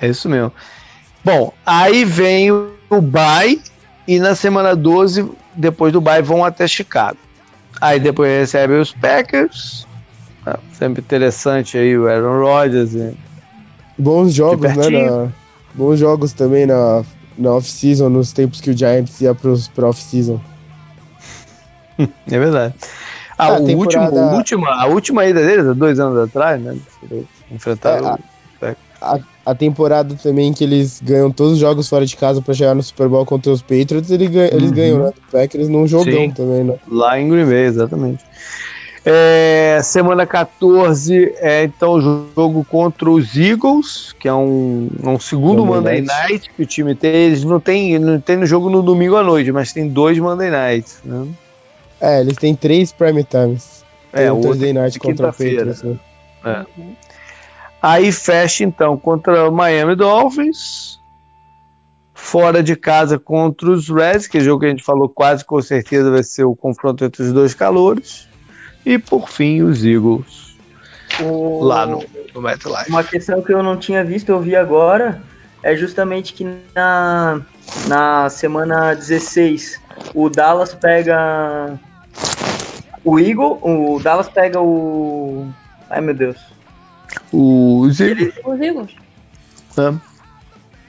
É isso mesmo. Bom, aí vem o bye e na semana 12, depois do bye, vão até Chicago. Aí depois recebe os Packers. Ah, sempre interessante aí o Aaron Rodgers. E... Bons jogos, né? Na... Bons jogos também na, na off-season, nos tempos que o Giants ia pros, pra off-season. é verdade. Ah, a, temporada... último, o último, a última ida deles, dois anos atrás, né? Enfrentaram é, a, a, temporada também que eles ganham todos os jogos fora de casa para chegar no Super Bowl contra os Patriots, eles ganham, uhum. eles ganham né? Packers num jogão Sim, também, né? Lá em Green Bay, exatamente. É, semana 14 é então o jogo contra os Eagles, que é um, um segundo Monday, Monday Night. Night. que o time tem. Eles não tem, não tem no jogo no domingo à noite, mas tem dois Monday Nights. Né? É, eles têm três prime times. Tem é, um Thursday Night contra o Patriots. Né? É. Aí fecha então contra o Miami Dolphins, fora de casa contra os Reds, que é o jogo que a gente falou quase com certeza vai ser o confronto entre os dois calores, e por fim os Eagles. O... Lá no, no MetLife. Uma questão que eu não tinha visto, eu vi agora, é justamente que na, na semana 16 o Dallas pega o Eagle, o Dallas pega o. Ai meu Deus. Os Eagles. Os Eagles. É.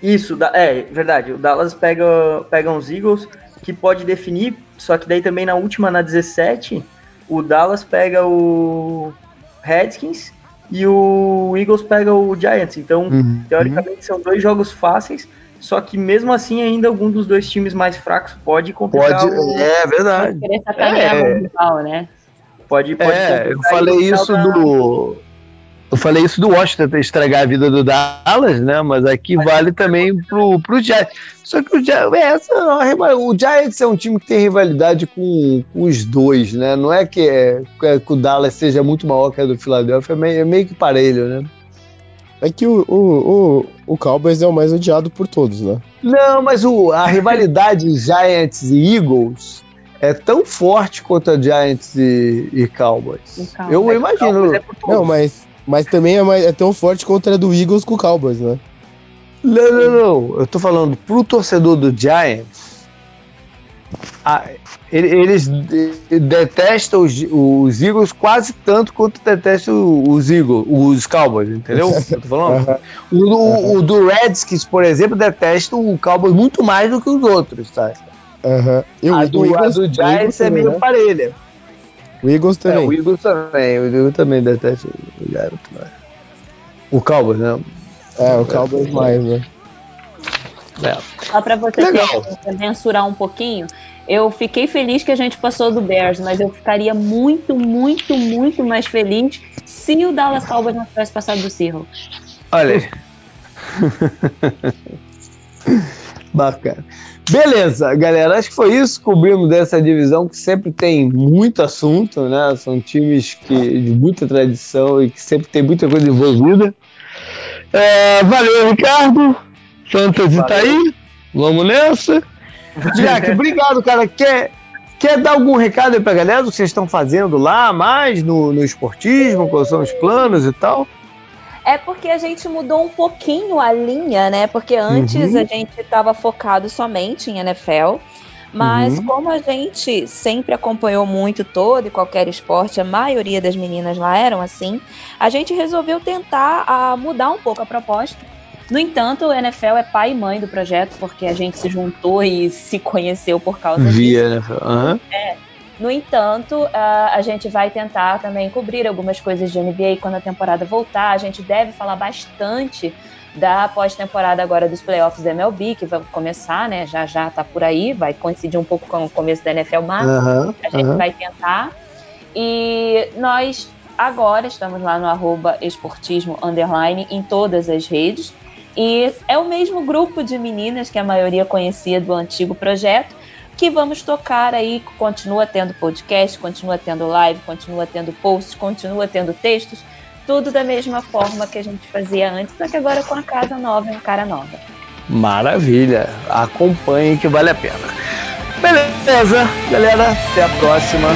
Isso, é verdade. O Dallas pega, pega os Eagles, que pode definir, só que daí também na última, na 17, o Dallas pega o Redskins e o Eagles pega o Giants. Então, uhum. teoricamente, são dois jogos fáceis, só que mesmo assim, ainda algum dos dois times mais fracos pode complicar. Pode, o... é verdade. Pode é. Rival, né? Pode, pode é, eu falei isso do eu falei isso do Washington estragar a vida do Dallas, né? Mas aqui vale também pro, pro Giants. Só que o Giants, é, essa, o Giants é um time que tem rivalidade com, com os dois, né? Não é que, é, é que o Dallas seja muito maior que a do Philadelphia, é meio, é meio que parelho, né? É que o, o, o, o Cowboys é o mais odiado por todos, né? Não, mas o, a rivalidade Giants e Eagles é tão forte quanto a Giants e, e Cowboys. Cowboys. Eu imagino. É não, mas mas também é, mais, é tão forte contra a do Eagles com o Cowboys, né? Não, não, não. Eu tô falando pro torcedor do Giants. A, eles detestam os, os, Eagles quase tanto quanto detestam os Eagles, os Cowboys, entendeu? Eu tô falando. o, o, o, do Redskins, por exemplo, detesta o Cowboys muito mais do que os outros, tá? Uhum. a, do, a do Giants é meio né? parelha. O Eagles também. É, o Eagles também. O Eagles também detesta o garoto. Né? O Cowboys, né? É, o Cowboys mais, né? É. Só para você Legal. ter, mensurar um pouquinho, eu fiquei feliz que a gente passou do Bears, mas eu ficaria muito, muito, muito mais feliz se o Dallas Cowboys não tivesse passado do Seahawks. Olha aí. Bacana. Beleza, galera. Acho que foi isso. Cobrimos dessa divisão que sempre tem muito assunto, né? São times que, de muita tradição e que sempre tem muita coisa envolvida. É, valeu, Ricardo. Fantasy tá aí. Vamos nessa. Jack, obrigado, cara. Quer, quer dar algum recado aí pra galera do que vocês estão fazendo lá, mais no, no esportismo, quais são os planos e tal? É porque a gente mudou um pouquinho a linha, né? Porque antes uhum. a gente estava focado somente em NFL. Mas uhum. como a gente sempre acompanhou muito todo e qualquer esporte, a maioria das meninas lá eram assim, a gente resolveu tentar a, mudar um pouco a proposta. No entanto, o NFL é pai e mãe do projeto, porque a gente se juntou e se conheceu por causa Via disso. NFL. Uhum. É, no entanto, a gente vai tentar também cobrir algumas coisas de NBA quando a temporada voltar. A gente deve falar bastante da pós-temporada agora dos playoffs da MLB, que vai começar, né? Já já tá por aí, vai coincidir um pouco com o começo da NFL, mas uhum, a gente uhum. vai tentar. E nós agora estamos lá no arroba esportismo underline em todas as redes. E é o mesmo grupo de meninas que a maioria conhecia do antigo projeto, que vamos tocar aí, continua tendo podcast, continua tendo live, continua tendo posts, continua tendo textos, tudo da mesma forma que a gente fazia antes, só que agora com a casa nova e a cara nova. Maravilha! Acompanhe que vale a pena. Beleza, galera, até a próxima.